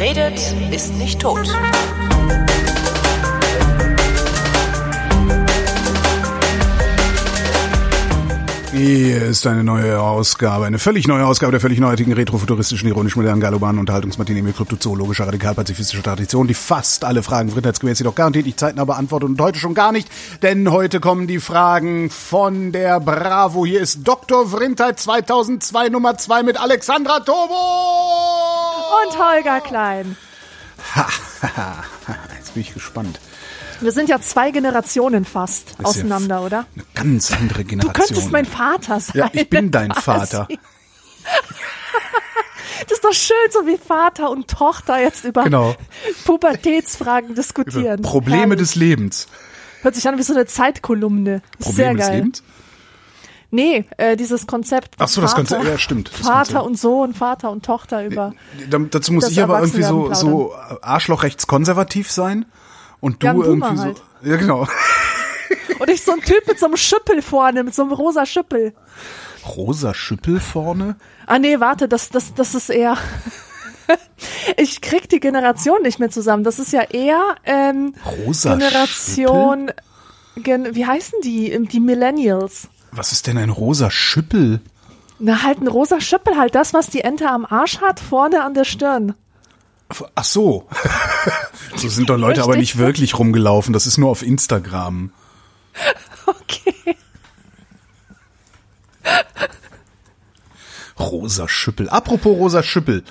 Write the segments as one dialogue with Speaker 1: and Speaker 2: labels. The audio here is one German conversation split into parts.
Speaker 1: Redet, ist nicht tot.
Speaker 2: Hier ist eine neue Ausgabe, eine völlig neue Ausgabe der völlig neuartigen, retrofuturistischen, ironisch modernen, galobanen Unterhaltungsmatinee mit kryptozoologischer, radikal-pazifistischer Tradition, die fast alle Fragen friedheitsgemäß jedoch garantiert nicht zeitnah beantwortet und heute schon gar nicht, denn heute kommen die Fragen von der Bravo. Hier ist Dr. Vrindheit 2002 Nummer 2 mit Alexandra Tobo!
Speaker 3: Und Holger Klein.
Speaker 2: Jetzt bin ich gespannt.
Speaker 3: Wir sind ja zwei Generationen fast
Speaker 2: ist
Speaker 3: auseinander,
Speaker 2: ja
Speaker 3: oder?
Speaker 2: Eine ganz andere
Speaker 3: Du
Speaker 2: Generation.
Speaker 3: könntest mein Vater sein.
Speaker 2: Ja, ich bin dein
Speaker 3: quasi.
Speaker 2: Vater.
Speaker 3: Das ist doch schön, so wie Vater und Tochter jetzt über
Speaker 2: Genau.
Speaker 3: Pubertätsfragen diskutieren.
Speaker 2: Probleme
Speaker 3: Herrlich.
Speaker 2: des Lebens.
Speaker 3: Hört sich an wie so eine Zeitkolumne.
Speaker 2: Probleme
Speaker 3: Sehr
Speaker 2: des
Speaker 3: geil.
Speaker 2: Lebens?
Speaker 3: Nee, äh, dieses Konzept.
Speaker 2: Ach so, das
Speaker 3: Vater,
Speaker 2: Konzept, ja, stimmt,
Speaker 3: Vater und Sohn, Vater und Tochter über.
Speaker 2: Da, dazu muss ich aber irgendwie so, so arschlochrechtskonservativ sein. Und du
Speaker 3: Ja,
Speaker 2: irgendwie
Speaker 3: halt.
Speaker 2: so. Ja, genau.
Speaker 3: Und ich so ein Typ mit so einem Schüppel vorne, mit so einem rosa Schüppel.
Speaker 2: Rosa Schüppel vorne?
Speaker 3: Ah nee, warte, das, das, das ist eher. ich krieg die Generation nicht mehr zusammen. Das ist ja eher ähm,
Speaker 2: Rosa
Speaker 3: Generation. Gen wie heißen die? Die Millennials.
Speaker 2: Was ist denn ein rosa Schüppel?
Speaker 3: Na, halt ein rosa Schüppel, halt das, was die Ente am Arsch hat, vorne an der Stirn.
Speaker 2: Ach so. so sind doch Leute aber nicht wirklich rumgelaufen. Das ist nur auf Instagram.
Speaker 3: Okay.
Speaker 2: Rosa Schüppel. Apropos rosa Schüppel.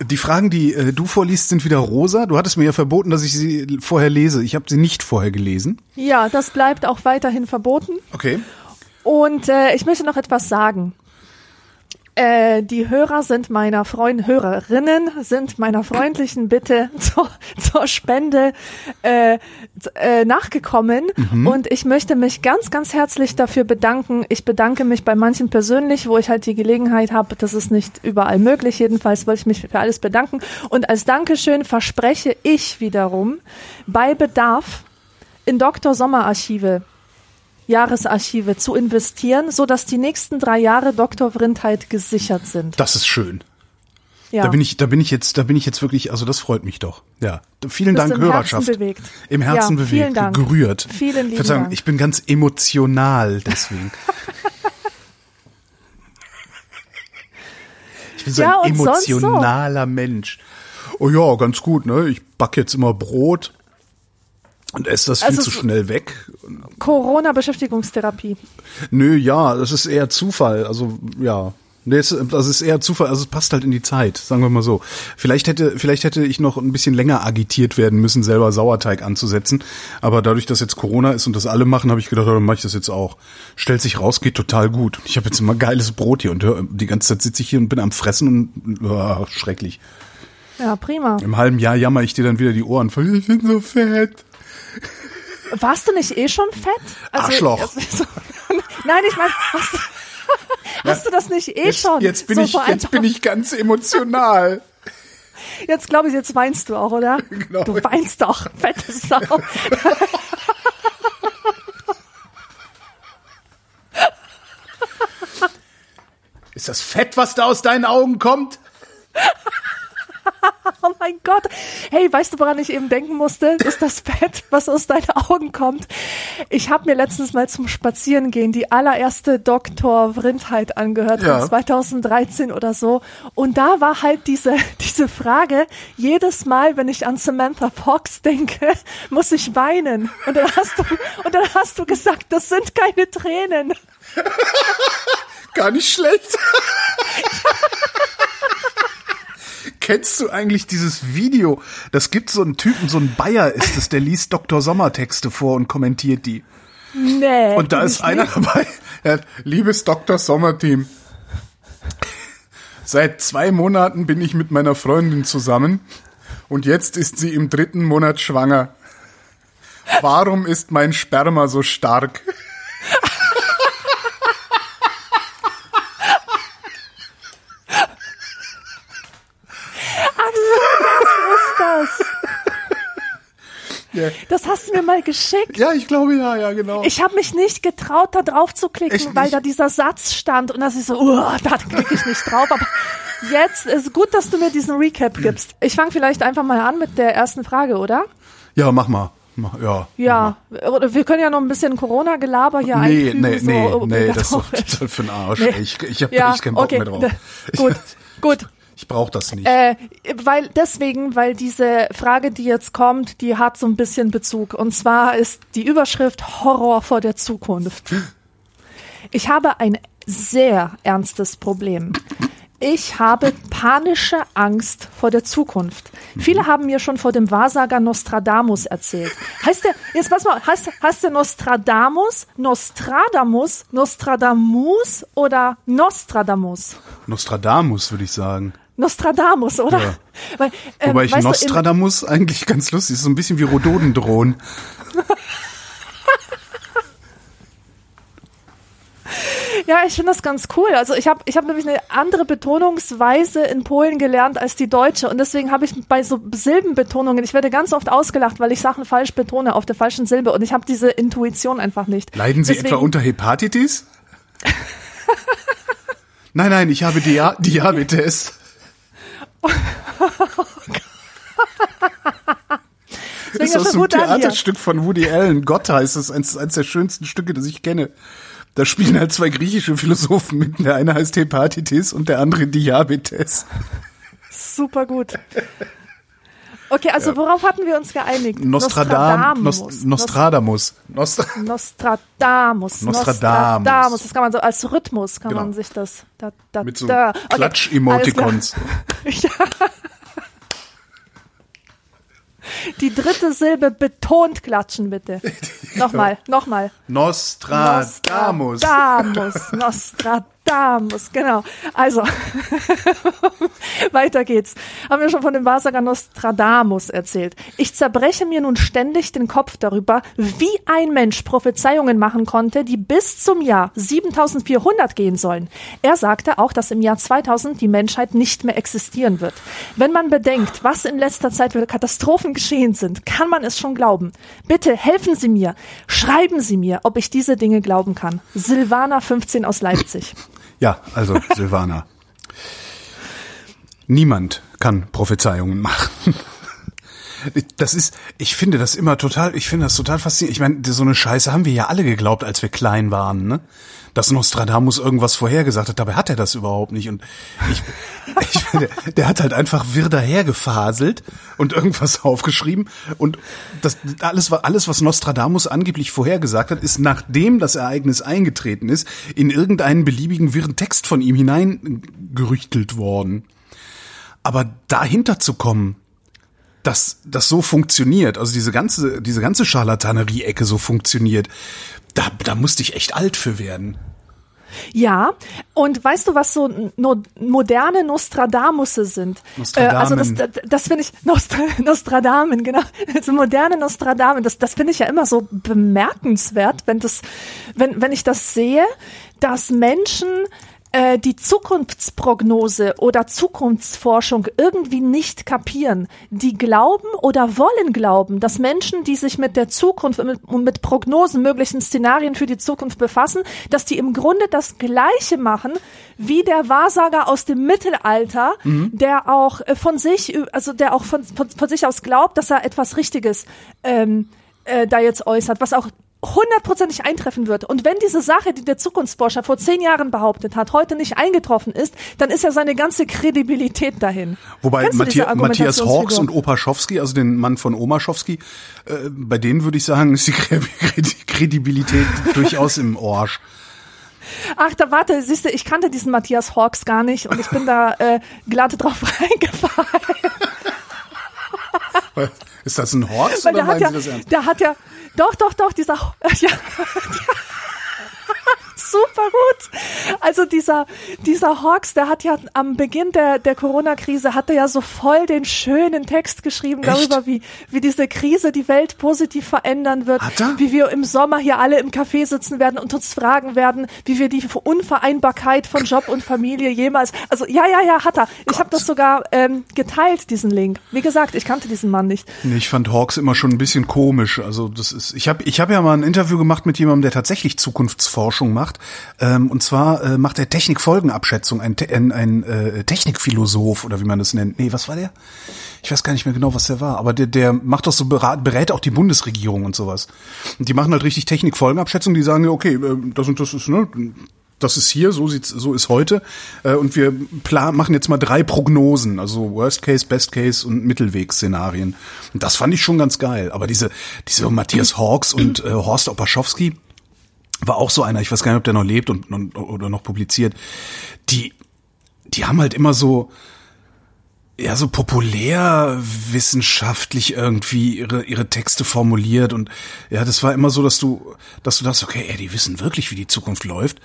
Speaker 2: Die Fragen, die äh, du vorliest, sind wieder rosa. Du hattest mir ja verboten, dass ich sie vorher lese. Ich habe sie nicht vorher gelesen.
Speaker 3: Ja, das bleibt auch weiterhin verboten.
Speaker 2: Okay.
Speaker 3: Und äh, ich möchte noch etwas sagen. Äh, die Hörer sind meiner Freund Hörerinnen sind meiner freundlichen Bitte zur, zur Spende äh, äh, nachgekommen und ich möchte mich ganz ganz herzlich dafür bedanken. Ich bedanke mich bei manchen persönlich, wo ich halt die Gelegenheit habe. Das ist nicht überall möglich. Jedenfalls wollte ich mich für alles bedanken und als Dankeschön verspreche ich wiederum bei Bedarf in Dr. Sommer Archive Jahresarchive zu investieren, so dass die nächsten drei Jahre Dr. Vrindheit gesichert sind.
Speaker 2: Das ist schön.
Speaker 3: Ja.
Speaker 2: Da bin ich, da bin ich jetzt, da bin ich jetzt wirklich, also das freut mich doch. Ja. Vielen Dank,
Speaker 3: im
Speaker 2: Hörerschaft.
Speaker 3: Herzen bewegt.
Speaker 2: Im Herzen
Speaker 3: Ja,
Speaker 2: bewegt,
Speaker 3: Dank.
Speaker 2: gerührt.
Speaker 3: Vielen lieben
Speaker 2: Verzeihung,
Speaker 3: Dank.
Speaker 2: ich bin ganz emotional deswegen. ich bin so
Speaker 3: Ja,
Speaker 2: ein
Speaker 3: sonst so?
Speaker 2: emotionaler Mensch. Oh ja, ganz gut, ne? Ich back jetzt immer Brot und esse das viel
Speaker 3: Also
Speaker 2: zu schnell weg.
Speaker 3: Corona-Beschäftigungstherapie.
Speaker 2: Nö, ja, das ist eher Zufall. Also ja, nee, das ist eher Zufall. Also es passt halt in die Zeit, sagen wir mal so. Vielleicht hätte, vielleicht hätte ich noch ein bisschen länger agitiert werden müssen, selber Sauerteig anzusetzen. Aber dadurch, dass jetzt Corona ist und das alle machen, habe ich gedacht, dann mache ich das jetzt auch. Stellt sich raus, geht total gut. Ich habe jetzt immer geiles Brot hier und hör, die ganze Zeit sitze ich hier und bin am Fressen und oh, schrecklich.
Speaker 3: Ja, prima.
Speaker 2: Im halben Jahr jammer ich dir dann wieder die Ohren voll. Ich bin so fett.
Speaker 3: Warst du nicht eh schon fett?
Speaker 2: Arschloch.
Speaker 3: also, Nein, ich meine, hast, du- hast du das nicht eh
Speaker 2: Jetzt,
Speaker 3: schon?
Speaker 2: jetzt bin
Speaker 3: So
Speaker 2: ich, jetzt bin ich ganz emotional.
Speaker 3: Jetzt glaube ich, jetzt weinst du auch, oder?
Speaker 2: Genau.
Speaker 3: Du weinst doch, fette Sau.
Speaker 2: Ist das Fett, was da aus deinen Augen kommt?
Speaker 3: Oh mein Gott. Hey, weißt du, woran ich eben denken musste? Ist das Fett, was aus deinen Augen kommt? Ich habe mir letztens mal zum Spazierengehen die allererste Dr. Vrindheit angehört
Speaker 2: Ja.
Speaker 3: von 2013 oder so. Und da war halt diese, diese Frage, jedes Mal, wenn ich an Samantha Fox denke, muss ich weinen. Und dann hast du, und dann hast du gesagt, das sind keine Tränen.
Speaker 2: Gar nicht schlecht. Kennst du eigentlich dieses Video? Das gibt so einen Typen, so ein Bayer ist es, der liest Dr. Sommer Texte vor und kommentiert die.
Speaker 3: Nee.
Speaker 2: Und da ist einer
Speaker 3: nicht.
Speaker 2: dabei, hat, liebes Dr. Sommer Team. Seit zwei Monaten bin ich mit meiner Freundin zusammen und jetzt ist sie im dritten Monat schwanger. Warum ist mein Sperma so stark?
Speaker 3: Ach so, das ist das. Hast du mir mal geschickt.
Speaker 2: Ja, ich glaube ja, ja, genau.
Speaker 3: Ich habe mich nicht getraut, da drauf zu klicken, weil da dieser Satz stand und das ist so, uh, da klicke ich nicht drauf. Aber jetzt ist gut, dass du mir diesen Recap gibst. Ich fange vielleicht einfach mal an mit der ersten Frage, oder?
Speaker 2: ja, mach mal. Ja.
Speaker 3: Ja, oder wir können ja noch ein bisschen Corona-Gelaber hier
Speaker 2: Nee,
Speaker 3: einfügen.
Speaker 2: nee,
Speaker 3: so
Speaker 2: nee, nee, das ist doch für den Arsch.
Speaker 3: Nee.
Speaker 2: Ich, ich habe
Speaker 3: Ja,
Speaker 2: echt keinen Bock
Speaker 3: okay,
Speaker 2: mehr drauf.
Speaker 3: gut, gut.
Speaker 2: Ich brauche das nicht.
Speaker 3: Äh, weil deswegen, weil diese Frage, die jetzt kommt, die hat so ein bisschen Bezug. Und zwar ist die Überschrift Horror vor der Zukunft. Ich habe ein sehr ernstes Problem. Ich habe panische Angst vor der Zukunft. Viele haben mir schon vor dem Wahrsager Nostradamus erzählt. Heißt der, jetzt pass mal, heißt, heißt der Nostradamus, Nostradamus, Nostradamus oder Nostradamus?
Speaker 2: Nostradamus, würde ich sagen.
Speaker 3: Nostradamus, oder?
Speaker 2: Ja.
Speaker 3: Weil, ähm,
Speaker 2: Wobei ich
Speaker 3: weißt du,
Speaker 2: Nostradamus eigentlich ganz lustig ist, so ein bisschen wie Rhododendron.
Speaker 3: Ja, ich finde das ganz cool. Also ich habe ich hab nämlich eine andere Betonungsweise in Polen gelernt als die deutsche und deswegen habe ich bei so Silbenbetonungen, ich werde ganz oft ausgelacht, weil ich Sachen falsch betone auf der falschen Silbe und ich habe diese Intuition einfach nicht.
Speaker 2: Leiden Sie
Speaker 3: deswegen,
Speaker 2: etwa unter Hepatitis? nein, nein, ich habe Dia Diabetes.
Speaker 3: Deswegen
Speaker 2: Das ist aus
Speaker 3: schon
Speaker 2: einem. Theaterstück von Woody Allen. Gott heißt es, eins, eins der schönsten Stücke, das ich kenne. Da spielen halt zwei griechische Philosophen mit. Der eine heißt Hepatitis und der andere Diabetes.
Speaker 3: Super gut. Okay, also worauf hatten wir uns geeinigt?
Speaker 2: Nostradam,
Speaker 3: Nostradamus.
Speaker 2: Nost, Nostradamus. Nostra
Speaker 3: Nostradamus.
Speaker 2: Nostradamus.
Speaker 3: Das kann man so als Rhythmus kann
Speaker 2: Genau.
Speaker 3: man sich das da, da,
Speaker 2: mit so
Speaker 3: da.
Speaker 2: Klatsch-Emoticons.
Speaker 3: Ja. Die dritte Silbe betont klatschen, bitte. Nochmal, nochmal.
Speaker 2: Nostradamus.
Speaker 3: Nostradamus, Nostradamus, genau. Also, weiter geht's. Haben wir schon von dem Wahrsager Nostradamus erzählt. Ich zerbreche mir nun ständig den Kopf darüber, wie ein Mensch Prophezeiungen machen konnte, die bis zum Jahr 7400 gehen sollen. Er sagte auch, dass im Jahr 2000 die Menschheit nicht mehr existieren wird. Wenn man bedenkt, was in letzter Zeit für Katastrophen geschehen sind, kann man es schon glauben. Bitte helfen Sie mir, schreiben Sie mir, ob ich diese Dinge glauben kann. Silvana 15 aus Leipzig.
Speaker 2: Ja, also Silvana. Niemand kann Prophezeiungen machen. Das ist, ich finde das immer total, ich finde das total faszinierend. Ich meine, so eine Scheiße haben wir ja alle geglaubt, als wir klein waren, ne? Dass Nostradamus irgendwas vorhergesagt hat, dabei hat er das überhaupt nicht. Und ich, ich finde, der hat halt einfach wirr dahergefaselt und irgendwas aufgeschrieben. Und das alles, alles, was Nostradamus angeblich vorhergesagt hat, ist nachdem das Ereignis eingetreten ist, in irgendeinen beliebigen wirren Text von ihm hineingerüchtelt worden. Aber dahinter zu kommen, dass das so funktioniert, also diese ganze, diese ganze Scharlatanerie-Ecke so funktioniert, da, da musste ich echt alt für werden.
Speaker 3: Ja, und weißt du, was so no, moderne Nostradamusse sind?
Speaker 2: Nostradamen.
Speaker 3: Äh, also das, das, finde ich, Nostra, Nostradamen, genau. So moderne Nostradamen, das, das finde ich ja immer so bemerkenswert, wenn das, wenn, wenn ich das sehe, dass Menschen äh, die Zukunftsprognose oder Zukunftsforschung irgendwie nicht kapieren. Die glauben oder wollen glauben, dass Menschen, die sich mit der Zukunft und mit, mit Prognosen, möglichen Szenarien für die Zukunft befassen, dass die im Grunde das Gleiche machen wie der Wahrsager aus dem Mittelalter, der auch äh, von sich, also der auch von, von, von sich aus glaubt, dass er etwas Richtiges ähm, äh, da jetzt äußert, was auch hundertprozentig eintreffen wird. Und wenn diese Sache, die der Zukunftsforscher vor zehn Jahren behauptet hat, heute nicht eingetroffen ist, dann ist ja seine ganze Kredibilität dahin.
Speaker 2: Wobei
Speaker 3: diese
Speaker 2: Matthias, Hawks und Opa Schowski, also den Mann von Oma Schowski, äh, bei denen würde ich sagen, ist die Kredi- Kredibilität durchaus im Orsch.
Speaker 3: Ach, da warte, siehst du, ich kannte diesen Matthias Hawks gar nicht und ich bin da äh, glatt drauf reingefallen.
Speaker 2: Ist das ein Horst
Speaker 3: Weil
Speaker 2: oder meinen
Speaker 3: ja,
Speaker 2: Sie das ernst?
Speaker 3: der hat ja, doch, doch, doch, dieser, ja, super gut. Also dieser, dieser Hawks, der hat ja am Beginn der, der Corona-Krise hatte ja so voll den schönen Text geschrieben
Speaker 2: Echt?
Speaker 3: darüber, wie, wie diese Krise die Welt positiv verändern wird,
Speaker 2: Hat er?
Speaker 3: wie wir im Sommer hier alle im Café sitzen werden und uns fragen werden, wie wir die Unvereinbarkeit von Job und Familie jemals, also ja, ja, ja, hat er. Ich habe das sogar ähm, geteilt, diesen Link. Wie gesagt, ich kannte diesen Mann nicht.
Speaker 2: Nee, Ich fand Hawks immer schon ein bisschen komisch. Also das ist, ich habe ich hab ja mal ein Interview gemacht mit jemandem, der tatsächlich Zukunftsforschung macht. Ähm, und zwar äh, macht er Technikfolgenabschätzung, ein, Te- ein, ein äh, Technikphilosoph oder wie man das nennt. Nee, was war der? Ich weiß gar nicht mehr genau, was der war. Aber der, der macht doch so berat, berät auch die Bundesregierung und sowas. Und die machen halt richtig Technikfolgenabschätzung. Die sagen okay, äh, das und das ist ne. Das ist hier, so sieht's, so ist heute. Äh, Und wir plan, machen jetzt mal drei Prognosen, also Worst Case, Best Case und Mittelweg-Szenarien. Und das fand ich schon ganz geil. Aber diese, diese Matthias Hawks und äh, Horst Opaschowski war auch so einer, ich weiß gar nicht, ob der noch lebt und, und oder noch publiziert. Die, die haben halt immer so, ja, so populär wissenschaftlich irgendwie ihre, ihre Texte formuliert und ja, das war immer so, dass du, dass du dachtest, okay, ey, die wissen wirklich, wie die Zukunft läuft.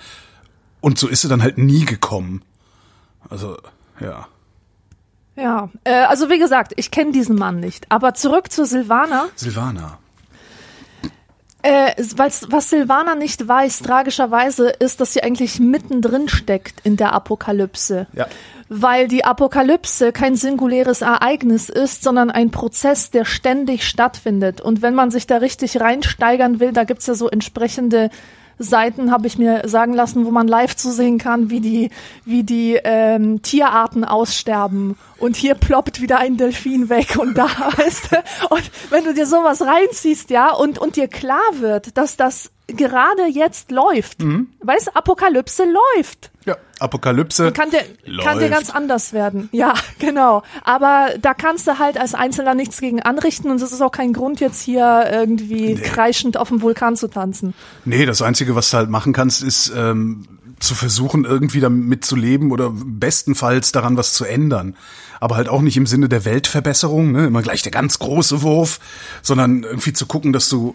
Speaker 2: Und so ist sie dann halt nie gekommen. Also, ja.
Speaker 3: Ja, äh, also wie gesagt, ich kenne diesen Mann nicht. Aber zurück zu Silvana.
Speaker 2: Silvana.
Speaker 3: Äh, was Silvana nicht weiß, tragischerweise, ist, dass sie eigentlich mittendrin steckt in der Apokalypse.
Speaker 2: Ja.
Speaker 3: Weil die Apokalypse kein singuläres Ereignis ist, sondern ein Prozess, der ständig stattfindet. Und wenn man sich da richtig reinsteigern will, da gibt's ja so entsprechende Seiten, habe ich mir sagen lassen, wo man live zusehen kann, wie die, wie die ähm, Tierarten aussterben. Und hier ploppt wieder ein Delfin weg und da, weißt du. Und wenn du dir sowas reinziehst, ja, und, und dir klar wird, dass das gerade jetzt läuft. Weißt du, Apokalypse läuft.
Speaker 2: Ja. Apokalypse.
Speaker 3: Kann dir, kann dir
Speaker 2: Läuft.
Speaker 3: ganz anders werden. Ja, genau. Aber da kannst du halt als Einzelner nichts gegen anrichten und es ist auch kein Grund, jetzt hier irgendwie kreischend auf dem Vulkan zu tanzen.
Speaker 2: Nee, das Einzige, was du halt machen kannst, ist ähm, zu versuchen, irgendwie damit zu leben oder bestenfalls daran was zu ändern. Aber halt auch nicht im Sinne der Weltverbesserung, ne? immer gleich der ganz große Wurf, sondern irgendwie zu gucken, dass du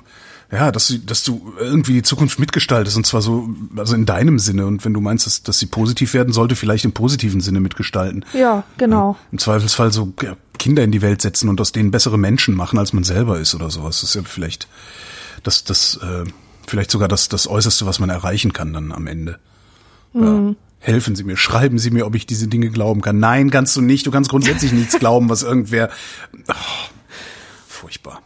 Speaker 2: ja, dass du, dass du irgendwie die Zukunft mitgestaltest und zwar so, also in deinem Sinne. Und wenn du meinst, dass, dass sie positiv werden sollte, vielleicht im positiven Sinne mitgestalten.
Speaker 3: Ja, genau.
Speaker 2: Im Zweifelsfall so ja, Kinder in die Welt setzen und aus denen bessere Menschen machen, als man selber ist oder sowas. Das ist ja vielleicht das, das, äh, vielleicht sogar das, das Äußerste, was man erreichen kann dann am Ende. Ja. Helfen Sie mir, schreiben Sie mir, ob ich diese Dinge glauben kann. Nein, kannst du nicht. Du kannst grundsätzlich nichts glauben, was irgendwer. Oh, furchtbar.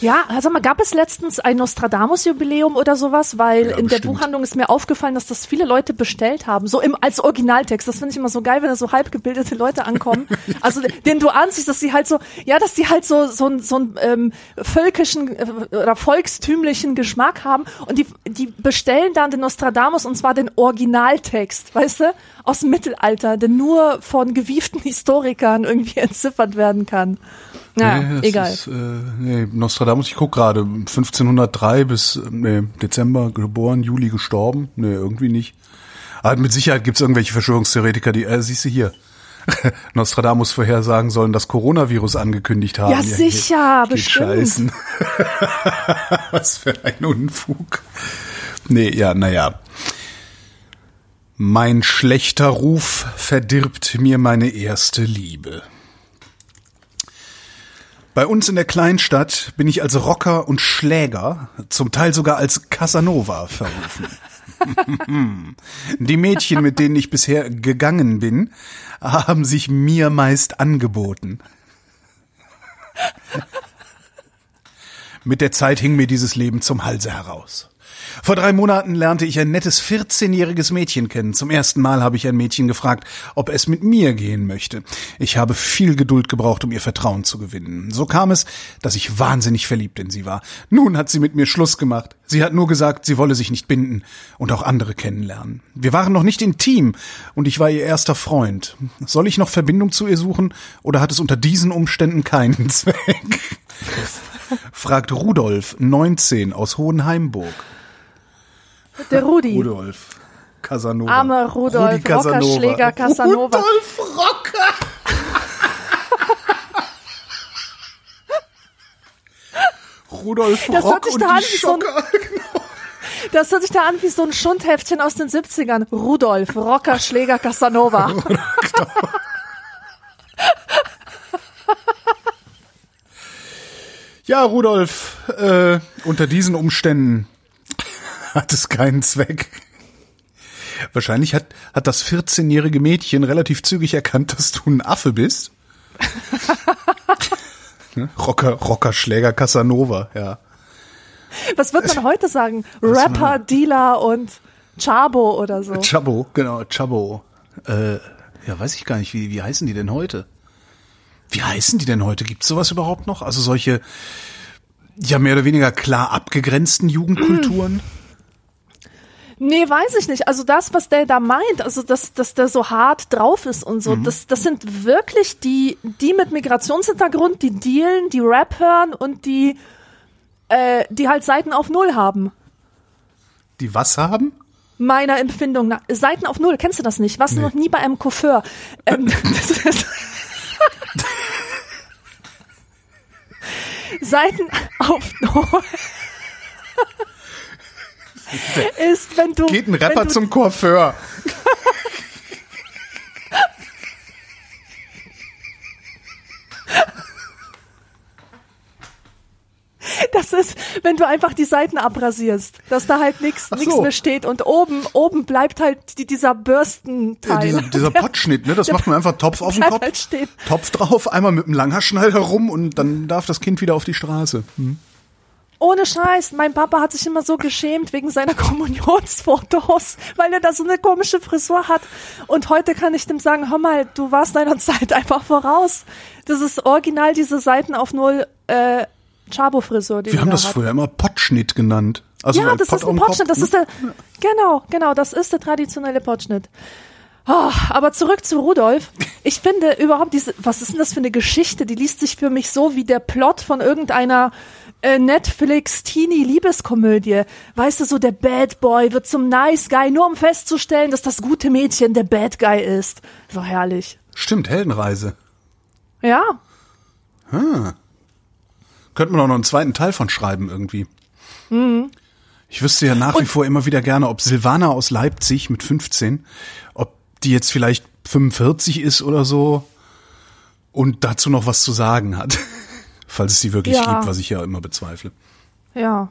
Speaker 3: Ja, also mal, gab es letztens ein Nostradamus-Jubiläum oder sowas, weil
Speaker 2: Ja,
Speaker 3: in der
Speaker 2: bestimmt.
Speaker 3: Buchhandlung ist mir aufgefallen, dass das viele Leute bestellt haben, so im als Originaltext. Das finde ich immer so geil, wenn da so halbgebildete Leute ankommen. also den du ansiehst, dass sie halt so, ja, dass die halt so so, so einen ähm, völkischen äh, oder volkstümlichen Geschmack haben und die die bestellen dann den Nostradamus und zwar den Originaltext, weißt du, aus dem Mittelalter, der nur von gewieften Historikern irgendwie entziffert werden kann. Ja,
Speaker 2: Nee,
Speaker 3: egal.
Speaker 2: Ist, äh, nee, Nostradamus, ich guck gerade, 1503 bis nee, Dezember geboren, Juli gestorben. Nee, irgendwie nicht. Aber mit Sicherheit gibt's irgendwelche Verschwörungstheoretiker, die, äh, siehst du hier, Nostradamus Vorhersagen sollen das Coronavirus angekündigt haben.
Speaker 3: Ja, sicher,
Speaker 2: geht
Speaker 3: bestimmt.
Speaker 2: Scheißen. Was für ein Unfug. Nee, ja, naja. Mein schlechter Ruf verdirbt mir meine erste Liebe. Bei uns in der Kleinstadt bin ich als Rocker und Schläger, zum Teil sogar als Casanova verrufen. Die Mädchen, mit denen ich bisher gegangen bin, haben sich mir meist angeboten. Mit der Zeit hing mir dieses Leben zum Halse heraus. Vor drei Monaten lernte ich ein nettes 14-jähriges Mädchen kennen. Zum ersten Mal habe ich ein Mädchen gefragt, ob es mit mir gehen möchte. Ich habe viel Geduld gebraucht, um ihr Vertrauen zu gewinnen. So kam es, dass ich wahnsinnig verliebt in sie war. Nun hat sie mit mir Schluss gemacht. Sie hat nur gesagt, sie wolle sich nicht binden und auch andere kennenlernen. Wir waren noch nicht intim und ich war ihr erster Freund. Soll ich noch Verbindung zu ihr suchen oder hat es unter diesen Umständen keinen Zweck? Fragt Rudolf, 19, aus Hohenheimburg.
Speaker 3: Der Rudi.
Speaker 2: Rudolf Casanova.
Speaker 3: Armer Rudolf,
Speaker 2: Rudi Casanova.
Speaker 3: Rockerschläger Casanova.
Speaker 2: Rudolf Rocker. Rudolf
Speaker 3: Das
Speaker 2: Rock und die
Speaker 3: wie so
Speaker 2: Schocker. Genau.
Speaker 3: Das hört sich da an wie so ein Schundheftchen aus den 70ern. Rudolf, Rocker, Schläger, Casanova.
Speaker 2: Ja, Rudolf, äh, unter diesen Umständen hat es keinen Zweck. Wahrscheinlich hat, hat das 14-jährige Mädchen relativ zügig erkannt, dass du ein Affe bist. Ne? Rocker, Rocker, Schläger, Casanova, ja.
Speaker 3: Was wird man heute sagen? Rapper, Dealer und Chabo oder so.
Speaker 2: Chabo, genau, Chabo. Äh, ja, weiß ich gar nicht, wie, wie heißen die denn heute? Wie heißen die denn heute? Gibt's sowas überhaupt noch? Also solche, ja, mehr oder weniger klar abgegrenzten Jugendkulturen?
Speaker 3: Nee, weiß ich nicht. Also das, was der da meint, also dass, dass der so hart drauf ist und so, das, das sind wirklich die, die mit Migrationshintergrund, die dealen, die Rap hören und die, äh, die halt Seiten auf Null haben.
Speaker 2: Die was haben?
Speaker 3: Meiner Empfindung nach. Seiten auf Null, kennst du das nicht? Warst du
Speaker 2: Nee.
Speaker 3: noch nie bei einem Coiffeur? Ähm, das ist Seiten auf Null. ist, wenn du.
Speaker 2: Geht ein Rapper
Speaker 3: du,
Speaker 2: zum Coiffeur.
Speaker 3: Das ist, wenn du einfach die Seiten abrasierst, dass da halt nichts
Speaker 2: so.
Speaker 3: mehr steht und oben oben bleibt halt die, dieser
Speaker 2: Ja,
Speaker 3: Bürstenteil.
Speaker 2: dieser, dieser Pottschnitt, ne? Das
Speaker 3: der
Speaker 2: macht man einfach Topf auf den Kopf.
Speaker 3: halt.
Speaker 2: Topf drauf, einmal mit dem Langhaarschneider rum und dann darf das Kind wieder auf die Straße. Hm.
Speaker 3: Ohne Scheiß, mein Papa hat sich immer so geschämt wegen seiner Kommunionsfotos, weil er da so eine komische Frisur hat. Und heute kann ich dem sagen, hör mal, du warst deiner Zeit einfach voraus. Das ist original diese Seiten auf Null äh, Chabo-Frisur,
Speaker 2: Wir haben
Speaker 3: da
Speaker 2: das
Speaker 3: hat.
Speaker 2: früher immer Pottschnitt genannt. Also
Speaker 3: ja, das
Speaker 2: Pott
Speaker 3: ist ein Potschnitt. Das ist der, genau, genau, das ist der traditionelle Potschnitt. Oh, aber zurück zu Rudolf. Ich finde überhaupt diese, was ist denn das für eine Geschichte? Die liest sich für mich so wie der Plot von irgendeiner äh, Netflix-Teenie-Liebeskomödie. Weißt du, so der Bad Boy wird zum Nice Guy, nur um festzustellen, dass das gute Mädchen der Bad Guy ist. So herrlich.
Speaker 2: Stimmt, Heldenreise.
Speaker 3: Ja,
Speaker 2: Könnte man auch noch einen zweiten Teil von schreiben irgendwie.
Speaker 3: Mhm.
Speaker 2: Ich wüsste ja nach wie vor immer wieder gerne, ob Silvana aus Leipzig mit 15, ob die jetzt vielleicht 45 ist oder so und dazu noch was zu sagen hat. Falls es sie wirklich
Speaker 3: Ja.
Speaker 2: gibt, was ich ja immer bezweifle.
Speaker 3: ja.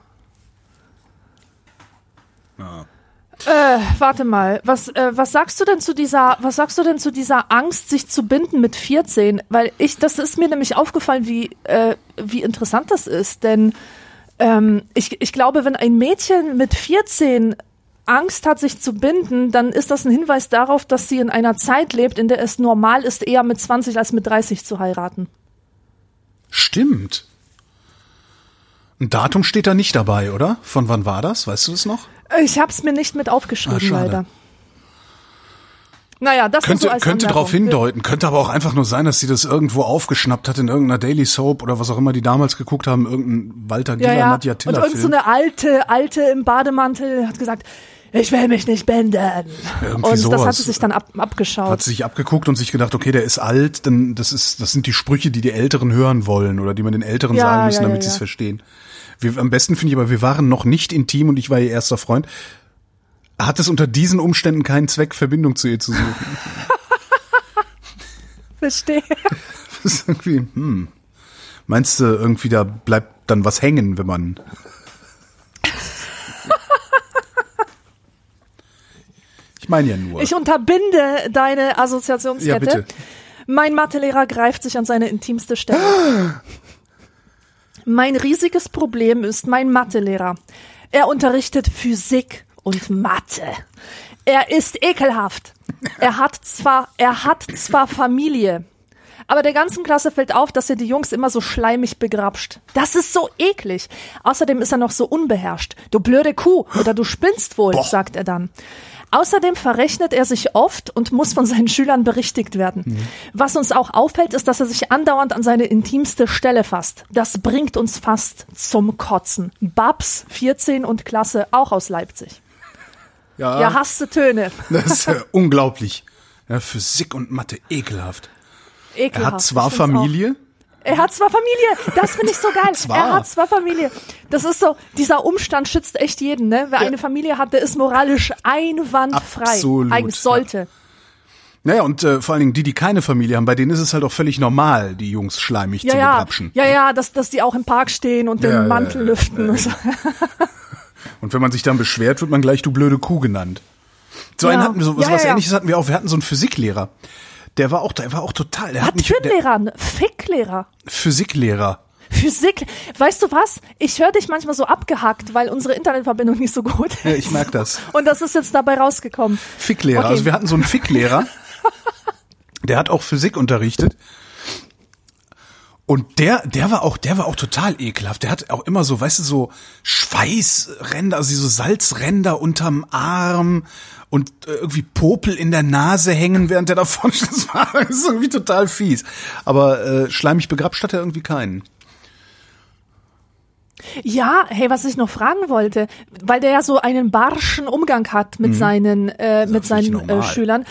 Speaker 3: Äh, warte mal, was, äh, was sagst du denn zu dieser, was sagst du denn zu dieser Angst, sich zu binden mit 14? Weil ich, das ist mir nämlich aufgefallen, wie, äh, wie interessant das ist. Denn ähm, ich, ich glaube, wenn ein Mädchen mit 14 Angst hat, sich zu binden, dann ist das ein Hinweis darauf, dass sie in einer Zeit lebt, in der es normal ist, eher mit 20 als mit 30 zu heiraten.
Speaker 2: Stimmt. Ein Datum steht da nicht dabei, oder? Von wann war das? Weißt du das noch?
Speaker 3: Ich habe es mir nicht mit aufgeschrieben,
Speaker 2: Ah,
Speaker 3: leider. Naja, das
Speaker 2: Könnte,
Speaker 3: so als
Speaker 2: könnte darauf hindeuten. Könnte aber auch einfach nur sein, dass sie das irgendwo aufgeschnappt hat in irgendeiner Daily Soap oder was auch immer die damals geguckt haben, irgendein Walter
Speaker 3: Ja,
Speaker 2: Giller,
Speaker 3: ja.
Speaker 2: Nadja
Speaker 3: Und
Speaker 2: Tiller
Speaker 3: irgend so
Speaker 2: Film.
Speaker 3: eine alte, alte im Bademantel hat gesagt, ich will mich nicht binden.
Speaker 2: Irgendwie
Speaker 3: und das
Speaker 2: sowas.
Speaker 3: hat sie sich dann ab, abgeschaut.
Speaker 2: hat sie sich abgeguckt und sich gedacht, okay, der ist alt, dann das ist, das sind die Sprüche, die die Älteren hören wollen oder die man den Älteren
Speaker 3: Ja,
Speaker 2: sagen müssen,
Speaker 3: ja, ja,
Speaker 2: damit sie es
Speaker 3: ja.
Speaker 2: verstehen. Wir, am besten finde ich aber, wir waren noch nicht intim und ich war ihr erster Freund. Hat es unter diesen Umständen keinen Zweck, Verbindung zu ihr zu suchen?
Speaker 3: Verstehe.
Speaker 2: Das ist irgendwie, hm. Meinst du, irgendwie da bleibt dann was hängen, wenn man. Ich meine ja nur.
Speaker 3: Ich unterbinde deine Assoziationskette.
Speaker 2: Ja, bitte.
Speaker 3: Mein Mathelehrer greift sich an seine intimste Stelle. mein riesiges Problem ist mein Mathelehrer. Er unterrichtet Physik und Mathe. Er ist ekelhaft. Er hat zwar, er hat zwar Familie, aber der ganzen Klasse fällt auf, dass er die Jungs immer so schleimig begrapscht. Das ist so eklig. Außerdem ist er noch so unbeherrscht. Du blöde Kuh oder du spinnst wohl,
Speaker 2: Boah.
Speaker 3: sagt er dann. Außerdem verrechnet er sich oft und muss von seinen Schülern berichtigt werden. Was uns auch auffällt, ist, dass er sich andauernd an seine intimste Stelle fasst. Das bringt uns fast zum Kotzen. Babs, 14 und Klasse, auch aus Leipzig. Ja, hasste Töne.
Speaker 2: Das ist äh, unglaublich. Ja, Physik und Mathe, ekelhaft.
Speaker 3: Ekelhaft.
Speaker 2: Er hat zwar Familie,
Speaker 3: Auch. Er hat zwar Familie. Das finde ich so geil.
Speaker 2: Zwar.
Speaker 3: Er hat zwar Familie. Das ist so, dieser Umstand schützt echt jeden, ne? Wer eine Familie hat, der ist moralisch einwandfrei.
Speaker 2: Absolut,
Speaker 3: Eigentlich
Speaker 2: ja.
Speaker 3: sollte.
Speaker 2: Naja, und äh, vor allen Dingen die, die keine Familie haben, bei denen ist es halt auch völlig normal, die Jungs schleimig
Speaker 3: Ja,
Speaker 2: zu
Speaker 3: ja,
Speaker 2: begrapschen.
Speaker 3: ja, ja, dass, dass die auch im Park stehen und den
Speaker 2: Ja, ja,
Speaker 3: Mantel
Speaker 2: ja,
Speaker 3: lüften. und so.
Speaker 2: Und wenn man sich dann beschwert, wird man gleich du blöde Kuh genannt. So
Speaker 3: Ja.
Speaker 2: einen hatten wir, so, was,
Speaker 3: Ja, ja, ja.
Speaker 2: ähnliches hatten wir auch. Wir hatten so einen Physiklehrer. Der war auch, der war auch total, der hat
Speaker 3: Was
Speaker 2: nicht,
Speaker 3: für ein
Speaker 2: der,
Speaker 3: Lehrer? Ein Physiklehrer.
Speaker 2: Physiklehrer.
Speaker 3: Physik. Weißt du was? Ich höre dich manchmal so abgehackt, weil unsere Internetverbindung nicht so gut ist.
Speaker 2: Ja, ich merk das.
Speaker 3: Und das ist jetzt dabei rausgekommen.
Speaker 2: Ficklehrer.
Speaker 3: Okay.
Speaker 2: Also wir hatten so einen Ficklehrer, der hat auch Physik unterrichtet. Und der, der war auch, der war auch total ekelhaft. Der hat auch immer so, weißt du, so Schweißränder, also so Salzränder unterm Arm und äh, irgendwie Popel in der Nase hängen, während der davon. Das war irgendwie total fies. Aber äh, schleimig begrapscht hat er irgendwie keinen.
Speaker 3: Ja, hey, was ich noch fragen wollte, weil der ja so einen barschen Umgang hat mit seinen äh, mit
Speaker 2: Mhm.
Speaker 3: seinen äh. Schülern.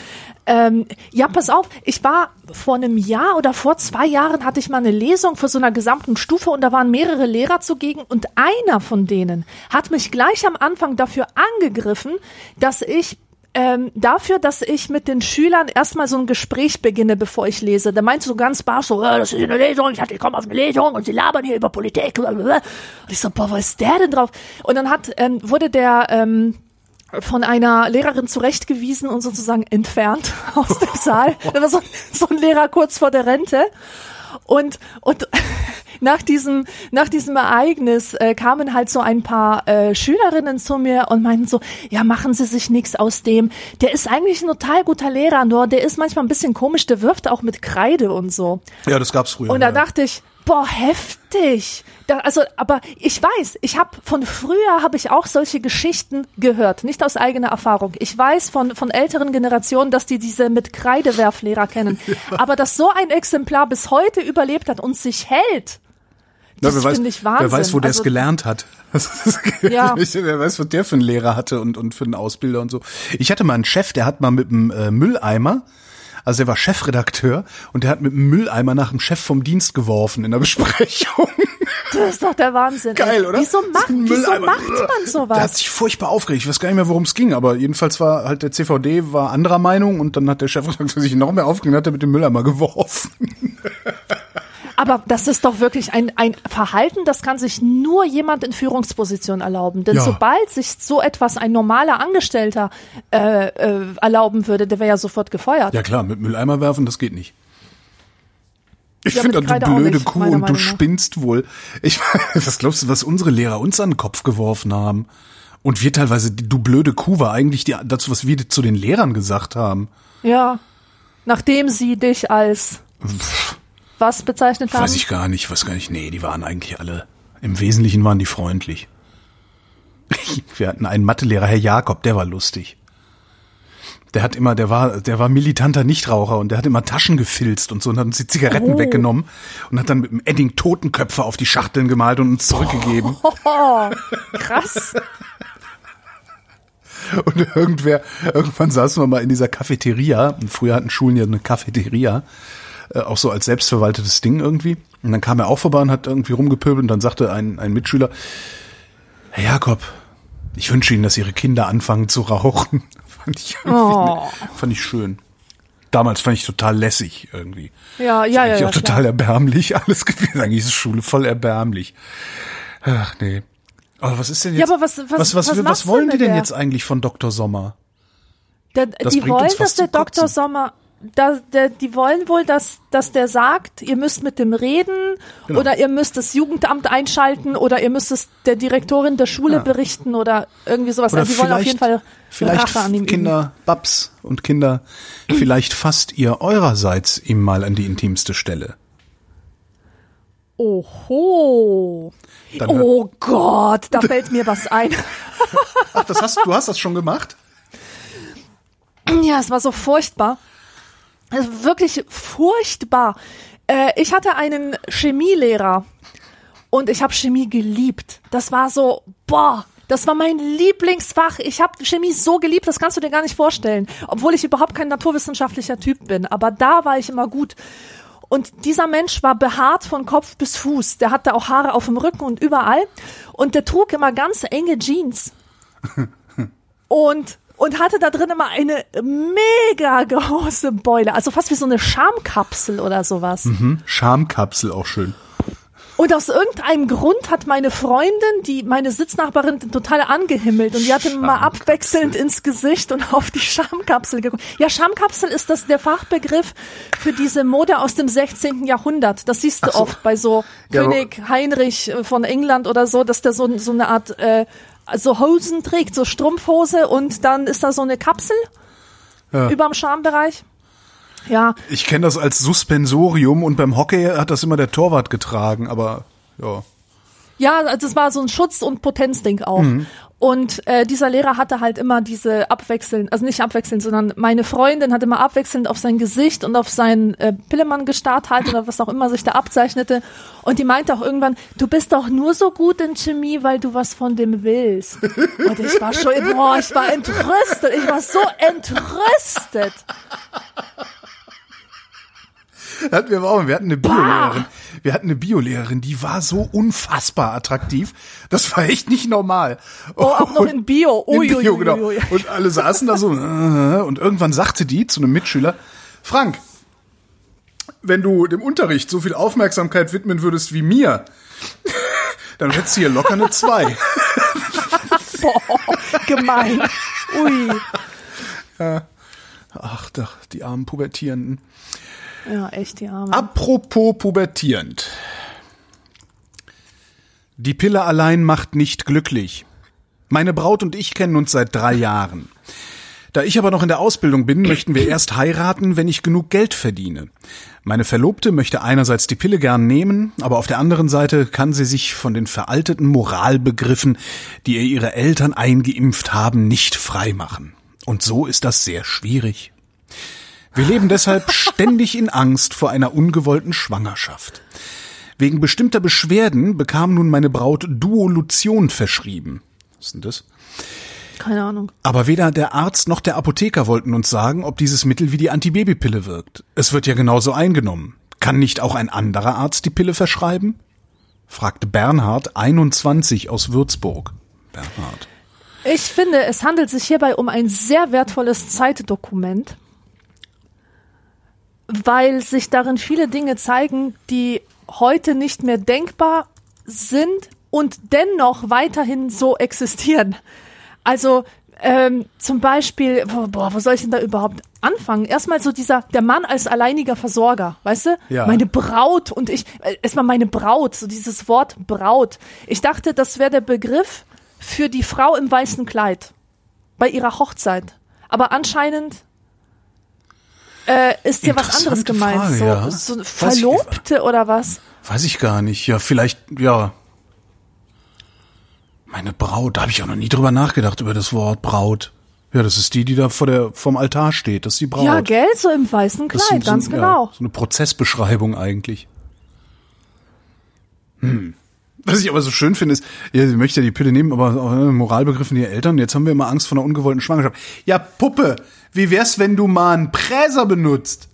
Speaker 3: Ähm, ja, pass auf, ich war vor einem Jahr oder vor zwei Jahren hatte ich mal eine Lesung für so einer gesamten Stufe und da waren mehrere Lehrer zugegen und einer von denen hat mich gleich am Anfang dafür angegriffen, dass ich ähm, dafür, dass ich mit den Schülern erstmal so ein Gespräch beginne, bevor ich lese. Der meinte so ganz barsch so, äh, das ist eine Lesung, ich, hatte, ich komme auf eine Lesung und sie labern hier über Politik. blablabla. Und ich so, boah, was ist der denn drauf? Und dann hat, ähm, wurde der ähm, von einer Lehrerin zurechtgewiesen und sozusagen entfernt aus dem Saal. Da war so, so ein Lehrer kurz vor der Rente. Und, und nach diesem, nach diesem Ereignis äh, kamen halt so ein paar äh, Schülerinnen zu mir und meinten so, ja, machen Sie sich nichts aus dem. Der ist eigentlich ein total guter Lehrer, nur der ist manchmal ein bisschen komisch, der wirft auch mit Kreide und so.
Speaker 2: Ja, das gab's früher.
Speaker 3: Und da
Speaker 2: ja.
Speaker 3: dachte ich, boah, heftig. Da, also, aber ich weiß, ich habe von früher habe ich auch solche Geschichten gehört, nicht aus eigener Erfahrung. Ich weiß von von älteren Generationen, dass die diese mit Kreidewerflehrer kennen, aber dass so ein Exemplar bis heute überlebt hat und sich hält.
Speaker 2: Ja,
Speaker 3: Das
Speaker 2: weiß,
Speaker 3: finde ich Wahnsinn.
Speaker 2: Wer weiß, wo der es
Speaker 3: Also-
Speaker 2: gelernt hat.
Speaker 3: Ja.
Speaker 2: Wer weiß, was der für einen Lehrer hatte und, und für einen Ausbilder und so. Ich hatte mal einen Chef, der hat mal mit einem äh, Mülleimer, also der war Chefredakteur und der hat mit einem Mülleimer nach dem Chef vom Dienst geworfen in der Besprechung.
Speaker 3: Das ist doch der Wahnsinn.
Speaker 2: Geil,
Speaker 3: ey.
Speaker 2: oder?
Speaker 3: Wieso macht, wieso macht man
Speaker 2: Der hat
Speaker 3: sowas?
Speaker 2: sich furchtbar aufgeregt. Ich weiß gar nicht mehr, worum es ging, aber jedenfalls war halt der CVD war anderer Meinung und dann hat der Chefredakteur sich noch mehr aufgeregt und hat er mit dem Mülleimer geworfen.
Speaker 3: Aber das ist doch wirklich ein, ein Verhalten, das kann sich nur jemand in Führungsposition erlauben. Denn
Speaker 2: Ja.
Speaker 3: sobald sich so etwas ein normaler Angestellter äh, äh, erlauben würde, der wäre ja sofort gefeuert.
Speaker 2: Ja klar, mit Mülleimer werfen, das geht nicht. Ich
Speaker 3: Ja,
Speaker 2: finde, du blöde
Speaker 3: nicht,
Speaker 2: Kuh und du
Speaker 3: Meinung nach.
Speaker 2: spinnst wohl. Ich was glaubst du, was unsere Lehrer uns an den Kopf geworfen haben? Und wir teilweise, du blöde Kuh war eigentlich die, das, was wir zu den Lehrern gesagt haben.
Speaker 3: Ja. Nachdem sie dich als was bezeichnet haben?
Speaker 2: Weiß ich gar nicht, weiß gar nicht. Nee, die waren eigentlich alle, im Wesentlichen waren die freundlich. Wir hatten einen Mathelehrer, Herr Jakob, der war lustig. Der hat immer, der war, der war militanter Nichtraucher und der hat immer Taschen gefilzt und so und hat uns die Zigaretten
Speaker 3: Oh.
Speaker 2: weggenommen und hat dann mit dem Edding Totenköpfe auf die Schachteln gemalt und uns zurückgegeben.
Speaker 3: Oh, krass.
Speaker 2: Und irgendwer, irgendwann saßen wir mal in dieser Cafeteria. Und früher hatten Schulen ja eine Cafeteria. Äh, auch so als selbstverwaltetes Ding irgendwie. Und dann kam er auch vorbei und hat irgendwie rumgepöbelt und dann sagte ein, ein Mitschüler, Herr Jakob, ich wünsche Ihnen, dass Ihre Kinder anfangen zu rauchen. fand ich
Speaker 3: Oh.
Speaker 2: fand ich schön. Damals fand ich total lässig irgendwie.
Speaker 3: Ja,
Speaker 2: Ist
Speaker 3: ja, ja.
Speaker 2: eigentlich
Speaker 3: ja
Speaker 2: auch total erbärmlich alles gewesen. Eigentlich ist Schule voll erbärmlich. Ach nee. Aber was ist denn
Speaker 3: Ja,
Speaker 2: jetzt?
Speaker 3: aber was- was-
Speaker 2: was, was,
Speaker 3: was
Speaker 2: was, wollen die denn
Speaker 3: der?
Speaker 2: jetzt eigentlich von Dr. Sommer?
Speaker 3: Der,
Speaker 2: Das
Speaker 3: die wollen, dass der Dr. Sommer, da, der, die wollen wohl, dass, dass der sagt, ihr müsst mit dem reden
Speaker 2: Genau.
Speaker 3: oder ihr müsst das Jugendamt einschalten oder ihr müsst es der Direktorin der Schule berichten oder irgendwie sowas.
Speaker 2: Oder
Speaker 3: also die wollen auf jeden Fall
Speaker 2: vielleicht
Speaker 3: Rache an ihm üben.
Speaker 2: Kinder, Babs und Kinder, vielleicht fasst ihr eurerseits ihm mal an die intimste Stelle.
Speaker 3: Oho.
Speaker 2: Dann
Speaker 3: oh Gott, da fällt mir was ein.
Speaker 2: Ach, das hast, du hast das schon gemacht?
Speaker 3: Ja, es war so furchtbar. Also wirklich furchtbar. Äh, ich hatte einen Chemielehrer und ich habe Chemie geliebt. Das war so, boah, das war mein Lieblingsfach. Ich habe Chemie so geliebt, das kannst du dir gar nicht vorstellen. Obwohl ich überhaupt kein naturwissenschaftlicher Typ bin. Aber da war ich immer gut. Und dieser Mensch war behaart von Kopf bis Fuß. Der hatte auch Haare auf dem Rücken und überall. Und der trug immer ganz enge Jeans. Und und hatte da drin immer eine mega große Beule, also fast wie so eine Schamkapsel oder sowas.
Speaker 2: Hm, Schamkapsel auch schön.
Speaker 3: Und aus irgendeinem Grund hat meine Freundin, die meine Sitznachbarin, total angehimmelt und die hat ihm mal abwechselnd ins Gesicht und auf die Schamkapsel geguckt. Ja, Schamkapsel ist das der Fachbegriff für diese Mode aus dem 16. Jahrhundert. Das siehst du
Speaker 2: so.
Speaker 3: oft bei so
Speaker 2: Ja,
Speaker 3: König Heinrich von England oder so, dass der so, so eine Art äh, so Hosen trägt, so Strumpfhose und dann ist da so eine Kapsel
Speaker 2: Ja.
Speaker 3: überm Schambereich. Ja,
Speaker 2: Ich kenne das als Suspensorium und beim Hockey hat das immer der Torwart getragen, aber ja.
Speaker 3: Ja, also das war so ein Schutz- und Potenzding auch.
Speaker 2: Mhm.
Speaker 3: Und äh, dieser Lehrer hatte halt immer diese abwechselnd, also nicht abwechselnd, sondern meine Freundin hat immer abwechselnd auf sein Gesicht und auf seinen äh, Pillemann gestarrt halt oder was auch immer sich da abzeichnete. Und die meinte auch irgendwann, du bist doch nur so gut in Chemie, weil du was von dem willst. Und ich war schon, boah, ich war entrüstet, ich war so entrüstet.
Speaker 2: Hatten wir, aber auch, wir hatten eine Biolehrerin. Wir hatten eine Biolehrerin, die war so unfassbar attraktiv. Das war echt nicht normal.
Speaker 3: Oh, auch noch in Bio.
Speaker 2: In
Speaker 3: Ui, ui,
Speaker 2: Bio, genau. Und alle saßen da so äh, und irgendwann sagte die zu einem Mitschüler, Frank, wenn du dem Unterricht so viel Aufmerksamkeit widmen würdest wie mir, dann hättest du hier locker eine zwei.
Speaker 3: Boah, gemein. Ui.
Speaker 2: Ach, doch, die armen Pubertierenden.
Speaker 3: Ja, echt die Arme.
Speaker 2: Apropos pubertierend. Die Pille allein macht nicht glücklich. Meine Braut und ich kennen uns seit drei Jahren. Da ich aber noch in der Ausbildung bin, möchten wir erst heiraten, wenn ich genug Geld verdiene. Meine Verlobte möchte einerseits die Pille gern nehmen, aber auf der anderen Seite kann sie sich von den veralteten Moralbegriffen, die ihr ihre Eltern eingeimpft haben, nicht freimachen. Und so ist das sehr schwierig. Wir leben deshalb ständig in Angst vor einer ungewollten Schwangerschaft. Wegen bestimmter Beschwerden bekam nun meine Braut Duolution verschrieben. Was ist denn das?
Speaker 3: Keine Ahnung.
Speaker 2: Aber weder der Arzt noch der Apotheker wollten uns sagen, ob dieses Mittel wie die Antibabypille wirkt. Es wird ja genauso eingenommen. Kann nicht auch ein anderer Arzt die Pille verschreiben? fragte Bernhard, 21 aus Würzburg. Bernhard.
Speaker 3: Ich finde, es handelt sich hierbei um ein sehr wertvolles Zeitdokument, weil sich darin viele Dinge zeigen, die heute nicht mehr denkbar sind und dennoch weiterhin so existieren. Also ähm, zum Beispiel, wo- boah, wo soll ich denn da überhaupt anfangen? Erstmal so dieser, der Mann als alleiniger Versorger, weißt du?
Speaker 2: Ja.
Speaker 3: Meine Braut und ich, äh, erstmal meine Braut, so dieses Wort Braut. Ich dachte, das wäre der Begriff für die Frau im weißen Kleid bei ihrer Hochzeit. Aber anscheinend äh, ist hier was anderes gemeint.
Speaker 2: Frage,
Speaker 3: so,
Speaker 2: ja.
Speaker 3: so
Speaker 2: Weiß ich-
Speaker 3: Verlobte oder was?
Speaker 2: Weiß ich gar nicht. Ja, vielleicht, ja. Meine Braut, da habe ich auch noch nie drüber nachgedacht, über das Wort Braut. Ja, das ist die, die da vor der, vorm Altar steht. Das ist die Braut.
Speaker 3: Ja, gell, so im weißen Kleid,
Speaker 2: so-
Speaker 3: ganz
Speaker 2: so,
Speaker 3: genau.
Speaker 2: Ja, so eine Prozessbeschreibung eigentlich. Hm. Was ich aber so schön finde, ist, ja, sie möchte ja die Pille nehmen, aber auch, äh, Moralbegriffen ihrer Eltern. Jetzt haben wir immer Angst vor einer ungewollten Schwangerschaft. Ja, Puppe, wie wär's, wenn du mal einen Präser benutzt?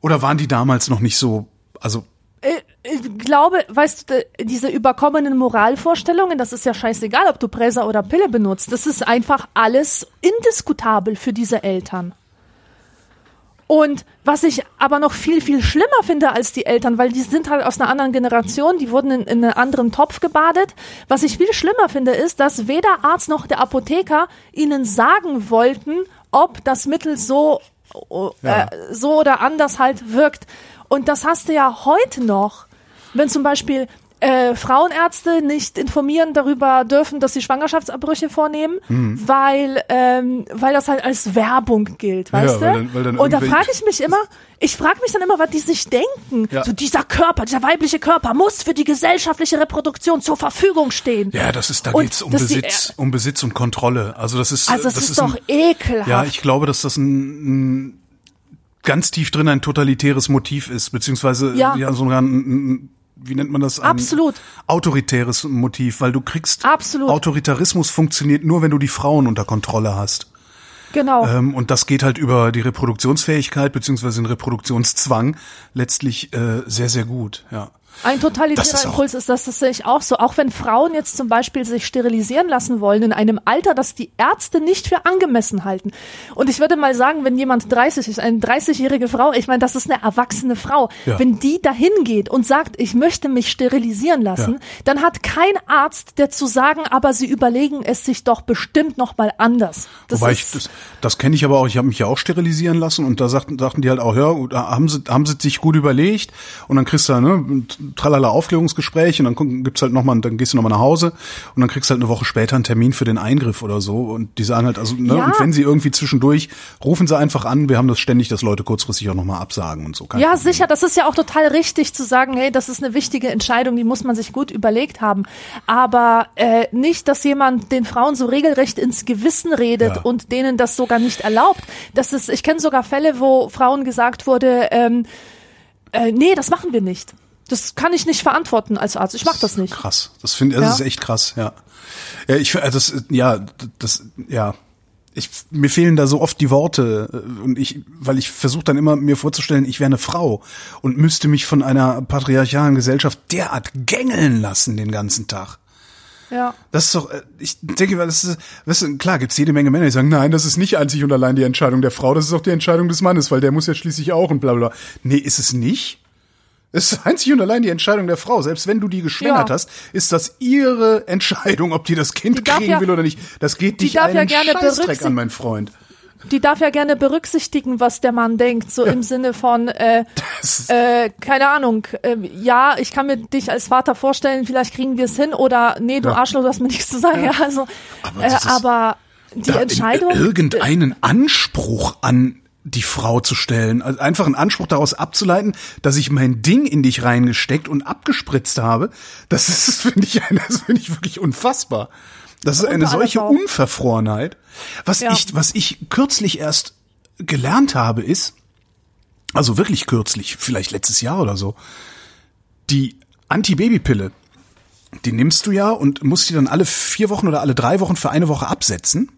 Speaker 2: Oder waren die damals noch nicht so, also,
Speaker 3: Ich, ich glaube, weißt du, diese überkommenen Moralvorstellungen, das ist ja scheißegal, ob du Präser oder Pille benutzt. Das ist einfach alles indiskutabel für diese Eltern. Und was ich aber noch viel, viel schlimmer finde als die Eltern, weil die sind halt aus einer anderen Generation, die wurden in, in einen anderen Topf gebadet. Was ich viel schlimmer finde, ist, dass weder Arzt noch der Apotheker ihnen sagen wollten, ob das Mittel so,
Speaker 2: Ja.
Speaker 3: äh, so oder anders halt wirkt. Und das hast du ja heute noch, wenn zum Beispiel äh, Frauenärzte nicht informieren darüber dürfen, dass sie Schwangerschaftsabbrüche vornehmen,
Speaker 2: Mhm.
Speaker 3: weil, ähm, weil das halt als Werbung gilt, weißt
Speaker 2: weil
Speaker 3: du?
Speaker 2: dann- weil dann
Speaker 3: Und da frage ich mich immer, ich frage mich dann immer, was die sich denken.
Speaker 2: Ja.
Speaker 3: So dieser Körper, dieser weibliche Körper muss für die gesellschaftliche Reproduktion zur Verfügung stehen.
Speaker 2: ja, das ist, da
Speaker 3: Und
Speaker 2: geht's um
Speaker 3: dass die-
Speaker 2: Besitz, um Besitz und Kontrolle. Also das ist,
Speaker 3: Also das, ist, doch
Speaker 2: ein,
Speaker 3: ekelhaft.
Speaker 2: Ja, ich glaube, dass das ein, ein ganz tief drin ein totalitäres Motiv ist, beziehungsweise
Speaker 3: Ja.
Speaker 2: ja, sogar ein, ein, wie nennt man das? Ein
Speaker 3: Absolut.
Speaker 2: Autoritäres Motiv, weil du kriegst
Speaker 3: Absolut.
Speaker 2: Autoritarismus funktioniert nur, wenn du die Frauen unter Kontrolle hast.
Speaker 3: Genau.
Speaker 2: Ähm, und das geht halt über die Reproduktionsfähigkeit beziehungsweise den Reproduktionszwang letztlich äh, sehr, sehr gut, ja.
Speaker 3: Ein totalitärer
Speaker 2: ist
Speaker 3: Impuls ist das, das sehe ich auch so. Auch wenn Frauen jetzt zum Beispiel sich sterilisieren lassen wollen in einem Alter, das die Ärzte nicht für angemessen halten. Und ich würde mal sagen, wenn jemand 30 ist, eine 30-jährige Frau, ich meine, das ist eine erwachsene Frau,
Speaker 2: Ja.
Speaker 3: wenn die dahin geht und sagt, ich möchte mich sterilisieren lassen,
Speaker 2: Ja.
Speaker 3: dann hat kein Arzt, der zu sagen, aber sie überlegen es sich doch bestimmt noch mal anders. Das
Speaker 2: Wobei ich, das, das kenne ich aber auch, ich habe mich ja auch sterilisieren lassen und da sagten, sagten die halt auch, ja, haben sie, haben sie sich gut überlegt und dann kriegst du ne, tralala Aufklärungsgespräch und dann gibt's halt nochmal, dann gehst du nochmal nach Hause und dann kriegst du halt eine Woche später einen Termin für den Eingriff oder so und die sagen halt, also, ne,
Speaker 3: Ja.
Speaker 2: und wenn sie irgendwie zwischendurch, rufen sie einfach an, wir haben das ständig, dass Leute kurzfristig auch nochmal absagen und so. Kein
Speaker 3: Ja,
Speaker 2: Problem.
Speaker 3: sicher, das ist ja auch total richtig zu sagen, hey, das ist eine wichtige Entscheidung, die muss man sich gut überlegt haben. Aber äh, nicht, dass jemand den Frauen so regelrecht ins Gewissen redet
Speaker 2: Ja.
Speaker 3: und denen das sogar nicht erlaubt. Das ist, ich kenne sogar Fälle, wo Frauen gesagt wurde, ähm, äh, nee, das machen wir nicht. Das kann ich nicht verantworten als Arzt. Ich mach das nicht.
Speaker 2: Krass. Das finde, das
Speaker 3: Ja.
Speaker 2: ist echt krass, ja. Ja, ich, äh, das, ja, das, ja. Ich, mir fehlen da so oft die Worte äh, und ich, weil ich versuche dann immer mir vorzustellen, ich wäre eine Frau und müsste mich von einer patriarchalen Gesellschaft derart gängeln lassen den ganzen Tag.
Speaker 3: Ja.
Speaker 2: Das ist doch, äh, ich denke, das ist, weißt du, klar gibt's jede Menge Männer, die sagen, nein, das ist nicht einzig und allein die Entscheidung der Frau, das ist auch die Entscheidung des Mannes, weil der muss ja schließlich auch und bla. bla. Nee, ist es nicht? Es ist einzig und allein die Entscheidung der Frau. Selbst wenn du die geschwängert
Speaker 3: Ja.
Speaker 2: hast, ist das ihre Entscheidung, ob die das Kind
Speaker 3: Die
Speaker 2: kriegen
Speaker 3: ja-
Speaker 2: will oder nicht. Das geht
Speaker 3: die
Speaker 2: dich
Speaker 3: darf ja
Speaker 2: einen
Speaker 3: gerne
Speaker 2: Scheißdreck an, mein Freund.
Speaker 3: Die darf ja gerne berücksichtigen, was der Mann denkt, so im Sinne von, äh, äh, keine Ahnung, äh, ja, ich kann mir dich als Vater vorstellen, vielleicht kriegen wir es hin oder nee, du
Speaker 2: Ja.
Speaker 3: Arschloch, du hast mir nichts zu sagen. Ja, also,
Speaker 2: Aber
Speaker 3: äh, aber die Entscheidung.
Speaker 2: in- irgendeinen Anspruch an die Frau zu stellen, also einfach einen Anspruch daraus abzuleiten, dass ich mein Ding in dich reingesteckt und abgespritzt habe, das ist, finde ich, das finde ich wirklich unfassbar. Das ist
Speaker 3: Unter
Speaker 2: eine solche. Unverfrorenheit. Was
Speaker 3: Ja.
Speaker 2: ich, was ich kürzlich erst gelernt habe, ist, also wirklich kürzlich, vielleicht letztes Jahr oder so, die Antibabypille, die nimmst du ja und musst die dann alle vier Wochen oder alle drei Wochen für eine Woche absetzen,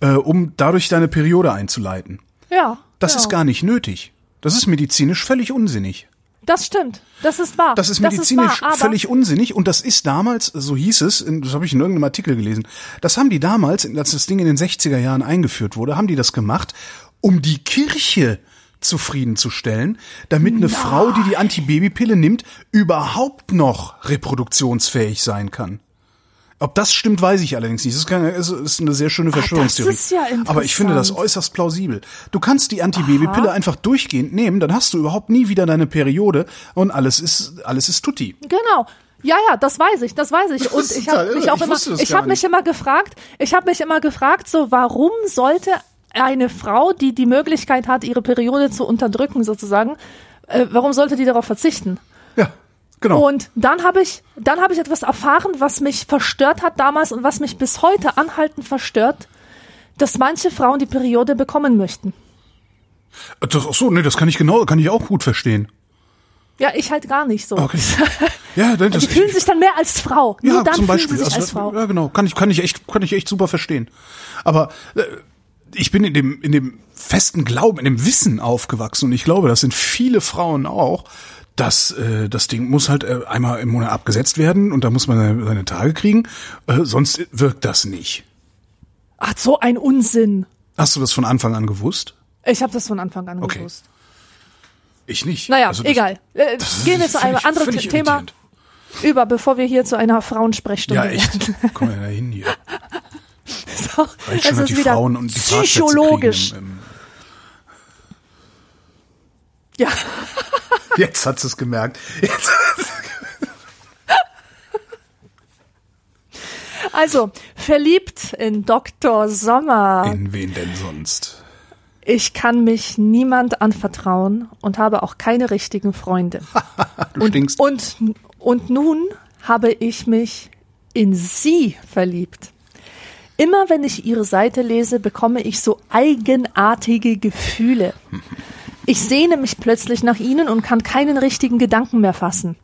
Speaker 2: äh, um dadurch deine Periode einzuleiten.
Speaker 3: Ja.
Speaker 2: Das
Speaker 3: ja.
Speaker 2: ist gar nicht nötig. Das ist medizinisch völlig unsinnig.
Speaker 3: Das stimmt. Das ist wahr.
Speaker 2: Das ist medizinisch
Speaker 3: wahr, aber
Speaker 2: völlig unsinnig und das ist damals, so hieß es, das habe ich in irgendeinem Artikel gelesen, das haben die damals, als das Ding in den 60er Jahren eingeführt wurde, haben die das gemacht, um die Kirche zufriedenzustellen, damit eine Frau, die die Antibabypille nimmt, überhaupt noch reproduktionsfähig sein kann. Ob das stimmt, weiß ich allerdings nicht. Das ist, eine sehr schöne Verschwörungstheorie.
Speaker 3: ist ja
Speaker 2: Aber ich finde das
Speaker 3: interessant.
Speaker 2: äußerst plausibel. Du kannst die Antibabypille einfach durchgehend nehmen, dann hast du überhaupt nie wieder deine Periode und alles ist alles ist tutti.
Speaker 3: Genau. Ja, ja, das weiß ich, das weiß ich. Und ich habe mich auch immer,
Speaker 2: das
Speaker 3: ich habe mich immer gefragt, ich habe mich immer gefragt, so warum sollte eine Frau, die die Möglichkeit hat, ihre Periode zu unterdrücken, sozusagen, äh, warum sollte die darauf verzichten?
Speaker 2: Genau.
Speaker 3: Und dann habe ich, dann habe ich etwas erfahren, was mich verstört hat damals und was mich bis heute anhaltend verstört, dass manche Frauen die Periode bekommen möchten.
Speaker 2: das, ach so, nee, das kann ich genau, kann ich auch gut verstehen.
Speaker 3: Ja, ich halt gar nicht so.
Speaker 2: Okay. Ja, das,
Speaker 3: Die fühlen sich dann mehr als Frau. Nur
Speaker 2: ja,
Speaker 3: dann
Speaker 2: zum
Speaker 3: fühlen
Speaker 2: Beispiel.
Speaker 3: sie sich
Speaker 2: Also,
Speaker 3: als Frau.
Speaker 2: Ja, genau. Kann ich, kann ich echt, kann ich echt super verstehen. Aber äh, ich bin in dem, in dem festen Glauben, in dem Wissen aufgewachsen und ich glaube, das sind viele Frauen auch, dass äh, das Ding muss halt äh, einmal im Monat abgesetzt werden und da muss man seine, seine Tage kriegen, äh, sonst wirkt das nicht.
Speaker 3: Ach, so ein Unsinn.
Speaker 2: Hast du das von Anfang an gewusst?
Speaker 3: Ich habe das von Anfang an
Speaker 2: Okay.
Speaker 3: gewusst.
Speaker 2: Ich nicht.
Speaker 3: Naja,
Speaker 2: Also das-
Speaker 3: egal. Äh,
Speaker 2: das
Speaker 3: Gehen wir zu einem anderen Thema
Speaker 2: irritierend.
Speaker 3: über, bevor wir hier zu einer Frauensprechstunde
Speaker 2: Ja, echt. Komm mal da hin hier.
Speaker 3: So, es ist
Speaker 2: die
Speaker 3: wieder
Speaker 2: Frauen und die
Speaker 3: psychologisch.
Speaker 2: kriegen Im, im,
Speaker 3: Ja,
Speaker 2: jetzt hat sie es gemerkt. Jetzt.
Speaker 3: also verliebt in Dr. Sommer.
Speaker 2: In wen denn sonst?
Speaker 3: Ich kann mich niemand anvertrauen und habe auch keine richtigen Freunde.
Speaker 2: Du stinkst.
Speaker 3: Und, und nun habe ich mich in sie verliebt. Immer wenn ich ihre Seite lese, bekomme ich so eigenartige Gefühle. Ich sehne mich plötzlich nach ihnen und kann keinen richtigen Gedanken mehr fassen.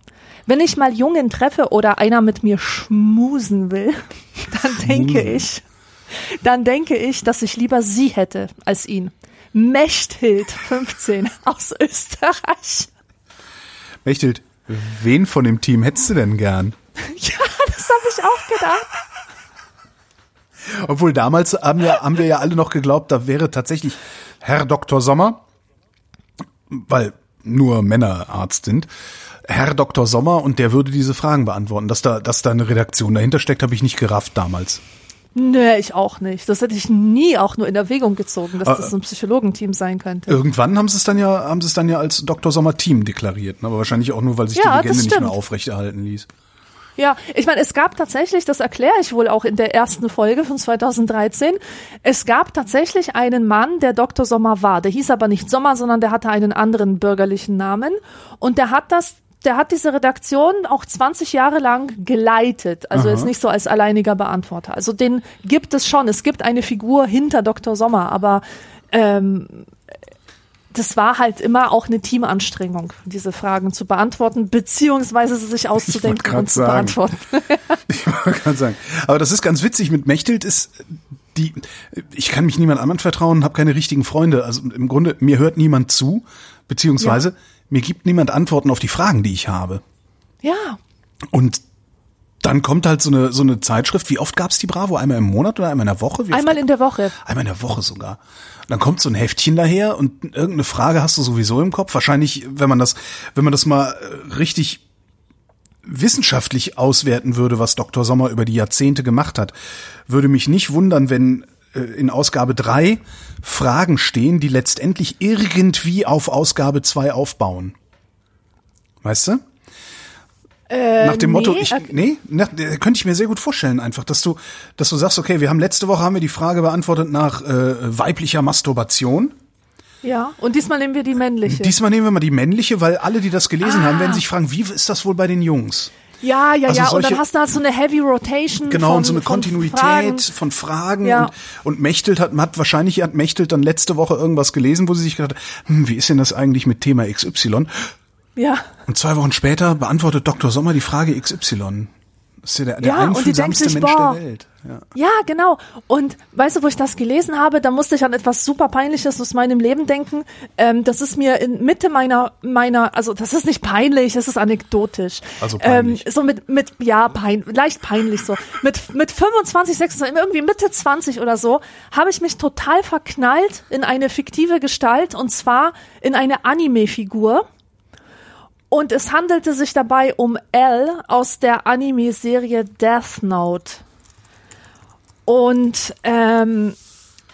Speaker 3: Wenn ich mal Jungen treffe oder einer mit mir schmusen will, dann denke ich, dann denke ich, dass ich lieber sie hätte als ihn. Mechthild, 15, aus Österreich.
Speaker 2: Mechthild, wen von dem Team hättest du denn gern?
Speaker 3: Ja, das habe ich auch gedacht.
Speaker 2: Obwohl damals haben, ja, haben wir ja alle noch geglaubt, da wäre tatsächlich Herr Dr. Sommer, weil nur Männer Arzt sind, Herr Dr. Sommer und der würde diese Fragen beantworten. Dass da, dass da eine Redaktion dahinter steckt, habe ich nicht gerafft damals.
Speaker 3: Nö, ich auch nicht. Das hätte ich nie auch nur in Erwägung gezogen, dass das ein Psychologenteam sein könnte.
Speaker 2: Irgendwann haben sie es dann ja, haben sie es dann ja als Dr. Sommer Team deklariert, ne? aber wahrscheinlich auch nur, weil sich
Speaker 3: Ja,
Speaker 2: die Legende nicht mehr aufrechterhalten ließ.
Speaker 3: Ja, ich meine, es gab tatsächlich, das erkläre ich wohl auch in der ersten Folge von 2013, es gab tatsächlich einen Mann, der Dr. Sommer war. Der hieß aber nicht Sommer, sondern der hatte einen anderen bürgerlichen Namen. Und der hat das, der hat diese Redaktion auch 20 Jahre lang geleitet. Also jetzt nicht so als alleiniger Beantworter. Also den gibt es schon. Es gibt eine Figur hinter Dr. Sommer, aber ähm, das war halt immer auch eine Teamanstrengung, diese Fragen zu beantworten, beziehungsweise sie sich auszudenken und zu
Speaker 2: sagen.
Speaker 3: beantworten.
Speaker 2: Ich wollte gerade sagen. Aber das ist ganz witzig. Mit Mechthild ist die, ich kann mich niemand anderem vertrauen, habe keine richtigen Freunde. Also im Grunde, mir hört niemand zu, beziehungsweise mir gibt niemand Antworten auf die Fragen, die ich habe.
Speaker 3: Ja,
Speaker 2: Und dann kommt halt so eine, so eine Zeitschrift. Wie oft gab's die Bravo? Einmal im Monat oder einmal in der Woche? Wie
Speaker 3: einmal in der Woche.
Speaker 2: Einmal in der Woche sogar. Und dann kommt so ein Heftchen daher und irgendeine Frage hast du sowieso im Kopf. Wahrscheinlich, wenn man das, wenn man das mal äh, richtig wissenschaftlich auswerten würde, was Dr. Sommer über die Jahrzehnte gemacht hat, würde mich nicht wundern, wenn äh, in Ausgabe drei Fragen stehen, die letztendlich irgendwie auf Ausgabe zwei aufbauen. Weißt du? Nach dem Motto,
Speaker 3: nee,
Speaker 2: ich,
Speaker 3: äh,
Speaker 2: nee, nach, äh, könnte ich mir sehr gut vorstellen, einfach, dass du, dass du sagst, okay, wir haben letzte Woche haben wir die Frage beantwortet nach äh, weiblicher Masturbation.
Speaker 3: Ja, und diesmal nehmen wir die männliche.
Speaker 2: Diesmal nehmen wir mal die männliche, weil alle, die das gelesen
Speaker 3: Ah.
Speaker 2: haben, werden sich fragen, wie ist das wohl bei den Jungs?
Speaker 3: ja, ja,
Speaker 2: also
Speaker 3: ja, und
Speaker 2: solche-
Speaker 3: dann hast du halt so eine Heavy Rotation.
Speaker 2: Genau,
Speaker 3: von,
Speaker 2: und so eine Kontinuität
Speaker 3: Fragen.
Speaker 2: von Fragen
Speaker 3: Ja.
Speaker 2: und, und Mechtelt hat, hat wahrscheinlich hat Mechtelt dann letzte Woche irgendwas gelesen, wo sie sich gedacht hat, hm, wie ist denn das eigentlich mit Thema XY?
Speaker 3: Ja,
Speaker 2: Und zwei Wochen später beantwortet Dr. Sommer die Frage XY. Das ist ja der, der
Speaker 3: Ja,
Speaker 2: einfühlsamste
Speaker 3: sich,
Speaker 2: Mensch
Speaker 3: boah,
Speaker 2: der Welt. Ja.
Speaker 3: ja, genau. Und weißt du, wo ich das gelesen habe, da musste ich an etwas super Peinliches aus meinem Leben denken. Ähm, das ist mir in Mitte meiner, meiner, also das ist nicht peinlich, es ist anekdotisch.
Speaker 2: Also peinlich.
Speaker 3: Ähm, so mit, mit, ja, pein, leicht peinlich so. Mit, mit 25, 26, irgendwie Mitte 20 oder so, habe ich mich total verknallt in eine fiktive Gestalt und zwar in eine Anime-Figur. Und es handelte sich dabei um L aus der Anime-Serie Death Note. Und ähm,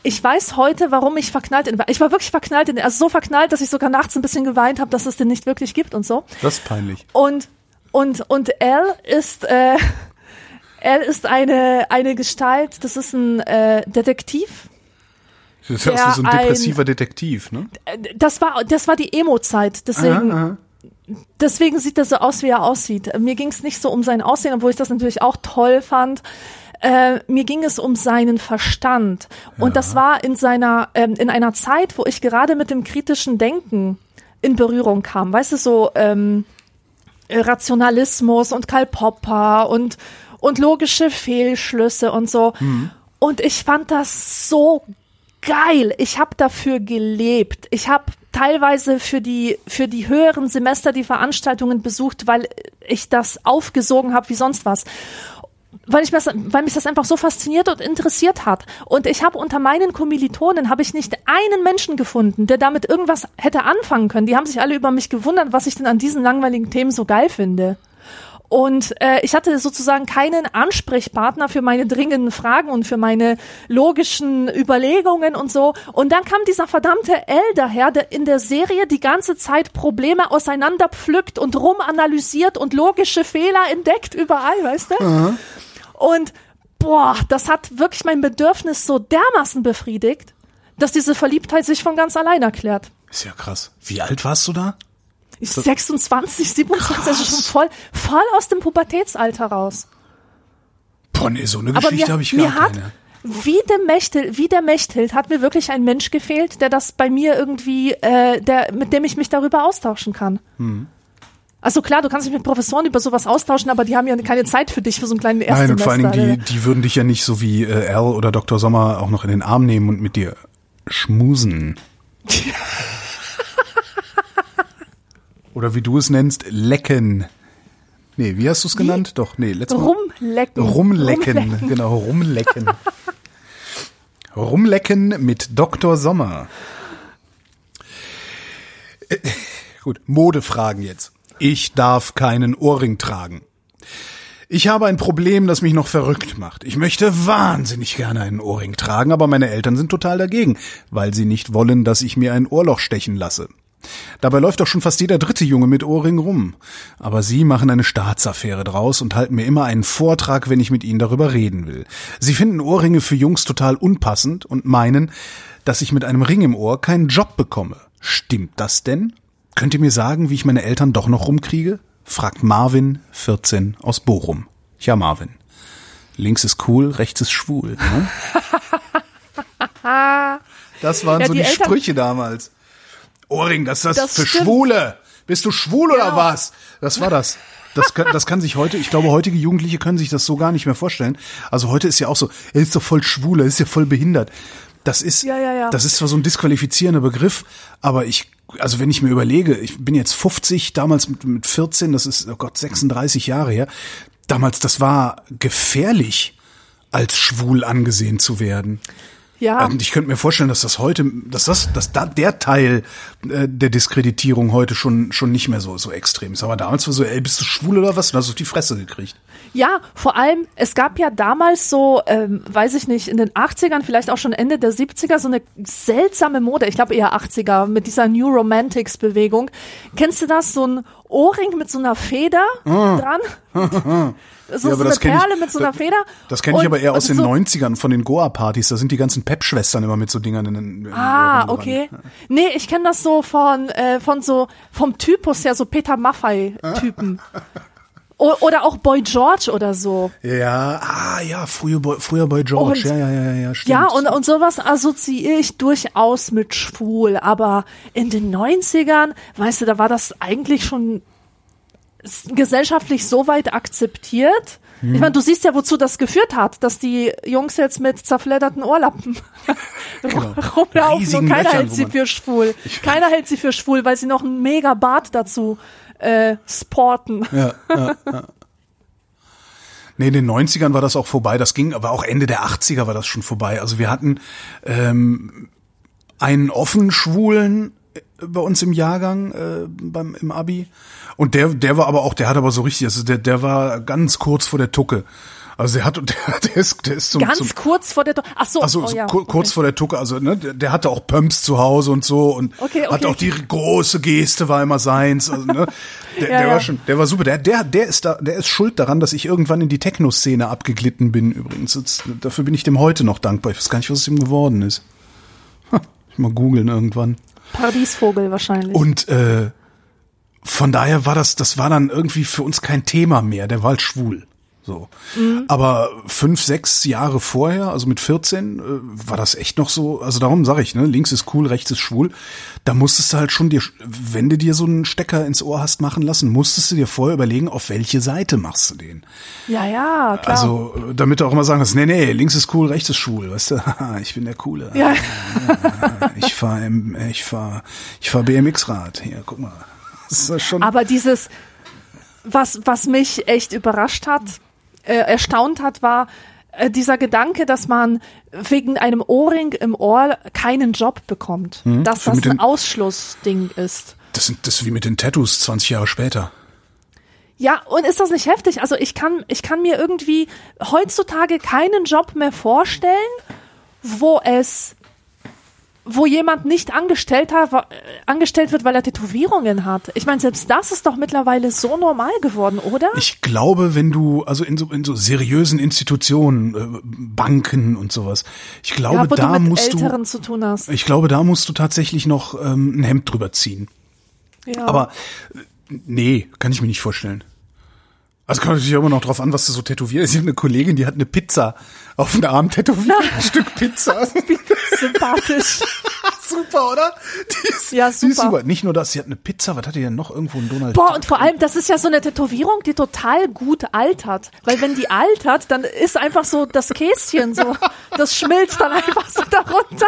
Speaker 3: ich weiß heute, warum ich verknallt in, ich war wirklich verknallt in, also so verknallt, dass ich sogar nachts ein bisschen geweint habe, dass es den nicht wirklich gibt und so.
Speaker 2: Das ist peinlich.
Speaker 3: Und und und L ist äh, L ist eine eine Gestalt, das ist ein äh, Detektiv.
Speaker 2: Das ist
Speaker 3: Der
Speaker 2: so ein
Speaker 3: ein-
Speaker 2: depressiver Detektiv, ne?
Speaker 3: Das war das war die Emo-Zeit, deswegen deswegen sieht er so aus, wie er aussieht. Mir ging es nicht so um sein Aussehen, obwohl ich das natürlich auch toll fand. Äh, mir ging es um seinen Verstand. Und das war in seiner, ähm, in einer Zeit, wo ich gerade mit dem kritischen Denken in Berührung kam. Weißt du, so ähm, Rationalismus und Karl Popper und, und logische Fehlschlüsse und so. Und ich fand das so geil. Ich habe dafür gelebt. Ich habe teilweise für die für die höheren Semester die Veranstaltungen besucht, weil ich das aufgesogen habe wie sonst was. Weil, ich weil mich das einfach so fasziniert und interessiert hat. Und ich habe unter meinen Kommilitonen habe ich nicht einen Menschen gefunden, der damit irgendwas hätte anfangen können. Die haben sich alle über mich gewundert, was ich denn an diesen langweiligen Themen so geil finde. Und äh, ich hatte sozusagen keinen Ansprechpartner für meine dringenden Fragen und für meine logischen Überlegungen und so. Und dann kam dieser verdammte L daher, der in der Serie die ganze Zeit Probleme auseinanderpflückt und rumanalysiert und logische Fehler entdeckt überall, weißt du? Und boah, das hat wirklich mein Bedürfnis so dermaßen befriedigt, dass diese Verliebtheit sich von ganz allein erklärt.
Speaker 2: Ist ja krass. Wie alt warst du da?
Speaker 3: Ich 26, 27, also schon voll, voll aus dem Pubertätsalter raus.
Speaker 2: Boah, nee, so eine
Speaker 3: Aber
Speaker 2: Geschichte
Speaker 3: mir,
Speaker 2: habe ich
Speaker 3: mir
Speaker 2: gar
Speaker 3: hat,
Speaker 2: keine.
Speaker 3: wie der Mechthild, wie der Mechthild, hat mir wirklich ein Mensch gefehlt, der das bei mir irgendwie, äh, der, mit dem ich mich darüber austauschen kann.
Speaker 2: Hm.
Speaker 3: Also klar, du kannst dich mit Professoren über sowas austauschen, aber die haben ja keine Zeit für dich für so einen kleinen
Speaker 2: Nein,
Speaker 3: Erstsemester.
Speaker 2: und vor allen Dingen, die, die würden dich ja nicht so wie äh, Al oder Dr. Sommer auch noch in den Arm nehmen und mit dir schmusen. oder wie du es nennst, lecken. Nee, wie hast du es genannt? Doch, nee, letztes Mal.
Speaker 3: Rumlecken.
Speaker 2: Rumlecken,
Speaker 3: Rumlecken.
Speaker 2: genau, rumlecken. rumlecken mit Dr. Sommer. Äh, Gut, Modefragen jetzt. Ich darf keinen Ohrring tragen. Ich habe ein Problem, das mich noch verrückt macht. Ich möchte wahnsinnig gerne einen Ohrring tragen, aber meine Eltern sind total dagegen, weil sie nicht wollen, dass ich mir ein Ohrloch stechen lasse. Dabei läuft doch schon fast jeder dritte Junge mit Ohrring rum. Aber sie machen eine Staatsaffäre draus und halten mir immer einen Vortrag, wenn ich mit ihnen darüber reden will. Sie finden Ohrringe für Jungs total unpassend und meinen, dass ich mit einem Ring im Ohr keinen Job bekomme. Stimmt das denn? Könnt ihr mir sagen, wie ich meine Eltern doch noch rumkriege? fragt Marvin, 14, aus Bochum. Ja, Marvin. Links ist cool, rechts ist schwul. Ne? Das waren
Speaker 3: Ja,
Speaker 2: so
Speaker 3: die
Speaker 2: die,
Speaker 3: Eltern-
Speaker 2: Sprüche damals. Ohrring, das ist das,
Speaker 3: Das
Speaker 2: für
Speaker 3: stimmt.
Speaker 2: Schwule. Bist du schwul oder
Speaker 3: Genau.
Speaker 2: was? Das war das. Das kann, das kann sich heute, ich glaube, heutige Jugendliche können sich das so gar nicht mehr vorstellen. Also heute ist ja auch so, er ist doch voll schwul, er ist ja voll behindert. Das ist,
Speaker 3: Ja, ja, ja.
Speaker 2: das ist zwar so ein disqualifizierender Begriff, aber ich, also wenn ich mir überlege, ich bin jetzt 50, damals mit, mit 14, das ist, oh Gott, 36 Jahre her. Damals, das war gefährlich, als schwul angesehen zu werden.
Speaker 3: Ja,
Speaker 2: Und ich könnte mir vorstellen, dass das heute, dass das, dass da der Teil äh, der Diskreditierung heute schon schon nicht mehr so so extrem ist. Aber damals war so, ey, bist du schwul oder was? Und hast du auf die Fresse gekriegt.
Speaker 3: ja, vor allem, es gab ja damals so, ähm, weiß ich nicht, in den 80ern, vielleicht auch schon Ende der 70er, so eine seltsame Mode, ich glaube eher 80er, mit dieser New Romantics Bewegung. Kennst du das? So ein Ohrring mit so einer Feder dran? So,
Speaker 2: Ja,
Speaker 3: so eine
Speaker 2: das kenn ich-
Speaker 3: Perle mit so einer
Speaker 2: das-
Speaker 3: Feder.
Speaker 2: Das kenne ich
Speaker 3: Und-
Speaker 2: aber eher aus den
Speaker 3: so,
Speaker 2: 90ern von den Goa-Partys. Da sind die ganzen Pep-Schwestern immer mit so Dingern in den. in
Speaker 3: Ah,
Speaker 2: den Ohren
Speaker 3: okay. Nee, ich kenne das so von, äh, von so, vom Typus her, so Peter Maffei-Typen. Oder auch Boy George oder so.
Speaker 2: Ja, ah ja, früher Boy, früher Boy George.
Speaker 3: Und-
Speaker 2: ja, ja, ja, ja, stimmt.
Speaker 3: Ja, und, und sowas assoziiere ich durchaus mit schwul. Aber in den 90ern, weißt du, da war das eigentlich schon gesellschaftlich so weit akzeptiert.
Speaker 2: Hm.
Speaker 3: Ich meine, du siehst ja, wozu das geführt hat, dass die Jungs jetzt mit zerfledderten Ohrlappen rumlaufen
Speaker 2: Genau. Riesigen
Speaker 3: und keiner
Speaker 2: Löchern,
Speaker 3: hält sie für schwul. Keiner hält sie für schwul, weil sie noch einen mega Bart dazu äh, sporten.
Speaker 2: Ja, ja, ja. Nee, in den 90ern war das auch vorbei. Das ging, aber auch Ende der 80er war das schon vorbei. Also wir hatten ähm, einen offen Schwulen bei uns im Jahrgang äh, beim im Abi und der der war aber auch der hat aber so richtig also der der war ganz kurz vor der Tucke also der hat der, der ist der ist zum,
Speaker 3: Ganz
Speaker 2: zum
Speaker 3: kurz vor der. Do Ach so,
Speaker 2: also
Speaker 3: oh,
Speaker 2: so
Speaker 3: ja,
Speaker 2: ku- kurz
Speaker 3: okay.
Speaker 2: vor der Tucke, also ne, der, der hatte auch Pumps zu Hause und so und
Speaker 3: Okay,
Speaker 2: hat
Speaker 3: okay.
Speaker 2: auch die große Geste war immer seins. Also, ne, der,
Speaker 3: Ja,
Speaker 2: der
Speaker 3: ja.
Speaker 2: war schon, der war super. Der, der, der ist da, der ist schuld daran, dass ich irgendwann in die Techno-Szene abgeglitten bin. Übrigens, Jetzt, dafür bin ich dem heute noch dankbar. Ich weiß gar nicht, was aus ihm geworden ist. Mal googeln irgendwann.
Speaker 3: Paradiesvogel wahrscheinlich.
Speaker 2: Und äh, von daher war das, das war dann irgendwie für uns kein Thema mehr. Der war halt schwul. So. Aber fünf, sechs Jahre vorher, also mit 14, äh, war das echt noch so, also darum sage ich, ne, links ist cool, rechts ist schwul. Da musstest du halt schon dir, wenn du dir so einen Stecker ins Ohr hast machen lassen, musstest du dir vorher überlegen, auf welche Seite machst du den.
Speaker 3: ja, ja, klar.
Speaker 2: Also, damit du auch immer sagen kannst, nee, nee, links ist cool, rechts ist schwul, weißt du, Haha, ich bin der Coole.
Speaker 3: ja.
Speaker 2: Ich fahr, ich fahr, ich fahr BMX-Rad. Hier, guck mal. Das ist schon.
Speaker 3: Aber dieses, was, was mich echt überrascht hat, äh, erstaunt hat, war äh, dieser Gedanke, dass man wegen einem Ohrring im Ohr keinen Job bekommt. dass
Speaker 2: für
Speaker 3: das ein Ausschlussding ist.
Speaker 2: Das sind das ist wie mit den Tattoos 20 Jahre später.
Speaker 3: Ja, und ist das nicht heftig? Also ich kann, ich kann mir irgendwie heutzutage keinen Job mehr vorstellen, wo es, wo jemand nicht angestellt, hat, äh, angestellt wird, weil er Tätowierungen hat. Ich meine, selbst das ist doch mittlerweile so normal geworden, oder?
Speaker 2: Ich glaube, wenn du also in so in so seriösen Institutionen, äh, Banken und sowas, ich glaube,
Speaker 3: ja,
Speaker 2: da
Speaker 3: du mit
Speaker 2: musst
Speaker 3: Älteren
Speaker 2: du
Speaker 3: zu tun hast.
Speaker 2: ich glaube, da musst du tatsächlich noch ähm, ein Hemd drüber ziehen.
Speaker 3: Ja.
Speaker 2: Aber äh, nee, kann ich mir nicht vorstellen. Also kommt natürlich immer noch drauf an, was du so tätowierst. Ich habe eine Kollegin, die hat eine Pizza auf den Arm tätowiert, ein Stück Pizza.
Speaker 3: sympathisch.
Speaker 2: super, oder? Die ist,
Speaker 3: Ja,
Speaker 2: Die ist
Speaker 3: super.
Speaker 2: super. Nicht nur das, sie hat eine Pizza. Was hat die denn noch irgendwo in Donald
Speaker 3: Boah,
Speaker 2: Duck?
Speaker 3: und vor allem, das ist ja so eine Tätowierung, die total gut altert. Weil wenn die altert, dann ist einfach so das Käschen so, das schmilzt dann einfach so darunter.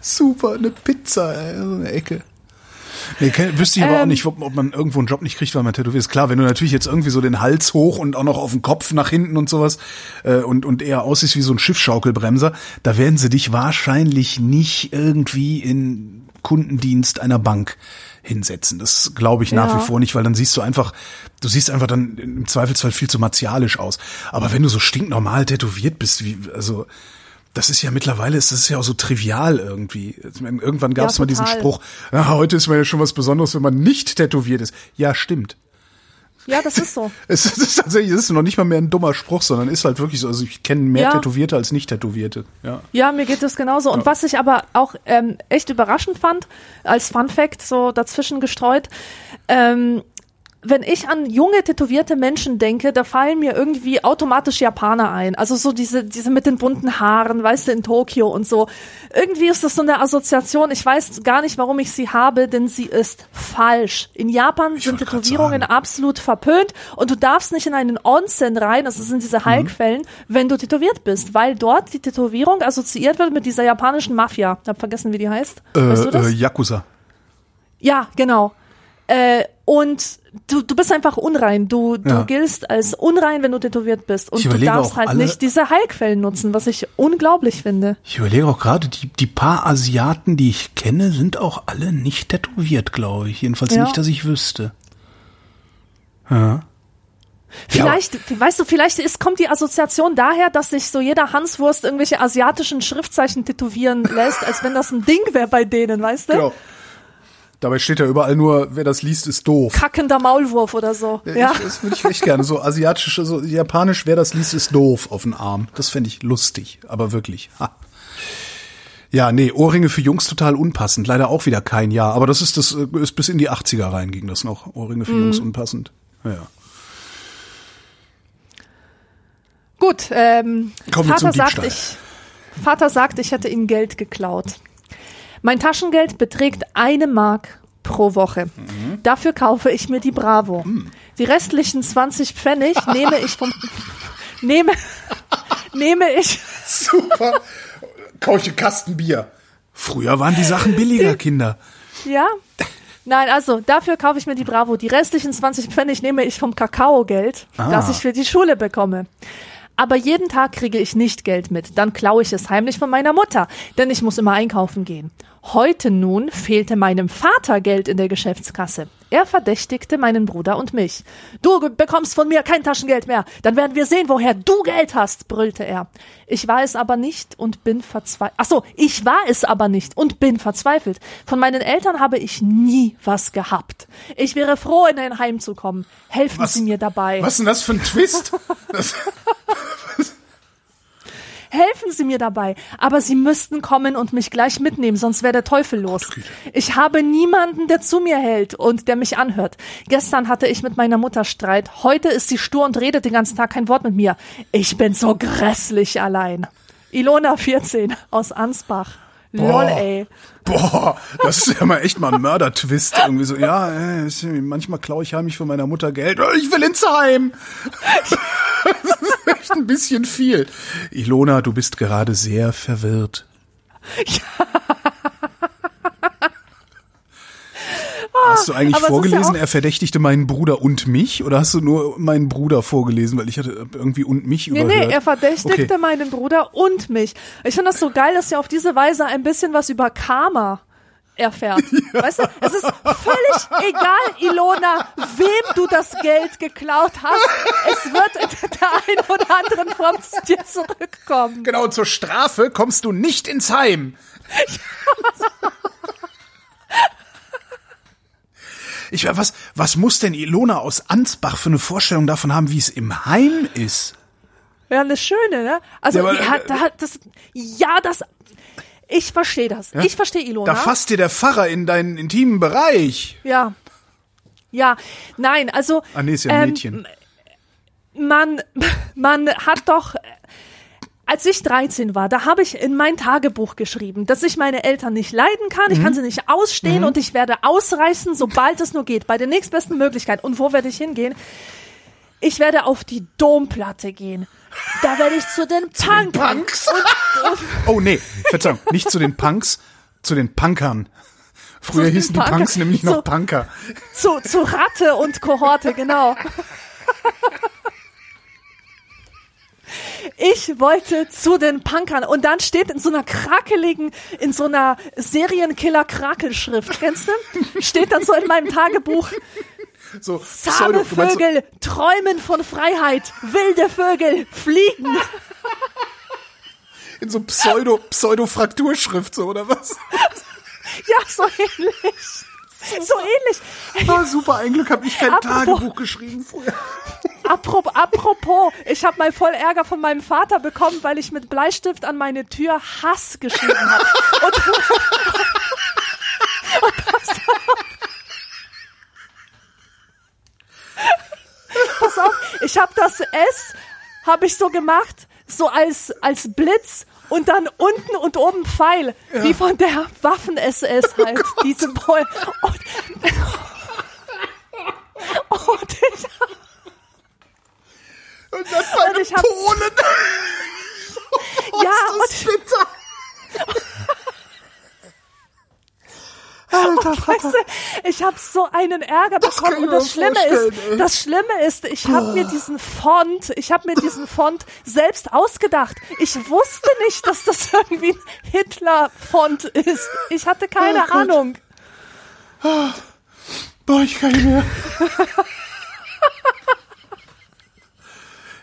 Speaker 2: Super, eine Pizza, ey, so eine Ecke. Nee, wüsste ich aber auch
Speaker 3: Ähm.
Speaker 2: nicht, ob, ob man irgendwo einen Job nicht kriegt, weil man tätowiert ist. Klar, wenn du natürlich jetzt irgendwie so den Hals hoch und auch noch auf den Kopf nach hinten und sowas äh, und, und eher aussiehst wie so ein Schiffschaukelbremser, da werden sie dich wahrscheinlich nicht irgendwie in Kundendienst einer Bank hinsetzen. Das glaube ich nach
Speaker 3: Ja.
Speaker 2: wie vor nicht, weil dann siehst du einfach, du siehst einfach dann im Zweifelsfall viel zu martialisch aus. Aber wenn du so stinknormal tätowiert bist, wie, also das ist ja mittlerweile, ist das ist ja auch so trivial irgendwie. Meine, Irgendwann gab es
Speaker 3: Ja,
Speaker 2: mal diesen. Spruch, ja, heute ist man ja schon was Besonderes, wenn man nicht tätowiert ist. Ja, stimmt.
Speaker 3: Ja, das ist so.
Speaker 2: Es ist, tatsächlich, es ist noch nicht mal mehr ein dummer Spruch, sondern ist halt wirklich so. Also ich kenne mehr
Speaker 3: Ja.
Speaker 2: Tätowierte als nicht Tätowierte. Ja.
Speaker 3: Ja, mir geht es genauso. Und was ich aber auch ähm, echt überraschend fand, als Fun Fact so dazwischen gestreut, ähm, wenn ich an junge tätowierte Menschen denke, da fallen mir irgendwie automatisch Japaner ein. Also so diese, diese mit den bunten Haaren, weißt du, in Tokio und so. Irgendwie ist das so eine Assoziation. Ich weiß gar nicht, warum ich sie habe, denn sie ist falsch. In Japan sind
Speaker 2: wollte grad
Speaker 3: Tätowierungen absolut verpönt und du darfst nicht in einen Onsen rein, das sind diese Heilquellen, wenn du tätowiert bist, weil dort die Tätowierung assoziiert wird mit dieser japanischen Mafia. Ich hab vergessen, wie die heißt.
Speaker 2: Äh,
Speaker 3: weißt du das?
Speaker 2: äh, Yakuza.
Speaker 3: Ja, genau. Äh, und du, du bist einfach unrein. Du, du
Speaker 2: Ja.
Speaker 3: giltst als unrein, wenn du tätowiert bist. Und du darfst halt
Speaker 2: alle-
Speaker 3: nicht diese Heilquellen nutzen, was ich unglaublich finde.
Speaker 2: Ich überlege auch gerade, die, die paar Asiaten, die ich kenne, sind auch alle nicht tätowiert, glaube ich. Jedenfalls
Speaker 3: Ja.
Speaker 2: nicht, dass ich wüsste. Ja.
Speaker 3: Vielleicht, weißt du, vielleicht ist, kommt die Assoziation daher, dass sich so jeder Hanswurst irgendwelche asiatischen Schriftzeichen tätowieren lässt, als wenn das ein Ding wäre bei denen, weißt du?
Speaker 2: Genau. Dabei steht ja überall nur, wer das liest, ist doof.
Speaker 3: Kackender Maulwurf oder so. Ja.
Speaker 2: Ich, das würde ich echt gerne. So asiatisch, so japanisch, wer das liest, ist doof auf den Arm. Das fände ich lustig, aber wirklich. Ha. Ja, nee, Ohrringe für Jungs total unpassend. Leider auch wieder kein Jahr. Aber das ist das äh, ist bis in die 80er rein ging das noch. Ohrringe für Jungs unpassend. Ja.
Speaker 3: Gut, ähm,
Speaker 2: Kommen
Speaker 3: Vater sagt, ich, Vater sagt, ich hätte ihm Geld geklaut. Mein Taschengeld beträgt eine Mark pro Woche.
Speaker 2: Mhm.
Speaker 3: Dafür kaufe ich mir die Bravo. Die restlichen 20 Pfennig nehme ich vom, nehme, nehme ich,
Speaker 2: Super. Kauche Kasten Bier. Früher waren die Sachen billiger, Kinder.
Speaker 3: ja? Nein, also dafür kaufe ich mir die Bravo. Die restlichen 20 Pfennig nehme ich vom Kakaogeld,
Speaker 2: Ah.
Speaker 3: das ich für die Schule bekomme. Aber jeden Tag kriege ich nicht Geld mit. Dann klaue ich es heimlich von meiner Mutter, denn ich muss immer einkaufen gehen. Heute nun fehlte meinem Vater Geld in der Geschäftskasse. Er verdächtigte meinen Bruder und mich. Du bekommst von mir kein Taschengeld mehr. Dann werden wir sehen, woher du Geld hast, brüllte er. Ich war es aber nicht und bin verzweifelt. Ach so, ich war es aber nicht und bin verzweifelt. Von meinen Eltern habe ich nie was gehabt. Ich wäre froh, in ein Heim zu kommen. Helfen Sie mir dabei.
Speaker 2: Was ist denn das für ein Twist? Das,
Speaker 3: Helfen Sie mir dabei. Aber Sie müssten kommen und mich gleich mitnehmen, sonst wäre der Teufel los. Ich habe niemanden, der zu mir hält und der mich anhört. Gestern hatte ich mit meiner Mutter Streit. Heute ist sie stur und redet den ganzen Tag kein Wort mit mir. Ich bin so grässlich allein. Ilona 14 aus Ansbach. Lol, ey.
Speaker 2: boah, das ist ja mal echt mal ein Mörder-Twist. Irgendwie so, ja, äh, manchmal klaue ich heimlich von meiner Mutter Geld. Oh, Ich will ins Heim. Das ist echt ein bisschen viel. Ilona, du bist gerade sehr verwirrt. Hast du eigentlich
Speaker 3: ja
Speaker 2: vorgelesen,
Speaker 3: auch-
Speaker 2: er verdächtigte meinen Bruder und mich? Oder hast du nur meinen Bruder vorgelesen? Weil ich hatte irgendwie und mich
Speaker 3: Nee,
Speaker 2: überhört.
Speaker 3: nee, er verdächtigte
Speaker 2: Okay.
Speaker 3: meinen Bruder und mich. Ich finde das so geil, dass er auf diese Weise ein bisschen was über Karma erfährt. Weißt du, es ist völlig egal, Ilona, wem du das Geld geklaut hast. Es wird in der einen oder anderen Form zu dir zurückkommen.
Speaker 2: Genau, zur Strafe kommst du nicht ins Heim. Ich was, was muss denn Ilona aus Ansbach für eine Vorstellung davon haben, wie es im Heim ist?
Speaker 3: Ja, eine schöne, ne? Also,
Speaker 2: Ja, aber,
Speaker 3: die hat, da hat das, ja, das, ich verstehe das. Ich verstehe Ilona.
Speaker 2: Da fasst dir der Pfarrer in deinen intimen Bereich.
Speaker 3: Ja. Ja, nein, also.
Speaker 2: Ah, nee, ist ja ein
Speaker 3: ähm,
Speaker 2: Mädchen.
Speaker 3: man, man hat doch, als ich 13 war, da habe ich in mein Tagebuch geschrieben, dass ich meine Eltern nicht leiden kann, ich kann sie nicht ausstehen und ich werde ausreißen, sobald es nur geht, bei der nächstbesten Möglichkeit. Und wo werde ich hingehen? Ich werde auf die Domplatte gehen. Da werde ich zu den Punkern.
Speaker 2: Punks? oh nee, Verzeihung, nicht zu den Punks, zu den Punkern. Früher
Speaker 3: den
Speaker 2: hießen die
Speaker 3: Punker.
Speaker 2: Punks nämlich noch
Speaker 3: So.
Speaker 2: Punker.
Speaker 3: zu, zu Ratte und Kohorte, genau. Ich wollte zu den Punkern und dann steht in so einer krakeligen, in so einer Serienkiller-Krakelschrift, kennst du? Steht dann so in meinem Tagebuch,
Speaker 2: So
Speaker 3: zahme
Speaker 2: meinst so-
Speaker 3: Vögel träumen von Freiheit, wilde Vögel fliegen.
Speaker 2: in so Pseudo, Pseudo-Frakturschrift, so, oder was?
Speaker 3: Ja, so ähnlich. So ähnlich.
Speaker 2: Ah, super, ein Glück habe ich kein
Speaker 3: Apropos-
Speaker 2: Tagebuch geschrieben früher.
Speaker 3: Apropos, apropos, ich habe mal voll Ärger von meinem Vater bekommen, weil ich mit Bleistift an meine Tür Hass geschrieben habe. Und, Pass auf, ich habe das S, habe ich so gemacht, so als, als Blitz und dann unten und oben Pfeil, wie von der Waffen-SS halt, die Symbol. Und, und ich
Speaker 2: Und dann bei
Speaker 3: Und
Speaker 2: einem
Speaker 3: ich hab-
Speaker 2: Polen.
Speaker 3: Ja,
Speaker 2: das ist bitter. Alter
Speaker 3: Weißt du, ich habe so einen Ärger
Speaker 2: Das
Speaker 3: bekommen und das Schlimme ist,
Speaker 2: ey.
Speaker 3: das Schlimme ist, ich habe mir diesen Font, ich habe mir diesen Font selbst ausgedacht. Ich wusste nicht, dass das irgendwie ein Hitler-Font ist. Ich hatte keine
Speaker 2: Oh.
Speaker 3: Ahnung.
Speaker 2: Boah, ich kann nicht mehr.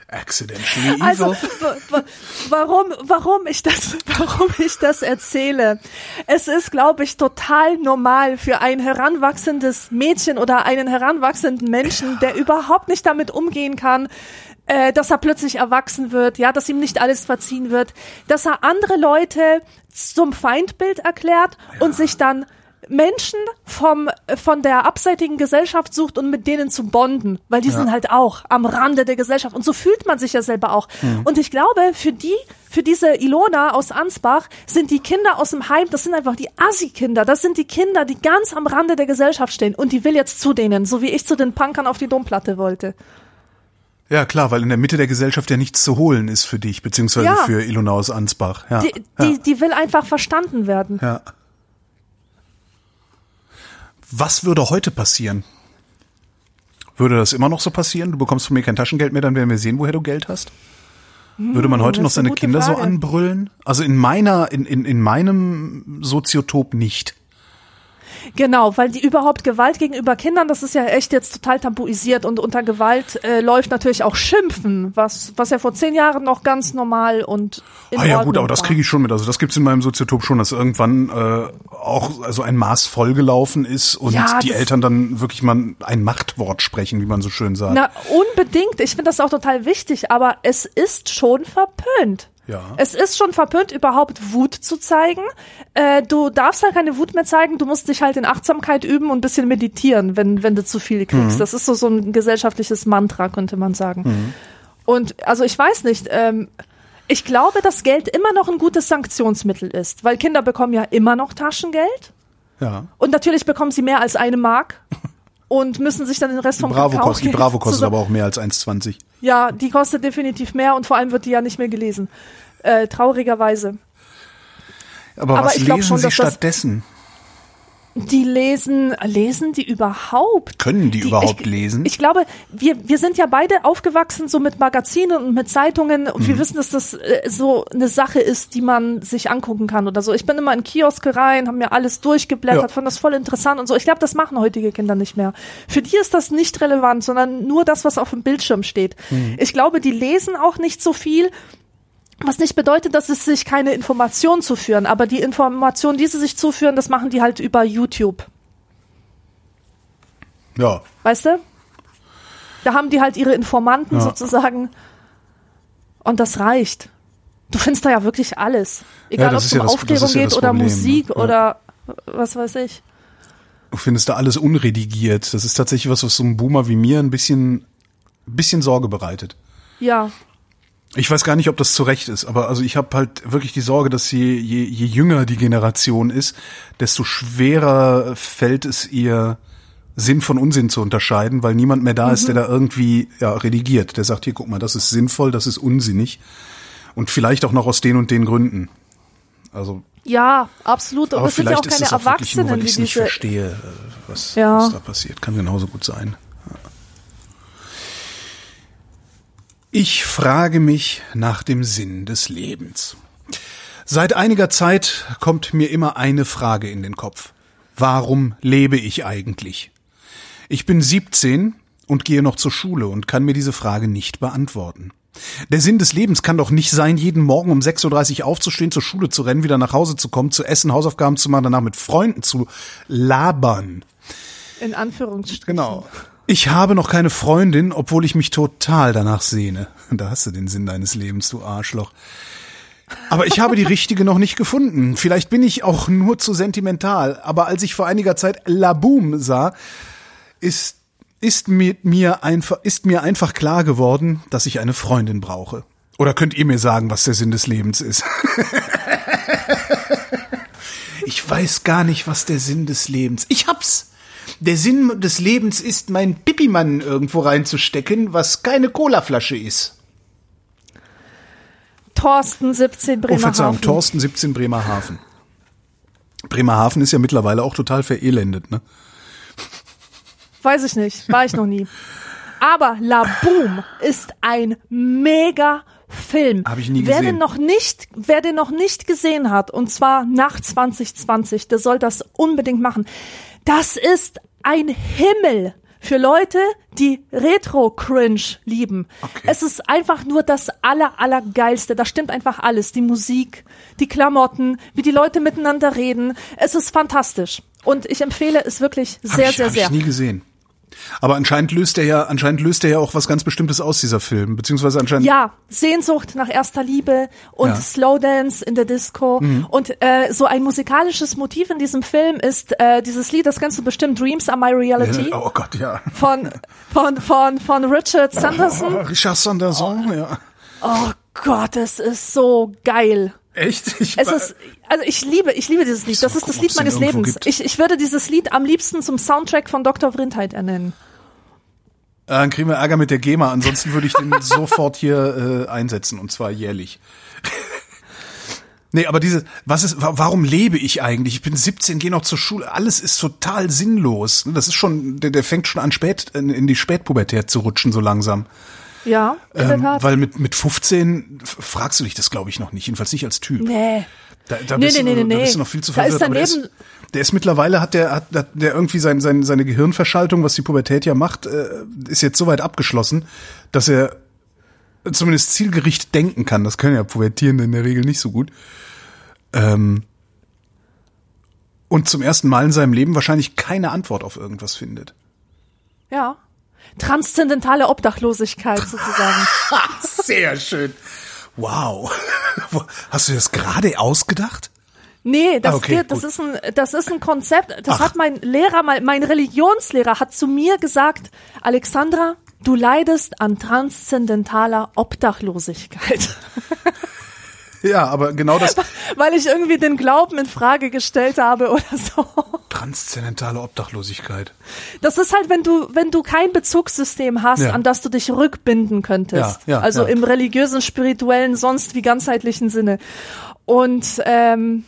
Speaker 2: Accidentally
Speaker 3: Also,
Speaker 2: evil.
Speaker 3: wa- warum, warum ich das, warum ich das erzähle? Es ist, glaube ich, total normal für ein heranwachsendes Mädchen oder einen heranwachsenden Menschen, der überhaupt nicht damit umgehen kann, äh, dass er plötzlich erwachsen wird, ja, dass ihm nicht alles verziehen wird, dass er andere Leute zum Feindbild erklärt und sich dann Menschen vom, von der abseitigen Gesellschaft sucht und mit denen zu bonden, weil die sind halt auch am Rande der Gesellschaft und so fühlt man sich ja selber auch. Und ich glaube, für die, für diese Ilona aus Ansbach sind die Kinder aus dem Heim, das sind einfach die Assi-Kinder, das sind die Kinder, die ganz am Rande der Gesellschaft stehen und die will jetzt zu denen, so wie ich zu den Punkern auf die Domplatte wollte.
Speaker 2: Ja, klar, weil in der Mitte der Gesellschaft ja nichts zu holen ist für dich, beziehungsweise
Speaker 3: Ja.
Speaker 2: für Ilona aus Ansbach. Ja.
Speaker 3: Die, die, die will einfach verstanden werden.
Speaker 2: ja. Was würde heute passieren? Würde das immer noch so passieren? Du bekommst von mir kein Taschengeld mehr, dann werden wir sehen, woher du Geld hast? Würde man heute
Speaker 3: das
Speaker 2: noch seine Kinder so
Speaker 3: Frage.
Speaker 2: anbrüllen? Also in meiner, in, in, in meinem Soziotop nicht.
Speaker 3: Genau, weil die überhaupt Gewalt gegenüber Kindern, das ist ja echt jetzt total tabuisiert und unter Gewalt äh, läuft natürlich auch Schimpfen, was, was ja vor zehn Jahren noch ganz normal und in
Speaker 2: Ah ja
Speaker 3: Ordnung
Speaker 2: gut, aber das kriege ich schon mit. Also das gibt's in meinem Soziotop schon, dass irgendwann äh, auch also ein Maß vollgelaufen ist und
Speaker 3: Ja,
Speaker 2: die Eltern dann wirklich mal ein Machtwort sprechen, wie man so schön sagt.
Speaker 3: Na, unbedingt. Ich finde das auch total wichtig, aber es ist schon verpönt.
Speaker 2: Ja.
Speaker 3: Es ist schon verpönt, überhaupt Wut zu zeigen. Äh, du darfst halt keine Wut mehr zeigen, du musst dich halt in Achtsamkeit üben und ein bisschen meditieren, wenn, wenn du zu viel kriegst.
Speaker 2: Mhm.
Speaker 3: Das ist so, so ein gesellschaftliches Mantra, könnte man sagen.
Speaker 2: Mhm.
Speaker 3: Und also ich weiß nicht, ähm, ich glaube, dass Geld immer noch ein gutes Sanktionsmittel ist, weil Kinder bekommen ja immer noch Taschengeld
Speaker 2: Ja.
Speaker 3: und natürlich bekommen sie mehr als eine Mark und müssen sich dann den Rest vom
Speaker 2: Bravo,
Speaker 3: Kakao
Speaker 2: kostet, die Bravo kostet
Speaker 3: zusammen-
Speaker 2: aber auch mehr als 1,20.
Speaker 3: ja, die kostet definitiv mehr und vor allem wird die ja nicht mehr gelesen. Äh, traurigerweise.
Speaker 2: Aber,
Speaker 3: Aber
Speaker 2: was
Speaker 3: glaub
Speaker 2: lesen
Speaker 3: schon,
Speaker 2: sie
Speaker 3: dass das-
Speaker 2: stattdessen?
Speaker 3: Die lesen, lesen die überhaupt?
Speaker 2: Können die, überhaupt
Speaker 3: ich,
Speaker 2: lesen?
Speaker 3: Ich glaube, wir, wir sind ja beide aufgewachsen so mit Magazinen und mit Zeitungen und
Speaker 2: Mhm.
Speaker 3: wir wissen, dass das äh, so eine Sache ist, die man sich angucken kann oder so. Ich bin immer in Kioske rein, habe mir alles durchgeblättert,
Speaker 2: Ja.
Speaker 3: fand das voll interessant und so. Ich glaube, das machen heutige Kinder nicht mehr. Für die ist das nicht relevant, sondern nur das, was auf dem Bildschirm steht.
Speaker 2: Mhm.
Speaker 3: Ich glaube, die lesen auch nicht so viel. Was nicht bedeutet, dass es sich keine Informationen zuführen, aber die Informationen, die sie sich zuführen, das machen die halt über YouTube.
Speaker 2: ja.
Speaker 3: Weißt du? Da haben die halt ihre Informanten
Speaker 2: Ja.
Speaker 3: sozusagen und das reicht. Du findest da ja wirklich alles. Egal, ob
Speaker 2: das
Speaker 3: es
Speaker 2: ist ja
Speaker 3: um
Speaker 2: das-
Speaker 3: Aufklärung
Speaker 2: ja
Speaker 3: geht oder
Speaker 2: Problem, ne?
Speaker 3: Musik
Speaker 2: Ja.
Speaker 3: oder was weiß ich.
Speaker 2: Du findest da alles unredigiert. Das ist tatsächlich was, was so einem Boomer wie mir ein bisschen, ein bisschen Sorge bereitet.
Speaker 3: Ja.
Speaker 2: Ich weiß gar nicht, ob das zu Recht ist, aber also ich habe halt wirklich die Sorge, dass je, je, je jünger die Generation ist, desto schwerer fällt es ihr, Sinn von Unsinn zu unterscheiden, weil niemand mehr da ist, der da irgendwie ja, redigiert. Der sagt, hier, guck mal, das ist sinnvoll, das ist unsinnig. Und vielleicht auch noch aus den und den Gründen. Also,
Speaker 3: Ja, absolut. Und
Speaker 2: aber
Speaker 3: es sind ja
Speaker 2: vielleicht
Speaker 3: auch
Speaker 2: ist
Speaker 3: keine
Speaker 2: es auch wirklich nur,
Speaker 3: Erwachsenen,
Speaker 2: weil
Speaker 3: die
Speaker 2: ich es nicht
Speaker 3: diese.
Speaker 2: verstehe, äh, was,
Speaker 3: Ja.
Speaker 2: was da passiert. Kann genauso gut sein. Ja. Ich frage mich nach dem Sinn des Lebens. Seit einiger Zeit kommt mir immer eine Frage in den Kopf. Warum lebe ich eigentlich? Ich bin 17 und gehe noch zur Schule und kann mir diese Frage nicht beantworten. Der Sinn des Lebens kann doch nicht sein, jeden Morgen um 6.30 Uhr aufzustehen, zur Schule zu rennen, wieder nach Hause zu kommen, zu essen, Hausaufgaben zu machen, danach mit Freunden zu labern.
Speaker 3: In Anführungsstrichen.
Speaker 2: Genau. Ich habe noch keine Freundin, obwohl ich mich total danach sehne. Da hast du den Sinn deines Lebens, du Arschloch. Aber ich habe die richtige noch nicht gefunden. Vielleicht bin ich auch nur zu sentimental. Aber als ich vor einiger Zeit La Boom sah, ist, ist mir, mir einfach, ist mir einfach klar geworden, dass ich eine Freundin brauche. Oder könnt ihr mir sagen, was der Sinn des Lebens ist? Ich weiß gar nicht, was der Sinn des Lebens. Ich hab's. Der Sinn des Lebens ist, mein Pipimann irgendwo reinzustecken, was keine Colaflasche ist.
Speaker 3: Thorsten 17
Speaker 2: Oh, Verzeihung,
Speaker 3: Bremerhaven.
Speaker 2: Thorsten 17 Bremerhaven. Bremerhaven ist ja mittlerweile auch total verelendet, ne?
Speaker 3: Weiß ich nicht, war ich noch nie. Aber La Boom ist ein mega Film.
Speaker 2: Hab ich nie
Speaker 3: wer
Speaker 2: gesehen.
Speaker 3: Den noch nicht, wer den noch nicht gesehen hat, und zwar nach 2020, der soll das unbedingt machen. Das ist ein Himmel für Leute, die Retro-Cringe lieben.
Speaker 2: Okay.
Speaker 3: Es ist einfach nur das aller, allergeilste. Da stimmt einfach alles. Die Musik, die Klamotten, wie die Leute miteinander reden. Es ist fantastisch. Und ich empfehle es wirklich
Speaker 2: Hab
Speaker 3: sehr,
Speaker 2: ich,
Speaker 3: sehr,
Speaker 2: hab
Speaker 3: sehr.
Speaker 2: ich nie gesehen. Aber anscheinend löst er ja, anscheinend löst er ja auch was ganz Bestimmtes aus, dieser Film. Beziehungsweise anscheinend.
Speaker 3: Ja, Sehnsucht nach erster Liebe und
Speaker 2: Ja. Mhm.
Speaker 3: Slowdance in der Disco. Und äh, so ein musikalisches Motiv in diesem Film ist äh, dieses Lied, das kennst du bestimmt, Dreams are my reality,
Speaker 2: Oh Gott, ja.
Speaker 3: von, von, von, von Richard Sanderson.
Speaker 2: Oh, Richard Sanderson, ja.
Speaker 3: Oh Gott, es ist so geil.
Speaker 2: Echt? Ich
Speaker 3: Es ist, also ich liebe, ich liebe dieses Lied. Das ist das Lied meines Lebens.
Speaker 2: gibt.
Speaker 3: Ich, ich würde dieses Lied am liebsten zum Soundtrack von Dr. Vrindheit ernennen.
Speaker 2: Äh, Dann kriegen wir Ärger mit der GEMA. Ansonsten würde ich den sofort hier äh, einsetzen und zwar jährlich. nee, aber diese, was ist, wa- warum lebe ich eigentlich? Ich bin 17, gehe noch zur Schule. Alles ist total sinnlos. Das ist schon, der, der fängt schon an spät in, in die Spätpubertät zu rutschen so langsam.
Speaker 3: Ja, in der
Speaker 2: Ähm,
Speaker 3: Tat.
Speaker 2: weil mit mit 15 f- fragst du dich das, glaube ich, noch nicht. Jedenfalls nicht als Typ.
Speaker 3: nee.
Speaker 2: Da, da,
Speaker 3: Nee,
Speaker 2: bist
Speaker 3: nee,
Speaker 2: du,
Speaker 3: nee,
Speaker 2: da bist du noch viel zu
Speaker 3: Da ist
Speaker 2: verwirrt. aber der,
Speaker 3: daneben-
Speaker 2: ist, der ist mittlerweile hat der hat, hat der irgendwie sein, sein, seine Gehirnverschaltung, was die Pubertät ja macht, äh, ist jetzt so weit abgeschlossen, dass er zumindest zielgerichtet denken kann. Das können ja Pubertierende in der Regel nicht so gut. Ähm, und zum ersten Mal in seinem Leben wahrscheinlich keine Antwort auf irgendwas findet.
Speaker 3: Ja. Transzendentale Obdachlosigkeit sozusagen.
Speaker 2: Sehr schön. Wow. Hast du das gerade ausgedacht?
Speaker 3: Nee, das,
Speaker 2: Ah, okay,
Speaker 3: geht, das
Speaker 2: gut.
Speaker 3: ist ein, das ist ein Konzept. Das
Speaker 2: Ach.
Speaker 3: hat mein Lehrer mal, mein Religionslehrer hat zu mir gesagt, Alexandra, du leidest an transzendentaler Obdachlosigkeit.
Speaker 2: Ja, aber genau das
Speaker 3: Weil ich irgendwie den Glauben in Frage gestellt habe oder so.
Speaker 2: transzendentale Obdachlosigkeit.
Speaker 3: Das ist halt, wenn du, wenn du kein Bezugssystem hast,
Speaker 2: Ja.
Speaker 3: an das du dich rückbinden könntest.
Speaker 2: Ja, ja,
Speaker 3: also im religiösen, spirituellen, sonst wie ganzheitlichen Sinne. Und ähm,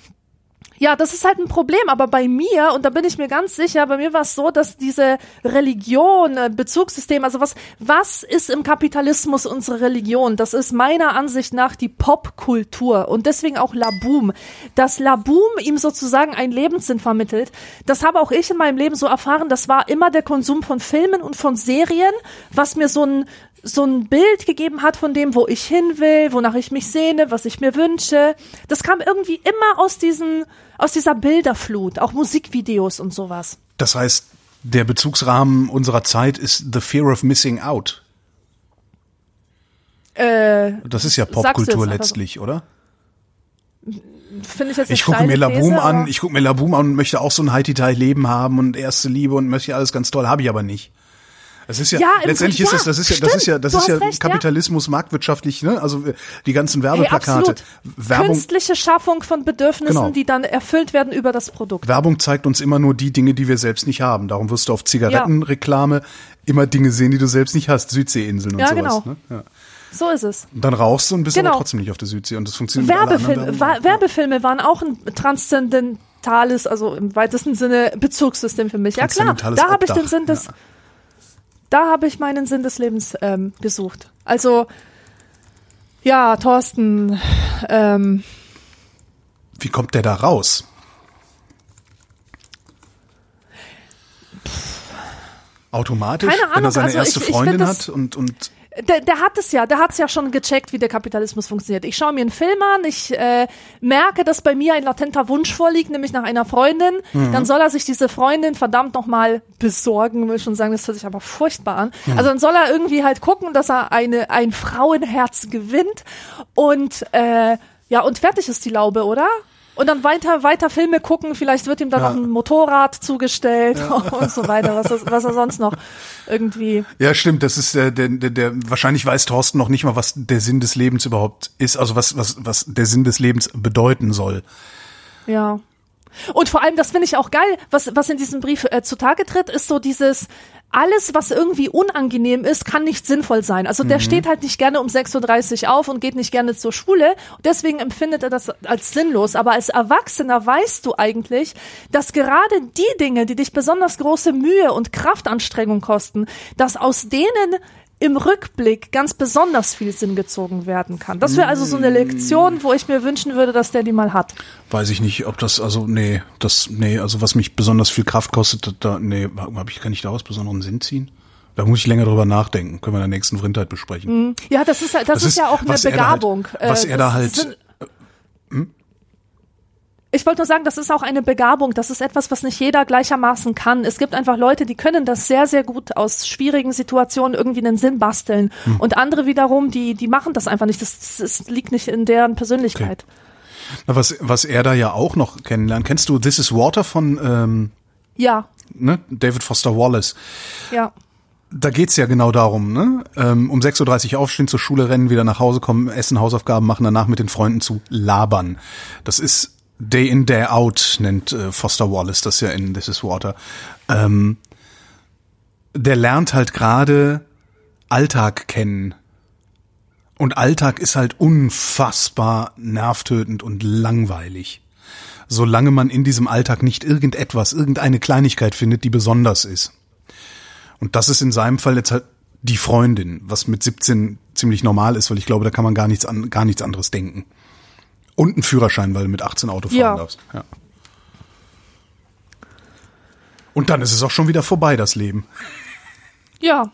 Speaker 3: ja, das ist halt ein Problem, aber bei mir, und da bin ich mir ganz sicher, bei mir war es so, dass diese Religion, äh, Bezugssystem, also was, was ist im Kapitalismus unsere Religion? Das ist meiner Ansicht nach die Popkultur und deswegen auch Laboom. Dass Laboom ihm sozusagen einen Lebenssinn vermittelt, das habe auch ich in meinem Leben so erfahren, das war immer der Konsum von Filmen und von Serien, was mir so ein so ein Bild gegeben hat von dem, wo ich hin will, wonach ich mich sehne, was ich mir wünsche. Das kam irgendwie immer aus diesen, aus dieser Bilderflut, auch Musikvideos und sowas.
Speaker 2: Das heißt, der Bezugsrahmen unserer Zeit ist The Fear of Missing Out.
Speaker 3: Äh,
Speaker 2: Das ist ja Popkultur letztlich, oder?
Speaker 3: finde ich jetzt
Speaker 2: Ich gucke mir Laboom
Speaker 3: These,
Speaker 2: an, ich gucke mir Laboom an und möchte auch so ein High-Leben haben und erste Liebe und möchte alles ganz toll, habe ich aber nicht. Das ist ja,
Speaker 3: Ja,
Speaker 2: letztendlich ist das, das ist ja,
Speaker 3: ja,
Speaker 2: das ist ja, das ist ja
Speaker 3: recht, ja.
Speaker 2: Kapitalismus marktwirtschaftlich, ne? Also äh, die ganzen
Speaker 3: Hey,
Speaker 2: Werbeplakate,
Speaker 3: absolut.
Speaker 2: Werbung,
Speaker 3: Künstliche Schaffung von Bedürfnissen,
Speaker 2: Genau.
Speaker 3: die dann erfüllt werden über das Produkt.
Speaker 2: Werbung zeigt uns immer nur die Dinge, die wir selbst nicht haben. Darum wirst du auf Zigarettenreklame immer Dinge sehen, die du selbst nicht hast. Südseeinseln und
Speaker 3: Ja,
Speaker 2: sowas.
Speaker 3: genau.
Speaker 2: Ne? Ja.
Speaker 3: So ist es.
Speaker 2: Und dann rauchst du und bist
Speaker 3: Genau.
Speaker 2: aber trotzdem nicht auf der Südsee. Und das funktioniert Werbungen.
Speaker 3: Wa Werbefilme waren auch ein transzendentales, also im weitesten Sinne Bezugssystem für mich. Ja klar, da habe ich den Sinn des,
Speaker 2: ja.
Speaker 3: Da habe ich meinen Sinn des Lebens ähm, gesucht. Also ja, Thorsten, ähm,
Speaker 2: Wie kommt der da raus? Automatisch,
Speaker 3: Keine
Speaker 2: wenn er
Speaker 3: Ahnung,
Speaker 2: seine
Speaker 3: also
Speaker 2: erste
Speaker 3: ich- ich
Speaker 2: Freundin hat und, und
Speaker 3: der, der hat es ja, der hat es ja schon gecheckt, wie der Kapitalismus funktioniert. Ich schaue mir einen Film an, ich äh, merke, dass bei mir ein latenter Wunsch vorliegt, nämlich nach einer Freundin.
Speaker 2: Mhm.
Speaker 3: Dann soll er sich diese Freundin verdammt nochmal besorgen, will schon sagen, das hört sich aber furchtbar an.
Speaker 2: Mhm.
Speaker 3: Also dann soll er irgendwie halt gucken, dass er eine ein Frauenherz gewinnt und äh, ja und fertig ist die Laube, oder? Und dann weiter, weiter Filme gucken, vielleicht wird ihm dann
Speaker 2: Ja.
Speaker 3: noch ein Motorrad zugestellt und so weiter, was er, was er sonst noch irgendwie
Speaker 2: Ja, stimmt. Das ist der, der, der, der, wahrscheinlich weiß Thorsten noch nicht mal, was der Sinn des Lebens überhaupt ist, also was, was, was der Sinn des Lebens bedeuten soll.
Speaker 3: Ja. Und vor allem, das finde ich auch geil, was, was in diesem Brief äh, zutage tritt, ist so dieses, alles, was irgendwie unangenehm ist, kann nicht sinnvoll sein. Also der steht halt nicht gerne um 6.30 Uhr auf und geht nicht gerne zur Schule. Deswegen empfindet er das als sinnlos. Aber als Erwachsener weißt du eigentlich, dass gerade die Dinge, die dich besonders große Mühe und Kraftanstrengung kosten, dass aus denen im Rückblick ganz besonders viel Sinn gezogen werden kann. Das wäre also so eine Lektion, wo ich mir wünschen würde, dass der die mal hat.
Speaker 2: Weiß ich nicht, ob das, also, nee, das, nee, also was mich besonders viel Kraft kostet, da, nee, hab ich, kann ich daraus besonderen Sinn ziehen? Da muss ich länger drüber nachdenken. Können wir in der nächsten Vrindheit besprechen.
Speaker 3: Ja, das ist, das,
Speaker 2: Das
Speaker 3: ist, ja auch eine
Speaker 2: was er da halt-
Speaker 3: Begabung.
Speaker 2: was
Speaker 3: Äh,
Speaker 2: er da halt-
Speaker 3: sind- ich wollte nur sagen, das ist auch eine Begabung. Das ist etwas, was nicht jeder gleichermaßen kann. Es gibt einfach Leute, die können das sehr, sehr gut aus schwierigen Situationen irgendwie einen Sinn basteln.
Speaker 2: Hm.
Speaker 3: Und andere wiederum, die, die machen das einfach nicht. Das, das liegt nicht in deren Persönlichkeit.
Speaker 2: Na, Was, was er da ja auch noch kennenlernt. Kennst du This is Water von ähm,
Speaker 3: Ja,
Speaker 2: ne? David Foster Wallace?
Speaker 3: ja.
Speaker 2: Da geht's ja genau darum, ne? Ähm, um 6.30 Uhr aufstehen, zur Schule rennen, wieder nach Hause kommen, essen, Hausaufgaben machen, danach mit den Freunden zu labern. Das ist Day in, Day out, nennt äh, Foster Wallace das ja in This is Water. Ähm, der lernt halt gerade Alltag kennen. Und Alltag ist halt unfassbar nervtötend und langweilig. Solange man in diesem Alltag nicht irgendetwas, irgendeine Kleinigkeit findet, die besonders ist. Und das ist in seinem Fall jetzt halt die Freundin, was mit 17 ziemlich normal ist, weil ich glaube, da kann man gar nichts an, gar nichts anderes denken. Und einen Führerschein, weil du mit 18 Auto fahren
Speaker 3: Ja.
Speaker 2: darfst. Ja. Und dann ist es auch schon wieder vorbei, das Leben.
Speaker 3: Ja.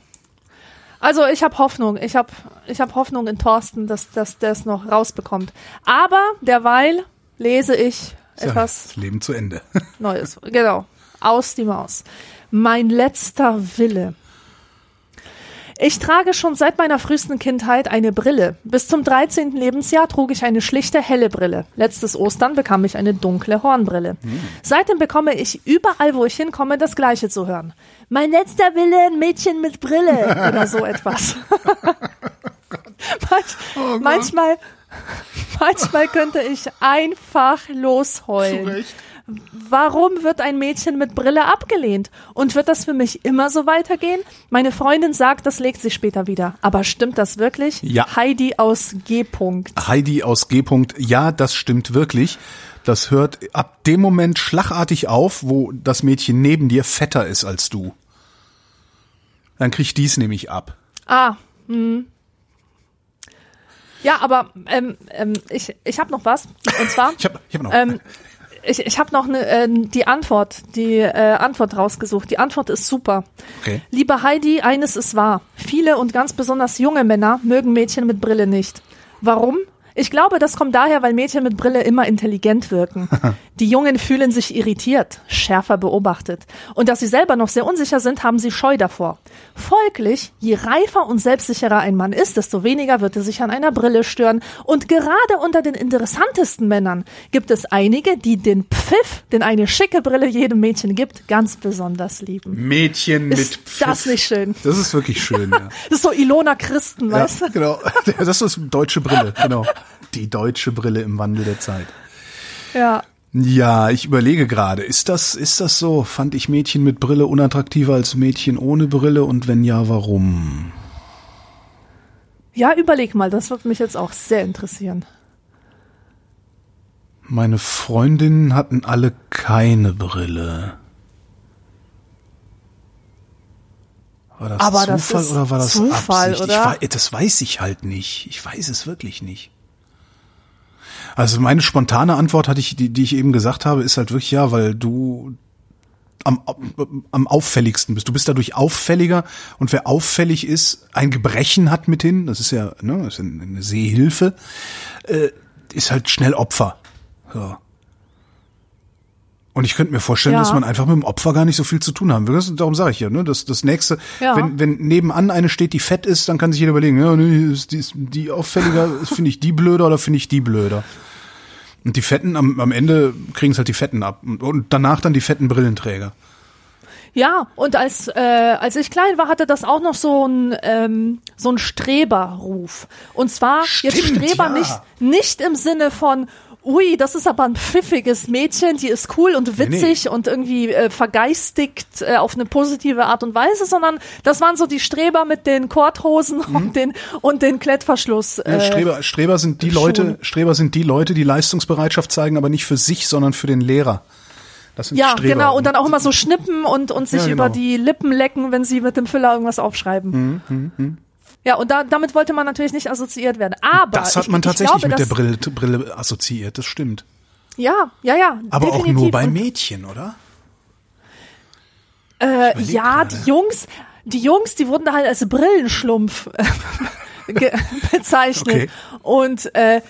Speaker 3: Also ich habe Hoffnung. Ich habe ich hab Hoffnung in Thorsten, dass, dass der es noch rausbekommt. Aber derweil lese ich
Speaker 2: Ja,
Speaker 3: etwas
Speaker 2: das Leben zu Ende.
Speaker 3: Neues. Genau. Aus die Maus. Mein letzter Wille. Ich trage schon seit meiner frühesten Kindheit eine Brille. Bis zum 13. Lebensjahr trug ich eine schlichte helle Brille. Letztes Ostern bekam ich eine dunkle Hornbrille. Seitdem bekomme ich überall, wo ich hinkomme, das Gleiche zu hören. Mein letzter Wille, ein Mädchen mit Brille oder so etwas. Manch, manchmal, manchmal könnte ich einfach losheulen. Warum wird ein Mädchen mit Brille abgelehnt? Und wird das für mich immer so weitergehen? Meine Freundin sagt, das legt sich später wieder. Aber stimmt das wirklich?
Speaker 2: Ja.
Speaker 3: Heidi aus G. -Punkt.
Speaker 2: Heidi aus G. -Punkt, ja, das stimmt wirklich. Das hört ab dem Moment schlagartig auf, wo das Mädchen neben dir fetter ist als du. Dann kriegt dies nämlich ab.
Speaker 3: Ah, hm. Ja, aber ähm, ähm, ich, ich habe noch was. Und zwar,
Speaker 2: Ich habe ich hab noch.
Speaker 3: ähm, ich, ich habe noch ne, äh, die Antwort, die äh, Antwort rausgesucht. Die Antwort ist super.
Speaker 2: okay.
Speaker 3: Liebe Heidi, eines ist wahr. Viele und ganz besonders junge Männer mögen Mädchen mit Brille nicht. Warum? Ich glaube, das kommt daher, weil Mädchen mit Brille immer intelligent wirken. Die Jungen fühlen sich irritiert, schärfer beobachtet. Und dass sie selber noch sehr unsicher sind, haben sie Scheu davor. Folglich, je reifer und selbstsicherer ein Mann ist, desto weniger wird er sich an einer Brille stören. Und gerade unter den interessantesten Männern gibt es einige, die den Pfiff, den eine schicke Brille jedem Mädchen gibt, ganz besonders lieben.
Speaker 2: Mädchen
Speaker 3: Ist
Speaker 2: mit Pfiff.
Speaker 3: das nicht schön?
Speaker 2: Das ist wirklich schön, ja.
Speaker 3: Das ist so Ilona Christen,
Speaker 2: ja
Speaker 3: weißt du?
Speaker 2: genau. Das ist deutsche Brille, genau. Die deutsche Brille im Wandel der Zeit.
Speaker 3: Ja.
Speaker 2: Ja, ich überlege gerade, ist das, ist das so? Fand ich Mädchen mit Brille unattraktiver als Mädchen ohne Brille und wenn ja, warum?
Speaker 3: Ja, überleg mal, das wird mich jetzt auch sehr interessieren.
Speaker 2: Meine Freundinnen hatten alle keine Brille. War das
Speaker 3: Aber das
Speaker 2: Zufall
Speaker 3: ist
Speaker 2: oder war das
Speaker 3: Zufall,
Speaker 2: Absicht?
Speaker 3: oder?
Speaker 2: Ich, wei- das weiß ich halt nicht. Ich weiß es wirklich nicht. Also meine spontane Antwort hatte ich, die, die ich eben gesagt habe, ist halt wirklich ja, weil du am, am auffälligsten bist. Du bist dadurch auffälliger und wer auffällig ist, ein Gebrechen hat mithin, das ist ja ne, das ist eine Sehhilfe, äh, ist halt schnell Opfer. So. Und ich könnte mir vorstellen,
Speaker 3: Ja.
Speaker 2: dass man einfach mit dem Opfer gar nicht so viel zu tun haben will. Das, darum sage ich ja, ne? Das, das nächste,
Speaker 3: Ja.
Speaker 2: wenn, wenn nebenan eine steht, die fett ist, dann kann sich jeder überlegen, ja, nee, ist die, ist die auffälliger, finde ich die blöder oder finde ich die blöder? Und die Fetten, am, am Ende kriegen es halt die Fetten ab. Und, und danach dann die fetten Brillenträger.
Speaker 3: Ja, und als, äh, als ich klein war, hatte das auch noch so ein ähm, so ein Streberruf. Und zwar jetzt
Speaker 2: Stimmt,
Speaker 3: Streber
Speaker 2: ja.
Speaker 3: nicht, nicht im Sinne von Ui, das ist aber ein pfiffiges Mädchen, die ist cool und witzig und irgendwie äh, vergeistigt äh, auf eine positive Art und Weise, sondern das waren so die Streber mit den Korthosen und den und den Klettverschluss.
Speaker 2: Mhm. Ja,
Speaker 3: Äh,
Speaker 2: Streber, Streber sind die
Speaker 3: Schuhen.
Speaker 2: Leute, Streber sind die Leute, die Leistungsbereitschaft zeigen, aber nicht für sich, sondern für den Lehrer. Das sind
Speaker 3: ja,
Speaker 2: Streber.
Speaker 3: genau. Und dann auch immer so schnippen und, und sich
Speaker 2: Ja, genau.
Speaker 3: über die Lippen lecken, wenn sie mit dem Füller irgendwas aufschreiben.
Speaker 2: Mhm,
Speaker 3: Ja, und da, damit wollte man natürlich nicht assoziiert werden. Aber
Speaker 2: das hat
Speaker 3: ich,
Speaker 2: man
Speaker 3: ich
Speaker 2: tatsächlich
Speaker 3: glaube,
Speaker 2: mit der Brille, Brille assoziiert, das stimmt.
Speaker 3: Ja, ja, ja.
Speaker 2: Aber
Speaker 3: definitiv.
Speaker 2: auch nur bei Mädchen, oder?
Speaker 3: Äh, ja,
Speaker 2: gerade.
Speaker 3: die Jungs, die Jungs, die wurden da halt als Brillenschlumpf äh, bezeichnet.
Speaker 2: Okay.
Speaker 3: Und äh,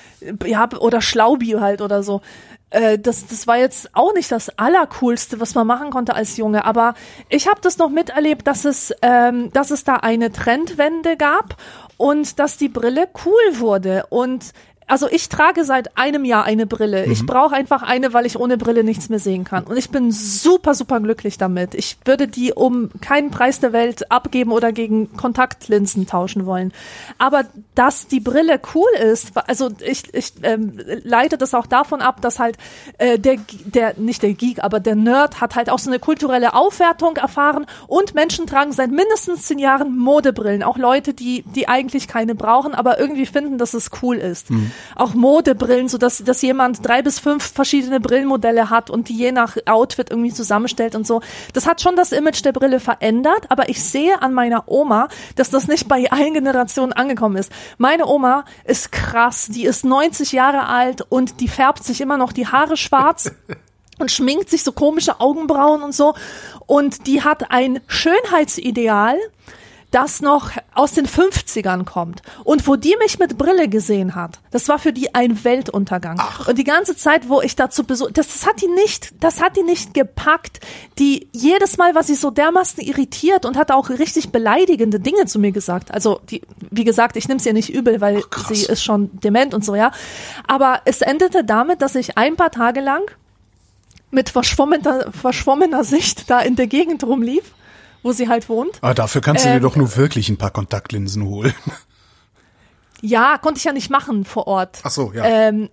Speaker 3: ja, oder Schlaubi halt oder so. Äh, Das, das war jetzt auch nicht das Allercoolste, was man machen konnte als Junge. Aber ich habe das noch miterlebt, dass es, ähm, dass es da eine Trendwende gab und dass die Brille cool wurde. Und also ich trage seit einem Jahr eine Brille. Ich brauche einfach eine, weil ich ohne Brille nichts mehr sehen kann. Und ich bin super, super glücklich damit. Ich würde die um keinen Preis der Welt abgeben oder gegen Kontaktlinsen tauschen wollen. Aber dass die Brille cool ist, also ich, ich ähm, leite das auch davon ab, dass halt äh, der, der, nicht der Geek, aber der Nerd hat halt auch so eine kulturelle Aufwertung erfahren und Menschen tragen seit mindestens zehn Jahren Modebrillen. Auch Leute, die, die eigentlich keine brauchen, aber irgendwie finden, dass es cool ist. Auch Modebrillen, so dass, dass jemand drei bis fünf verschiedene Brillenmodelle hat und die je nach Outfit irgendwie zusammenstellt und so. Das hat schon das Image der Brille verändert, aber ich sehe an meiner Oma, dass das nicht bei allen Generationen angekommen ist. Meine Oma ist krass, die ist 90 Jahre alt und die färbt sich immer noch die Haare schwarz. und schminkt sich so komische Augenbrauen und so. Und die hat ein Schönheitsideal, das noch aus den 50ern kommt. Und wo die mich mit Brille gesehen hat, das war für die ein Weltuntergang. Und die ganze Zeit, wo ich dazu das, das hat die nicht, das hat die nicht gepackt. Die jedes Mal war sie so dermaßen irritiert und hat auch richtig beleidigende Dinge zu mir gesagt. Also, die, wie gesagt, ich nehme es ihr nicht übel, weil
Speaker 2: krass.
Speaker 3: sie ist schon dement und so, ja. Aber es endete damit, dass ich ein paar Tage lang mit verschwommener, verschwommener Sicht da in der Gegend rumlief, wo sie halt wohnt.
Speaker 2: Aber dafür kannst du dir
Speaker 3: Ähm,
Speaker 2: doch nur wirklich ein paar Kontaktlinsen holen.
Speaker 3: Ja, konnte ich ja nicht machen vor Ort.
Speaker 2: Ach so, ja.
Speaker 3: Ähm,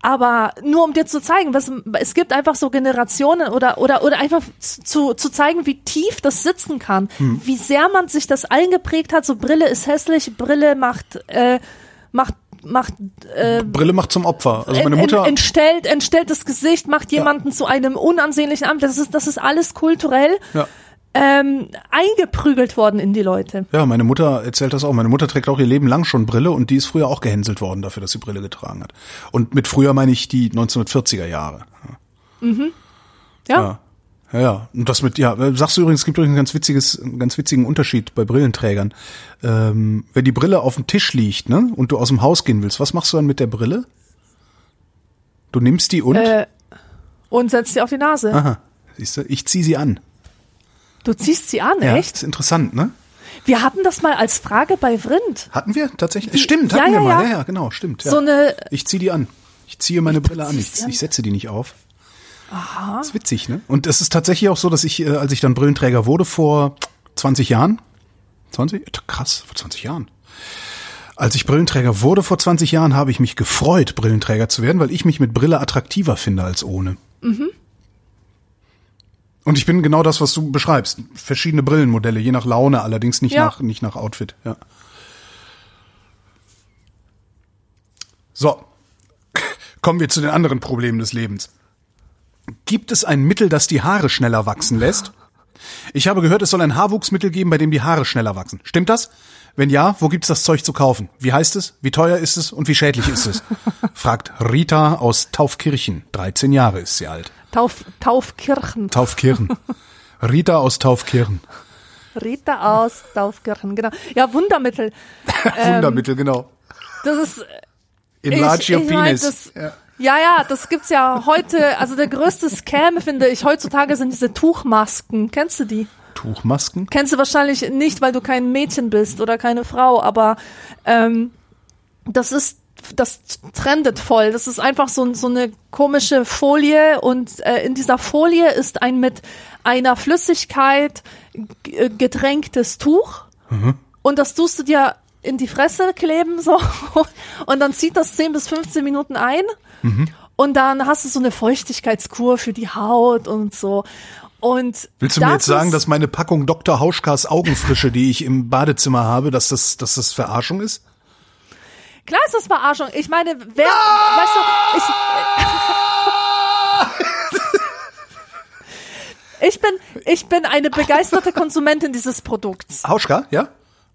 Speaker 3: aber nur um dir zu zeigen, was, es gibt einfach so Generationen oder, oder, oder einfach zu, zu zeigen, wie tief das sitzen kann,
Speaker 2: Hm.
Speaker 3: wie sehr man sich das eingeprägt hat, so Brille ist hässlich, Brille macht, äh, macht, macht, äh,
Speaker 2: Brille macht zum Opfer. Also meine Mutter,
Speaker 3: en- entstellt, entstellt das Gesicht, macht jemanden zu einem unansehnlichen Amt. Das ist, das ist alles kulturell
Speaker 2: ja.
Speaker 3: Ähm, eingeprügelt worden in die Leute.
Speaker 2: Ja, meine Mutter erzählt das auch. Meine Mutter trägt auch ihr Leben lang schon Brille und die ist früher auch gehänselt worden dafür, dass sie Brille getragen hat. Und mit früher meine ich die 1940er Jahre.
Speaker 3: Ja,
Speaker 2: Ja. Ja, ja. Und das mit, ja, äh, sagst du übrigens, es gibt übrigens einen ganz witziges, einen ganz witzigen Unterschied bei Brillenträgern. Ähm, wenn die Brille auf dem Tisch liegt, ne, und du aus dem Haus gehen willst, was machst du dann mit der Brille? Du nimmst die und?
Speaker 3: Äh, und setzt sie auf die Nase.
Speaker 2: Aha. Siehst du, ich zieh sie an.
Speaker 3: Du ziehst sie an,
Speaker 2: Ja,
Speaker 3: echt?
Speaker 2: ist interessant, ne?
Speaker 3: Wir hatten das mal als Frage bei Vrind.
Speaker 2: Hatten wir tatsächlich?
Speaker 3: Wie-
Speaker 2: Stimmt,
Speaker 3: Ja,
Speaker 2: hatten wir
Speaker 3: ja,
Speaker 2: mal.
Speaker 3: ja.
Speaker 2: Ja, ja, genau, stimmt. Ja.
Speaker 3: So eine,
Speaker 2: ich zieh die an. Ich ziehe meine Brille an. Ich,
Speaker 3: an?
Speaker 2: ich setze die nicht auf. Aha. Das ist witzig, ne? Und es ist tatsächlich auch so, dass ich, äh, als ich dann Brillenträger wurde vor 20 Jahren, 20? Krass, vor 20 Jahren. Als ich Brillenträger wurde vor 20 Jahren, habe ich mich gefreut, Brillenträger zu werden, weil ich mich mit Brille attraktiver finde als ohne. Und ich bin genau das, was du beschreibst. Verschiedene Brillenmodelle, je nach Laune, allerdings nicht
Speaker 3: Ja.
Speaker 2: nach, nicht nach Outfit, ja. So. Kommen wir zu den anderen Problemen des Lebens. Gibt es ein Mittel, das die Haare schneller wachsen lässt? Ich habe gehört, es soll ein Haarwuchsmittel geben, bei dem die Haare schneller wachsen. Stimmt das? Wenn ja, wo gibt's das Zeug zu kaufen? Wie heißt es? Wie teuer ist es? Und wie schädlich ist es? Fragt Rita aus Taufkirchen. 13 Jahre ist sie alt.
Speaker 3: Tauf, Taufkirchen.
Speaker 2: Taufkirchen. Rita aus Taufkirchen.
Speaker 3: Rita aus Taufkirchen, genau. Ja, Wundermittel.
Speaker 2: Wundermittel, genau.
Speaker 3: Das ist,
Speaker 2: Enlarge your
Speaker 3: ich, ich mein,
Speaker 2: penis.
Speaker 3: das,
Speaker 2: ja.
Speaker 3: ja, ja, das gibt's ja heute, also der größte Scam, finde ich, heutzutage sind diese Tuchmasken. Kennst du die?
Speaker 2: Tuchmasken?
Speaker 3: Kennst du wahrscheinlich nicht, weil du kein Mädchen bist oder keine Frau, aber ähm, das ist das trendet voll. Das ist einfach so, so eine komische Folie und äh, in dieser Folie ist ein mit einer Flüssigkeit äh, getränktes Tuch und das tust du dir in die Fresse kleben so und dann zieht das 10 bis 15 Minuten ein und dann hast du so eine Feuchtigkeitskur für die Haut und so. Und
Speaker 2: Willst du mir jetzt sagen, dass meine Packung Dr. Hauschkas Augenfrische, die ich im Badezimmer habe, dass das, dass das Verarschung ist?
Speaker 3: Klar ist das Verarschung. Ich meine, wer, weißt du, ich, ich bin, ich bin eine begeisterte Konsumentin dieses Produkts.
Speaker 2: Hauschka, ja?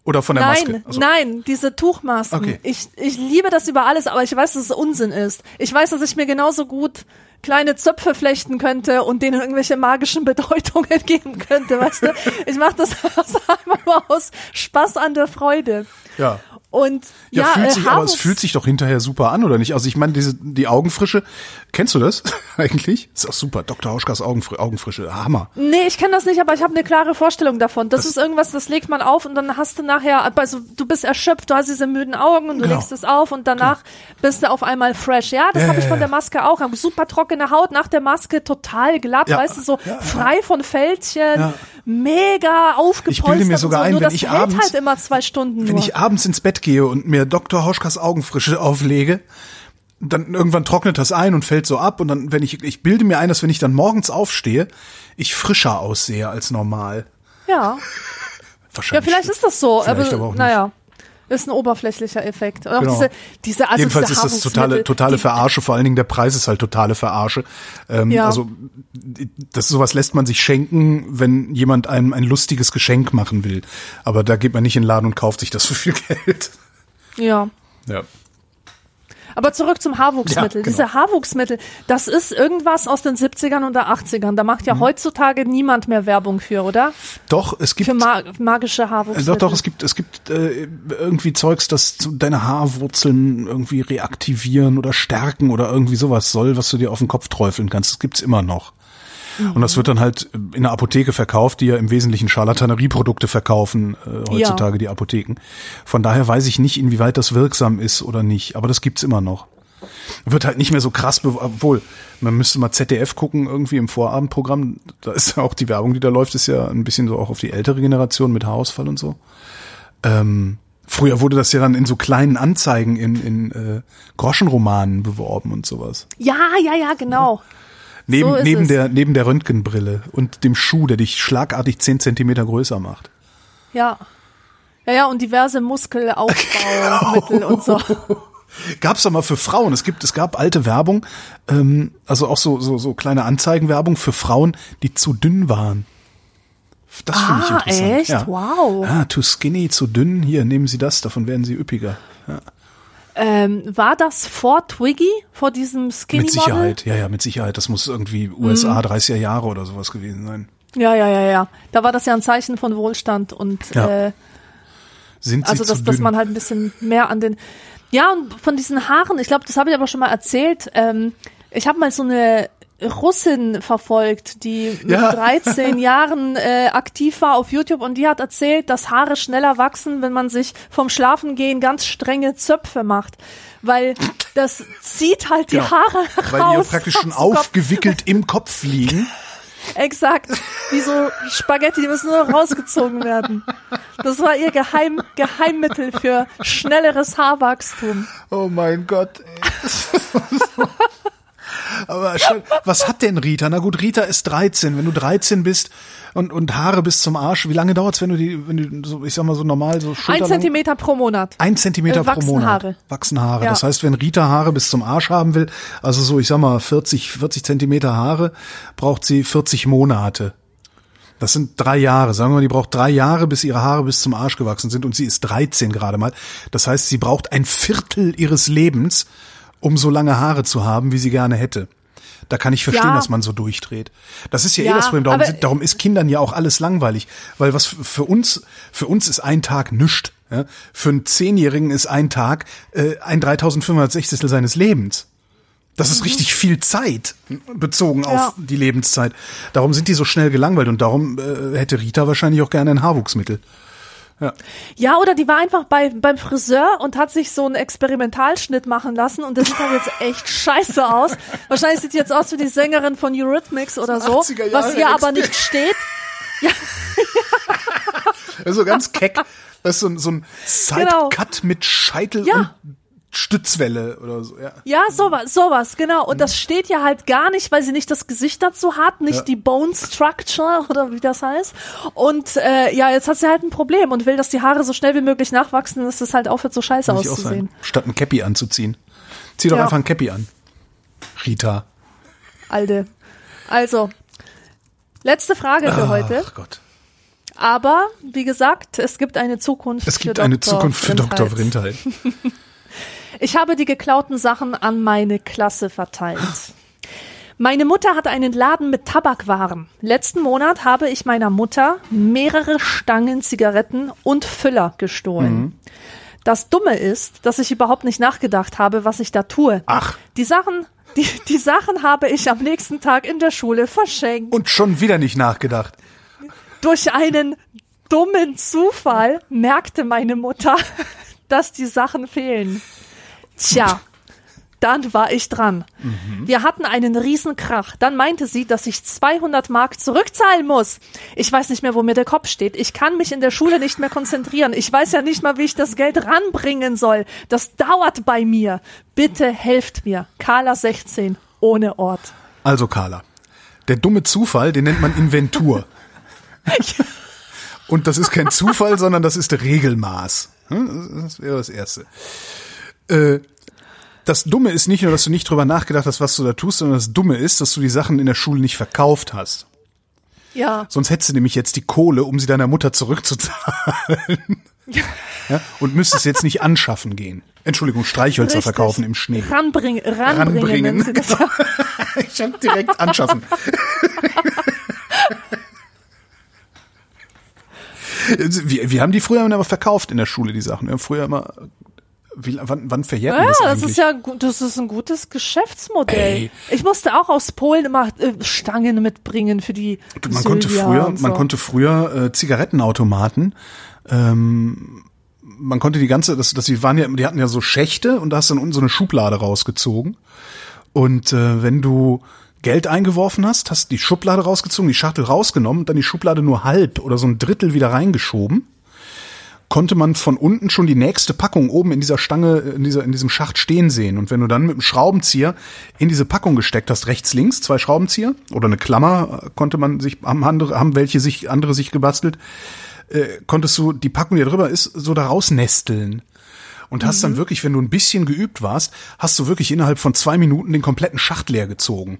Speaker 2: Oder von der
Speaker 3: Nein,
Speaker 2: Maske? Also,
Speaker 3: nein, diese Tuchmasken.
Speaker 2: Okay.
Speaker 3: Ich, ich liebe das über alles, aber ich weiß, dass es Unsinn ist. Ich weiß, dass ich mir genauso gut kleine Zöpfe flechten könnte und denen irgendwelche magischen Bedeutungen geben könnte, weißt du? Ich mache das einfach nur aus Spaß an der Freude.
Speaker 2: Ja.
Speaker 3: Und
Speaker 2: Ja,
Speaker 3: ja,
Speaker 2: fühlt
Speaker 3: äh,
Speaker 2: sich, aber es fühlt sich doch hinterher super an, oder nicht? Also ich meine, diese, die Augenfrische, kennst du das eigentlich? Ist auch super. Dr. Hauschkas Augenfr Augenfrische, Hammer.
Speaker 3: Nee, ich kenne das nicht, aber ich habe eine klare Vorstellung davon. Das, ist irgendwas, das legt man auf und dann hast du nachher, also du bist erschöpft, du hast diese müden Augen und du
Speaker 2: Genau.
Speaker 3: legst es auf und danach bist du auf einmal fresh. Ja, das
Speaker 2: Ja,
Speaker 3: habe ich von der Maske auch. Super trockene Haut, nach der Maske total glatt,
Speaker 2: Ja,
Speaker 3: weißt du, so
Speaker 2: ja,
Speaker 3: frei von Fältchen, mega aufgepolstert.
Speaker 2: Ich bilde mir sogar
Speaker 3: so.
Speaker 2: ein,
Speaker 3: Nur
Speaker 2: wenn
Speaker 3: das
Speaker 2: ich abends-
Speaker 3: halt immer zwei Stunden
Speaker 2: Wenn
Speaker 3: nur.
Speaker 2: ich abends ins Bett gehe und mir Dr. Hauschkas Augenfrische auflege, dann irgendwann trocknet das ein und fällt so ab und dann, wenn ich, ich bilde mir ein, dass wenn ich dann morgens aufstehe, ich frischer aussehe als normal.
Speaker 3: ja. ja,
Speaker 2: Wahrscheinlich.
Speaker 3: vielleicht ist das so,
Speaker 2: Vielleicht
Speaker 3: aber,
Speaker 2: aber auch nicht.
Speaker 3: naja. Ist ein oberflächlicher Effekt. Und auch
Speaker 2: Genau.
Speaker 3: diese, diese, also
Speaker 2: Jedenfalls
Speaker 3: diese
Speaker 2: ist das totale, totale Verarsche, vor allen Dingen der Preis ist halt totale Verarsche. Ähm,
Speaker 3: Ja.
Speaker 2: Also das sowas lässt man sich schenken, wenn jemand einem ein lustiges Geschenk machen will. Aber da geht man nicht in den Laden und kauft sich das für viel Geld.
Speaker 3: Ja.
Speaker 2: Ja.
Speaker 3: Aber zurück zum Haarwuchsmittel.
Speaker 2: Ja, genau.
Speaker 3: Diese Haarwuchsmittel, das ist irgendwas aus den 70ern oder 80ern. Da macht ja
Speaker 2: Mhm.
Speaker 3: heutzutage niemand mehr Werbung für, oder?
Speaker 2: Doch, es gibt
Speaker 3: Für ma magische Haarwuchsmittel.
Speaker 2: Doch, doch, es gibt, es gibt äh, irgendwie Zeugs, das deine Haarwurzeln irgendwie reaktivieren oder stärken oder irgendwie sowas soll, was du dir auf den Kopf träufeln kannst. Das gibt's immer noch. Und das wird dann halt in der Apotheke verkauft, die ja im Wesentlichen Charlatanierieprodukte verkaufen, äh, heutzutage die Apotheken. Von daher weiß ich nicht, inwieweit das wirksam ist oder nicht, aber das gibt's immer noch. Wird halt nicht mehr so krass, obwohl, man müsste mal ZDF gucken, irgendwie im Vorabendprogramm, da ist ja auch die Werbung, die da läuft, ist ja ein bisschen so auch auf die ältere Generation mit Haarausfall und so. Ähm, früher wurde das ja dann in so kleinen Anzeigen in, in äh, Groschenromanen beworben und sowas.
Speaker 3: ja, ja, ja, genau.
Speaker 2: Neben,
Speaker 3: So
Speaker 2: neben,
Speaker 3: es.
Speaker 2: der, neben der Röntgenbrille und dem Schuh, der dich schlagartig zehn Zentimeter größer macht.
Speaker 3: Ja. Ja, ja, und diverse Muskelaufbaumittel und so.
Speaker 2: Gab's doch mal für Frauen. Es gibt, es gab alte Werbung, ähm, also auch so, so, so kleine Anzeigenwerbung für Frauen, die zu dünn waren. Das finde ich
Speaker 3: Ah,
Speaker 2: interessant.
Speaker 3: echt?
Speaker 2: Ja.
Speaker 3: Wow.
Speaker 2: Ah, too skinny, zu dünn. Hier, nehmen Sie das, davon werden Sie üppiger.
Speaker 3: Ähm, war das vor Twiggy, vor diesem Skinny
Speaker 2: Mit Sicherheit, ja, ja, mit Sicherheit. Das muss irgendwie USA 30er Jahre oder sowas gewesen sein.
Speaker 3: Ja, ja, ja, ja. Da war das ja ein Zeichen von Wohlstand und
Speaker 2: Ja.
Speaker 3: äh,
Speaker 2: Sind sie
Speaker 3: also dass, dass man halt ein bisschen mehr an den ja und von diesen Haaren ich glaube das habe ich aber schon mal erzählt ähm, ich habe mal so eine Russin verfolgt die mit
Speaker 2: Ja.
Speaker 3: 13 Jahren äh, aktiv war auf YouTube und die hat erzählt dass Haare schneller wachsen wenn man sich vom Schlafengehen ganz strenge Zöpfe macht weil das zieht halt die
Speaker 2: Genau.
Speaker 3: Haare
Speaker 2: Weil die ja
Speaker 3: raus
Speaker 2: praktisch schon
Speaker 3: dem Kopf.
Speaker 2: aufgewickelt im Kopf liegen.
Speaker 3: Exakt. Wie so Spaghetti, die müssen nur rausgezogen werden. Das war ihr Geheim, Geheimmittel für schnelleres Haarwachstum.
Speaker 2: Oh mein Gott. Ey. Aber schon, was hat denn Rita? Na gut, Rita ist 13. Wenn du 13 bist und, und Haare bis zum Arsch, wie lange dauert's, wenn du die, wenn du so, ich sag mal so normal so
Speaker 3: Ein
Speaker 2: Schulterlang-
Speaker 3: Zentimeter pro Monat.
Speaker 2: Ein Zentimeter
Speaker 3: Äh,
Speaker 2: pro
Speaker 3: wachsen
Speaker 2: Monat.
Speaker 3: Haare.
Speaker 2: Wachsen Haare.
Speaker 3: Ja.
Speaker 2: Das heißt, wenn Rita Haare bis zum Arsch haben will, also so, ich sag mal, 40, 40 Zentimeter Haare, braucht sie 40 Monate. Das sind drei Jahre. Sagen wir mal, die braucht drei Jahre, bis ihre Haare bis zum Arsch gewachsen sind und sie ist 13 gerade mal. Das heißt, sie braucht ein Viertel ihres Lebens, um so lange Haare zu haben, wie sie gerne hätte. Da kann ich verstehen,
Speaker 3: Ja.
Speaker 2: dass man so durchdreht. Das ist ja, eh
Speaker 3: Ja,
Speaker 2: das Problem. Darum, darum ist Kindern ja auch alles langweilig. Weil was für uns, für uns ist ein Tag nüscht. Ja? Für einen Zehnjährigen ist ein Tag äh, ein 3560 seines Lebens. Das ist richtig viel Zeit, bezogen auf
Speaker 3: Mhm. Ja.
Speaker 2: die Lebenszeit. Darum sind die so schnell gelangweilt und darum äh, hätte Rita wahrscheinlich auch gerne ein Haarwuchsmittel.
Speaker 3: Ja, oder die war einfach bei, beim Friseur und hat sich so einen Experimentalschnitt machen lassen und das sieht dann jetzt echt scheiße aus. Wahrscheinlich sieht die jetzt aus wie die Sängerin von Eurythmics oder so,
Speaker 2: 80er
Speaker 3: was ihr aber nicht steht.
Speaker 2: Also ganz keck. Das ist so, ein- so ein
Speaker 3: Genau.
Speaker 2: Sidecut mit Scheitel
Speaker 3: Ja.
Speaker 2: und Stützwelle oder so. Ja.
Speaker 3: Ja, sowas, sowas, genau. Und das steht ja halt gar nicht, weil sie nicht das Gesicht dazu hat, nicht
Speaker 2: Ja.
Speaker 3: die Bone Structure oder wie das heißt. Und äh, ja, jetzt hat sie halt ein Problem und will, dass die Haare so schnell wie möglich nachwachsen, dass das halt aufhört, so scheiße
Speaker 2: auch
Speaker 3: auszusehen.
Speaker 2: Statt ein Cappy anzuziehen. Zieh doch
Speaker 3: Ja.
Speaker 2: einfach ein Cappy an. Rita.
Speaker 3: Alde. Also, letzte Frage für heute.
Speaker 2: Ach Gott.
Speaker 3: Aber, wie gesagt, es gibt eine Zukunft
Speaker 2: Es gibt
Speaker 3: für
Speaker 2: eine
Speaker 3: Dr.
Speaker 2: Zukunft für. Dr. Vrindheit.
Speaker 3: Ich habe die geklauten Sachen an meine Klasse verteilt. Meine Mutter hat einen Laden mit Tabakwaren. Letzten Monat habe ich meiner Mutter mehrere Stangen Zigaretten und Füller gestohlen. Das Dumme ist, dass ich überhaupt nicht nachgedacht habe, was ich da tue.
Speaker 2: Ach.
Speaker 3: Die Sachen, die, die Sachen habe ich am nächsten Tag in der Schule verschenkt.
Speaker 2: Und schon wieder nicht nachgedacht.
Speaker 3: Durch einen dummen Zufall merkte meine Mutter, dass die Sachen fehlen. Tja, dann war ich dran. Wir hatten einen Riesenkrach. Dann meinte sie, dass ich 200 Mark zurückzahlen muss. Ich weiß nicht mehr, wo mir der Kopf steht. Ich kann mich in der Schule nicht mehr konzentrieren. Ich weiß ja nicht mal, wie ich das Geld ranbringen soll. Das dauert bei mir. Bitte helft mir. Carla 16, ohne Ort.
Speaker 2: Also Carla, der dumme Zufall, den nennt man Inventur. Und das ist kein Zufall, sondern das ist Regelmaß. Hm, Das wäre das Erste. Äh, Das Dumme ist nicht nur, dass du nicht drüber nachgedacht hast, was du da tust, sondern das Dumme ist, dass du die Sachen in der Schule nicht verkauft hast.
Speaker 3: Ja.
Speaker 2: Sonst hättest du nämlich jetzt die Kohle, um sie deiner Mutter zurückzuzahlen. Ja, und müsstest jetzt nicht anschaffen gehen. Entschuldigung, Streichhölzer
Speaker 3: Richtig.
Speaker 2: verkaufen im Schnee.
Speaker 3: Ranbring, ranbringen.
Speaker 2: Ranbringen,
Speaker 3: das.
Speaker 2: Ich hab direkt anschaffen. wir, wir haben die früher immer verkauft in der Schule, die Sachen. Wir haben früher immer, wie, wann, wann verjährt
Speaker 3: Ja,
Speaker 2: das
Speaker 3: das
Speaker 2: eigentlich?
Speaker 3: ist ja das ist ein gutes Geschäftsmodell.
Speaker 2: Ey.
Speaker 3: Ich musste auch aus Polen immer äh, Stangen mitbringen für die
Speaker 2: Du, man konnte
Speaker 3: Sylvia
Speaker 2: früher,
Speaker 3: und
Speaker 2: man
Speaker 3: so.
Speaker 2: konnte früher äh, Zigarettenautomaten, ähm, man konnte die ganze, das, das, die waren ja, die hatten ja so Schächte und da hast du dann unten so eine Schublade rausgezogen. Und äh, wenn du Geld eingeworfen hast, hast die Schublade rausgezogen, die Schachtel rausgenommen, dann die Schublade nur halb oder so ein Drittel wieder reingeschoben, konnte man von unten schon die nächste Packung oben in dieser Stange, in dieser, in diesem Schacht stehen sehen. Und wenn du dann mit dem Schraubenzieher in diese Packung gesteckt hast, rechts, links, zwei Schraubenzieher oder eine Klammer konnte man sich, haben andere, haben welche sich, andere sich gebastelt, äh, konntest du die Packung, die da drüber ist, so da rausnesteln. Und hast dann wirklich, wenn du ein bisschen geübt warst, hast du wirklich innerhalb von zwei Minuten den kompletten Schacht leer gezogen.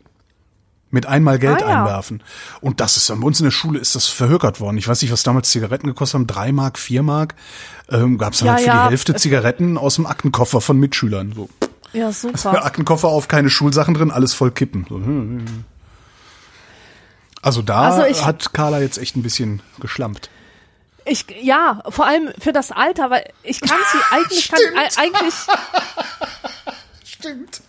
Speaker 2: Mit einmal Geld
Speaker 3: Ah, ja.
Speaker 2: einwerfen. Und das ist bei uns in der Schule ist das verhökert worden. Ich weiß nicht, was damals Zigaretten gekostet haben. Drei Mark, vier Mark. Ähm, Gab es dann
Speaker 3: Ja,
Speaker 2: halt für
Speaker 3: ja.
Speaker 2: die Hälfte Zigaretten aus dem Aktenkoffer von Mitschülern. So.
Speaker 3: Ja, super.
Speaker 2: Aktenkoffer auf, keine Schulsachen drin, alles voll kippen. So. Also da
Speaker 3: Also
Speaker 2: hat Carla jetzt echt ein bisschen geschlampt.
Speaker 3: Ich, ja, vor allem für das Alter, weil ich kann sie eigentlich, kann, e- eigentlich,
Speaker 2: Stimmt.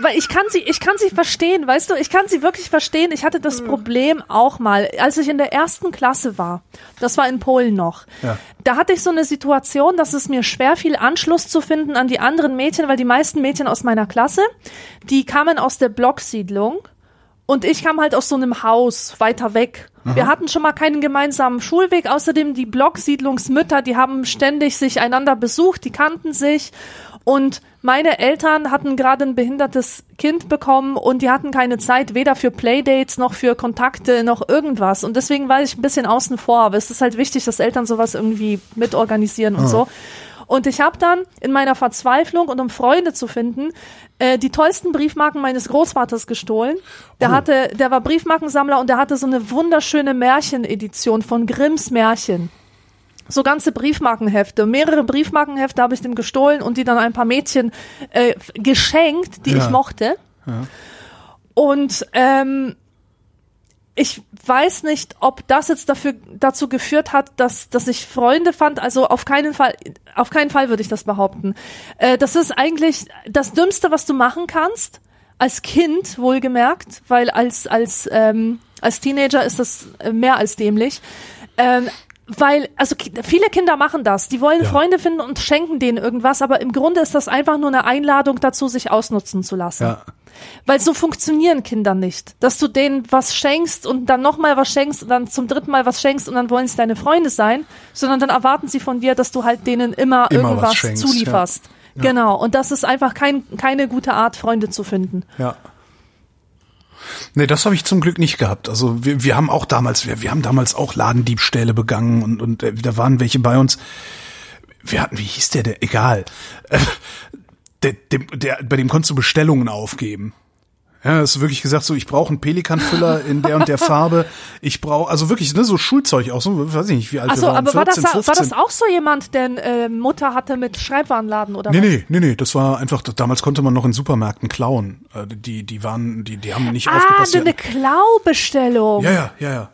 Speaker 3: Weil ich kann sie, ich kann sie verstehen, weißt du, ich kann sie wirklich verstehen. Ich hatte das Problem auch mal, als ich in der ersten Klasse war. Das war in Polen noch.
Speaker 2: Ja.
Speaker 3: Da hatte ich so eine Situation, dass es mir schwer fiel, Anschluss zu finden an die anderen Mädchen, weil die meisten Mädchen aus meiner Klasse, die kamen aus der Blocksiedlung. Und ich kam halt aus so einem Haus weiter weg. Wir hatten schon mal keinen gemeinsamen Schulweg. Außerdem die Blocksiedlungsmütter, die haben ständig sich einander besucht, die kannten sich. Und meine Eltern hatten gerade ein behindertes Kind bekommen und die hatten keine Zeit weder für Playdates noch für Kontakte noch irgendwas. Und deswegen war ich ein bisschen außen vor. Aber es ist halt wichtig, dass Eltern sowas irgendwie mitorganisieren und so. Und ich habe dann in meiner Verzweiflung und um Freunde zu finden, äh, die tollsten Briefmarken meines Großvaters gestohlen. Der
Speaker 2: Oh.
Speaker 3: hatte, der war Briefmarkensammler und der hatte so eine wunderschöne Märchenedition von Grimms Märchen. So ganze Briefmarkenhefte. Mehrere Briefmarkenhefte habe ich dem gestohlen und die dann ein paar Mädchen äh, geschenkt, die
Speaker 2: Ja.
Speaker 3: ich mochte. Und ähm, ich weiß nicht, ob das jetzt dafür dazu geführt hat, dass dass ich Freunde fand. Also auf keinen Fall, auf keinen Fall würde ich das behaupten. Äh, das ist eigentlich das Dümmste, was du machen kannst als Kind, wohlgemerkt, weil als als ähm, als Teenager ist das mehr als dämlich. Ähm, weil, also viele Kinder machen das. Die wollen
Speaker 2: Ja.
Speaker 3: Freunde finden und schenken denen irgendwas, aber im Grunde ist das einfach nur eine Einladung dazu, sich ausnutzen zu lassen.
Speaker 2: Ja.
Speaker 3: Weil so funktionieren Kinder nicht. Dass du denen was schenkst und dann nochmal was schenkst und dann zum dritten Mal was schenkst und dann wollen es deine Freunde sein, sondern dann erwarten sie von dir, dass du halt denen immer,
Speaker 2: Immer was
Speaker 3: irgendwas
Speaker 2: schenkst,
Speaker 3: zulieferst.
Speaker 2: ja.
Speaker 3: Genau. Und das ist einfach kein, keine gute Art, Freunde zu finden.
Speaker 2: Ja. Nee, das habe ich zum Glück nicht gehabt. Also wir, wir haben auch damals, wir, wir haben damals auch Ladendiebstähle begangen und, und äh, da waren welche bei uns. Wir hatten, wie hieß der, der, egal. Äh, der, dem, der, bei dem konntest du Bestellungen aufgeben. Ja, hast du wirklich gesagt, so ich brauche einen Pelikanfüller in der und der Farbe. Ich brauche also wirklich ne, so Schulzeug auch so, weiß ich nicht, wie alt
Speaker 3: Achso,
Speaker 2: wir waren,
Speaker 3: aber war,
Speaker 2: 14,
Speaker 3: das,
Speaker 2: 15.
Speaker 3: war das auch so jemand, der äh, Mutter hatte mit Schreibwarenladen oder
Speaker 2: Nee,
Speaker 3: was?
Speaker 2: nee, nee, nee, das war einfach, damals konnte man noch in Supermärkten klauen. Äh, Die, die waren, die, die haben nicht
Speaker 3: Ah,
Speaker 2: aufgepasst. die
Speaker 3: eine Klaubestellung.
Speaker 2: ja, ja, ja, ja.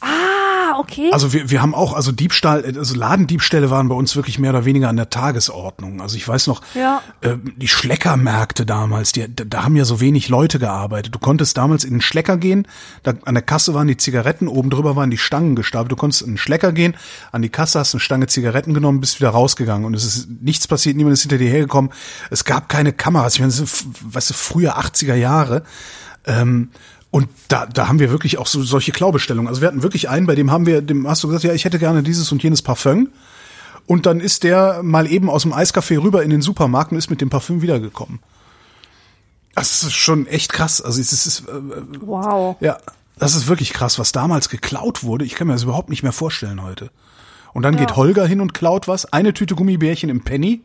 Speaker 3: Ah, okay.
Speaker 2: Also wir, wir haben auch, also Diebstahl, also Ladendiebstähle waren bei uns wirklich mehr oder weniger an der Tagesordnung. Also ich weiß noch,
Speaker 3: Ja.
Speaker 2: äh, die Schleckermärkte damals, die, da, haben ja so wenig Leute gearbeitet. Du konntest damals in den Schlecker gehen, da, an der Kasse waren die Zigaretten, oben drüber waren die Stangen gestapelt. Du konntest in den Schlecker gehen, an die Kasse hast eine Stange Zigaretten genommen, bist wieder rausgegangen und es ist nichts passiert, niemand ist hinter dir hergekommen. Es gab keine Kameras. Ich meine, das ist, weißt du, früher 80er Jahre. Ähm, und da, da haben wir wirklich auch so solche Klaubestellungen. Also wir hatten wirklich einen, bei dem haben wir, dem hast du gesagt, ja, ich hätte gerne dieses und jenes Parfüm. Und dann ist der mal eben aus dem Eiscafé rüber in den Supermarkt und ist mit dem Parfüm wiedergekommen. Das ist schon echt krass. Also es ist, ist äh,
Speaker 3: wow.
Speaker 2: ja, das ist wirklich krass, was damals geklaut wurde. Ich kann mir das überhaupt nicht mehr vorstellen heute. Und dann
Speaker 3: Ja.
Speaker 2: geht Holger hin und klaut was. Eine Tüte Gummibärchen im Penny.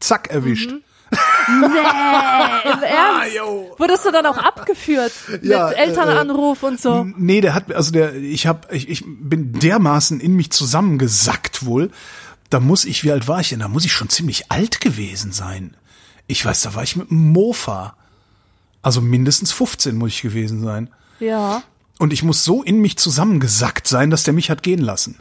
Speaker 2: Zack, erwischt.
Speaker 3: Im Ernst?
Speaker 2: jo.
Speaker 3: Wurdest du dann auch abgeführt
Speaker 2: Ja,
Speaker 3: mit Elternanruf und so?
Speaker 2: Nee, der hat, also der, ich hab, ich, ich bin dermaßen in mich zusammengesackt wohl. Da muss ich, wie alt war ich denn? Da muss ich schon ziemlich alt gewesen sein. Ich weiß, da war ich mit einem Mofa. Also mindestens 15 muss ich gewesen sein.
Speaker 3: Ja.
Speaker 2: Und ich muss so in mich zusammengesackt sein, dass der mich hat gehen lassen.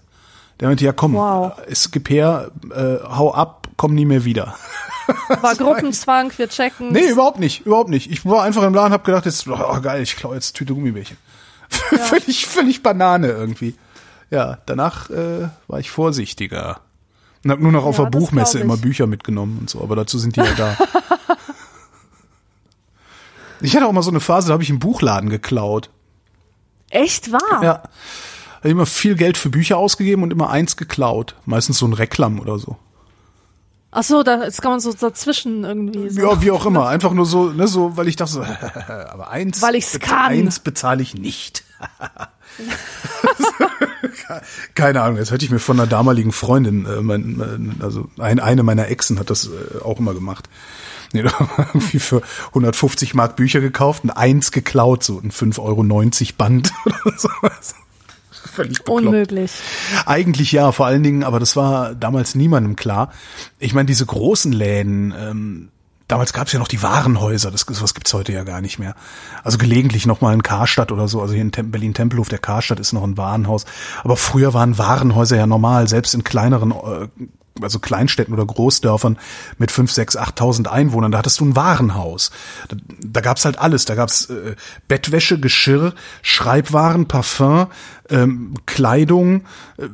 Speaker 2: Der meinte, ja komm,
Speaker 3: Wow.
Speaker 2: es gib her, äh, hau ab, komm nie mehr wieder.
Speaker 3: War Gruppenzwang, wir checken.
Speaker 2: Nee, überhaupt nicht, überhaupt nicht. Ich war einfach im Laden, hab gedacht, jetzt, oh, geil, ich klaue jetzt Tüte Gummibärchen. völlig, völlig Banane irgendwie. Ja, danach äh, war ich vorsichtiger. Und hab nur noch auf
Speaker 3: Ja,
Speaker 2: der Buchmesse immer Bücher mitgenommen und so, aber dazu sind die ja da. ich hatte auch mal so eine Phase, da habe ich einen Buchladen geklaut.
Speaker 3: Echt wahr?
Speaker 2: Ja. Habe immer viel Geld für Bücher ausgegeben und immer eins geklaut. Meistens so ein Reklam oder so.
Speaker 3: Ach so, da jetzt kann man so dazwischen irgendwie so.
Speaker 2: Ja, wie auch immer. Einfach nur so, ne, so, weil ich dachte so, aber eins,
Speaker 3: Weil ich's kann.
Speaker 2: eins bezahle ich nicht. Keine Ahnung, jetzt hätte ich mir von einer damaligen Freundin, äh, mein, also ein, eine meiner Exen hat das äh, auch immer gemacht. Nee, da haben wir irgendwie für 150 Mark Bücher gekauft und eins geklaut, so ein 5,90 Euro Band oder sowas. Völlig bekloppt.
Speaker 3: Unmöglich.
Speaker 2: Eigentlich ja, vor allen Dingen, aber das war damals niemandem klar. Ich meine, diese großen Läden, ähm, damals gab es ja noch die Warenhäuser, das sowas gibt's heute ja gar nicht mehr. Also gelegentlich noch mal ein Karstadt oder so, also hier in Tem Berlin-Tempelhof, der Karstadt ist noch ein Warenhaus. Aber früher waren Warenhäuser ja normal, selbst in kleineren äh, also Kleinstädten oder Großdörfern mit fünf, sechs, achttausend Einwohnern, da hattest du ein Warenhaus. Da, da gab's halt alles. Da gab's äh, Bettwäsche, Geschirr, Schreibwaren, Parfum, ähm, Kleidung, äh,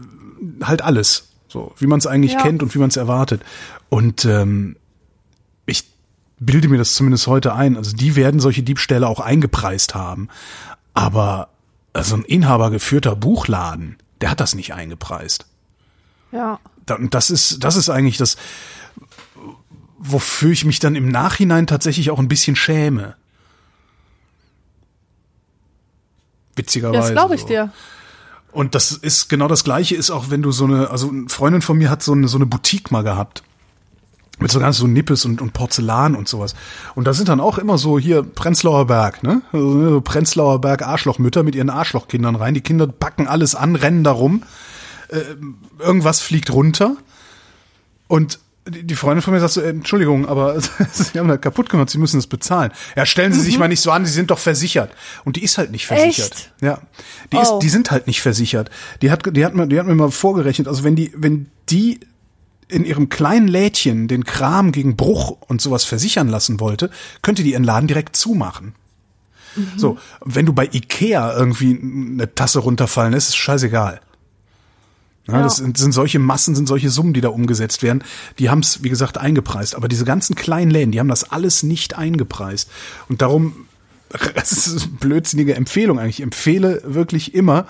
Speaker 2: halt alles. So, wie man es eigentlich
Speaker 3: Ja.
Speaker 2: kennt und wie man es erwartet. Und ähm, ich bilde mir das zumindest heute ein. Also die werden solche Diebstähle auch eingepreist haben. Aber also ein inhabergeführter Buchladen, der hat das nicht eingepreist.
Speaker 3: Ja.
Speaker 2: Das ist, das ist eigentlich das, wofür ich mich dann im Nachhinein tatsächlich auch ein bisschen schäme. Witzigerweise.
Speaker 3: Das glaube ich
Speaker 2: so.
Speaker 3: dir.
Speaker 2: Und das ist genau das Gleiche ist auch, wenn du so eine, also eine Freundin von mir hat so eine, so eine Boutique mal gehabt. Mit so ganz so Nippes und, und Porzellan und sowas. Und da sind dann auch immer so hier Prenzlauer Berg, ne? Also, ne, Prenzlauer Berg Arschlochmütter mit ihren Arschlochkindern rein. Die Kinder backen alles an, rennen da rum. Äh, irgendwas fliegt runter. Und die Freundin von mir sagt so, äh, Entschuldigung, aber Sie haben das kaputt gemacht, Sie müssen das bezahlen. Ja, stellen Sie sich mal nicht so an, Sie sind doch versichert. Und die ist halt nicht versichert.
Speaker 3: Echt?
Speaker 2: Ja. Die
Speaker 3: Oh.
Speaker 2: ist, die sind halt nicht versichert. Die hat, die hat mir, die hat mir mal vorgerechnet, also wenn die, wenn die in ihrem kleinen Lädchen den Kram gegen Bruch und sowas versichern lassen wollte, könnte die ihren Laden direkt zumachen. So, wenn du bei Ikea irgendwie eine Tasse runterfallen lässt, ist scheißegal. Ja,
Speaker 3: Ja.
Speaker 2: Das sind, sind solche Massen, sind solche Summen, die da umgesetzt werden. Die haben es, wie gesagt, eingepreist. Aber diese ganzen kleinen Läden, die haben das alles nicht eingepreist. Und darum, das ist eine blödsinnige Empfehlung eigentlich. Ich empfehle wirklich immer,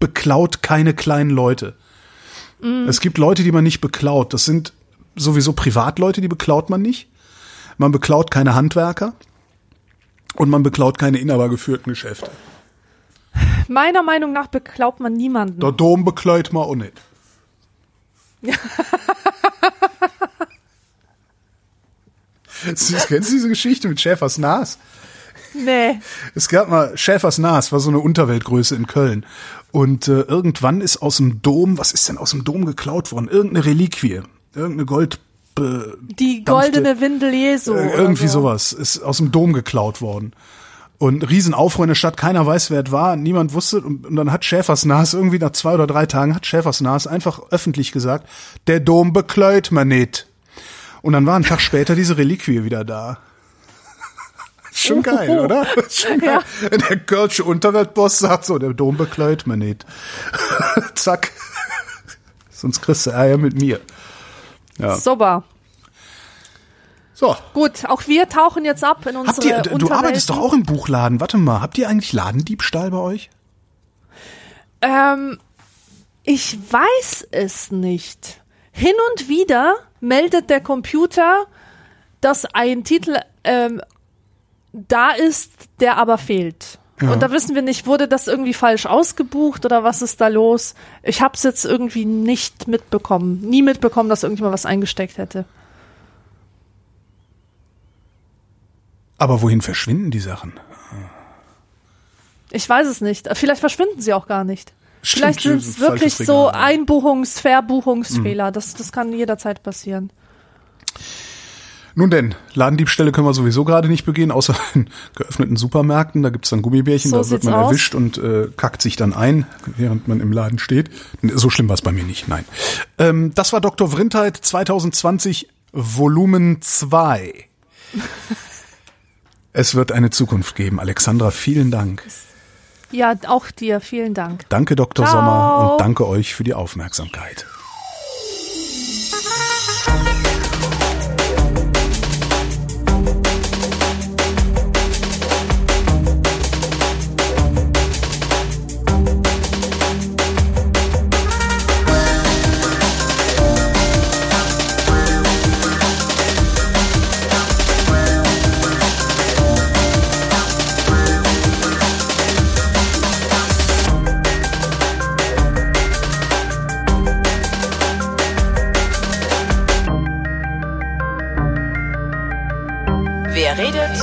Speaker 2: beklaut keine kleinen Leute. Es gibt Leute, die man nicht beklaut. Das sind sowieso Privatleute, die beklaut man nicht. Man beklaut keine Handwerker. Und man beklaut keine inhabergeführten Geschäfte.
Speaker 3: Meiner Meinung nach beklaubt man niemanden.
Speaker 2: Der Dom beklaut man auch nicht. Süß, Kennst du diese Geschichte mit Schäfers Nas?
Speaker 3: Nee.
Speaker 2: Es gab mal Schäfers Nas, war so eine Unterweltgröße in Köln. Und äh, irgendwann ist aus dem Dom, was ist denn aus dem Dom geklaut worden? Irgendeine Reliquie, irgendeine Gold. be-
Speaker 3: Die goldene Windel Jesu.
Speaker 2: äh, irgendwie
Speaker 3: so.
Speaker 2: sowas ist aus dem Dom geklaut worden. Und Riesenaufruhr in der Stadt, keiner weiß, wer es war, niemand wusste. Und, und dann hat Schäfers Nas irgendwie nach zwei oder drei Tagen hat Schäfers Nas einfach öffentlich gesagt, der Dom bekleut man nicht. Und dann war ein Tag später diese Reliquie wieder da. Schon geil, oder? Schon geil. Der Kölsche Unterweltboss sagt so, der Dom bekleut man nicht. Zack. Sonst kriegst du Ärger mit mir. Ja.
Speaker 3: Super.
Speaker 2: So.
Speaker 3: Gut, auch wir tauchen jetzt ab in unsere
Speaker 2: Habt ihr, du arbeitest doch auch im Buchladen. Warte mal, habt ihr eigentlich Ladendiebstahl bei euch?
Speaker 3: Ähm, ich weiß es nicht. Hin und wieder meldet der Computer, dass ein Titel ähm, da ist, der aber fehlt. Und da wissen wir nicht, wurde das irgendwie falsch ausgebucht oder was ist da los? Ich habe es jetzt irgendwie nicht mitbekommen. Nie mitbekommen, dass irgendjemand was eingesteckt hätte.
Speaker 2: Aber wohin verschwinden die Sachen?
Speaker 3: Ich weiß es nicht. Vielleicht verschwinden sie auch gar nicht.
Speaker 2: Stimmt,
Speaker 3: Vielleicht sind es wirklich so. Einbuchungs-, Verbuchungsfehler. Das, das kann jederzeit passieren.
Speaker 2: Nun denn, Ladendiebstähle können wir sowieso gerade nicht begehen, außer in geöffneten Supermärkten. Da gibt's dann Gummibärchen,
Speaker 3: So
Speaker 2: da wird man
Speaker 3: aus.
Speaker 2: erwischt und äh, kackt sich dann ein, während man im Laden steht. So schlimm war's bei mir nicht, nein. Ähm, das war Dr. Vrindheit 2020 Volumen 2. es wird eine Zukunft geben. Alexandra, vielen Dank.
Speaker 3: Ja, auch dir. Vielen Dank.
Speaker 2: Danke, Dr.
Speaker 3: Ciao.
Speaker 2: Sommer, und danke euch für die Aufmerksamkeit. redet,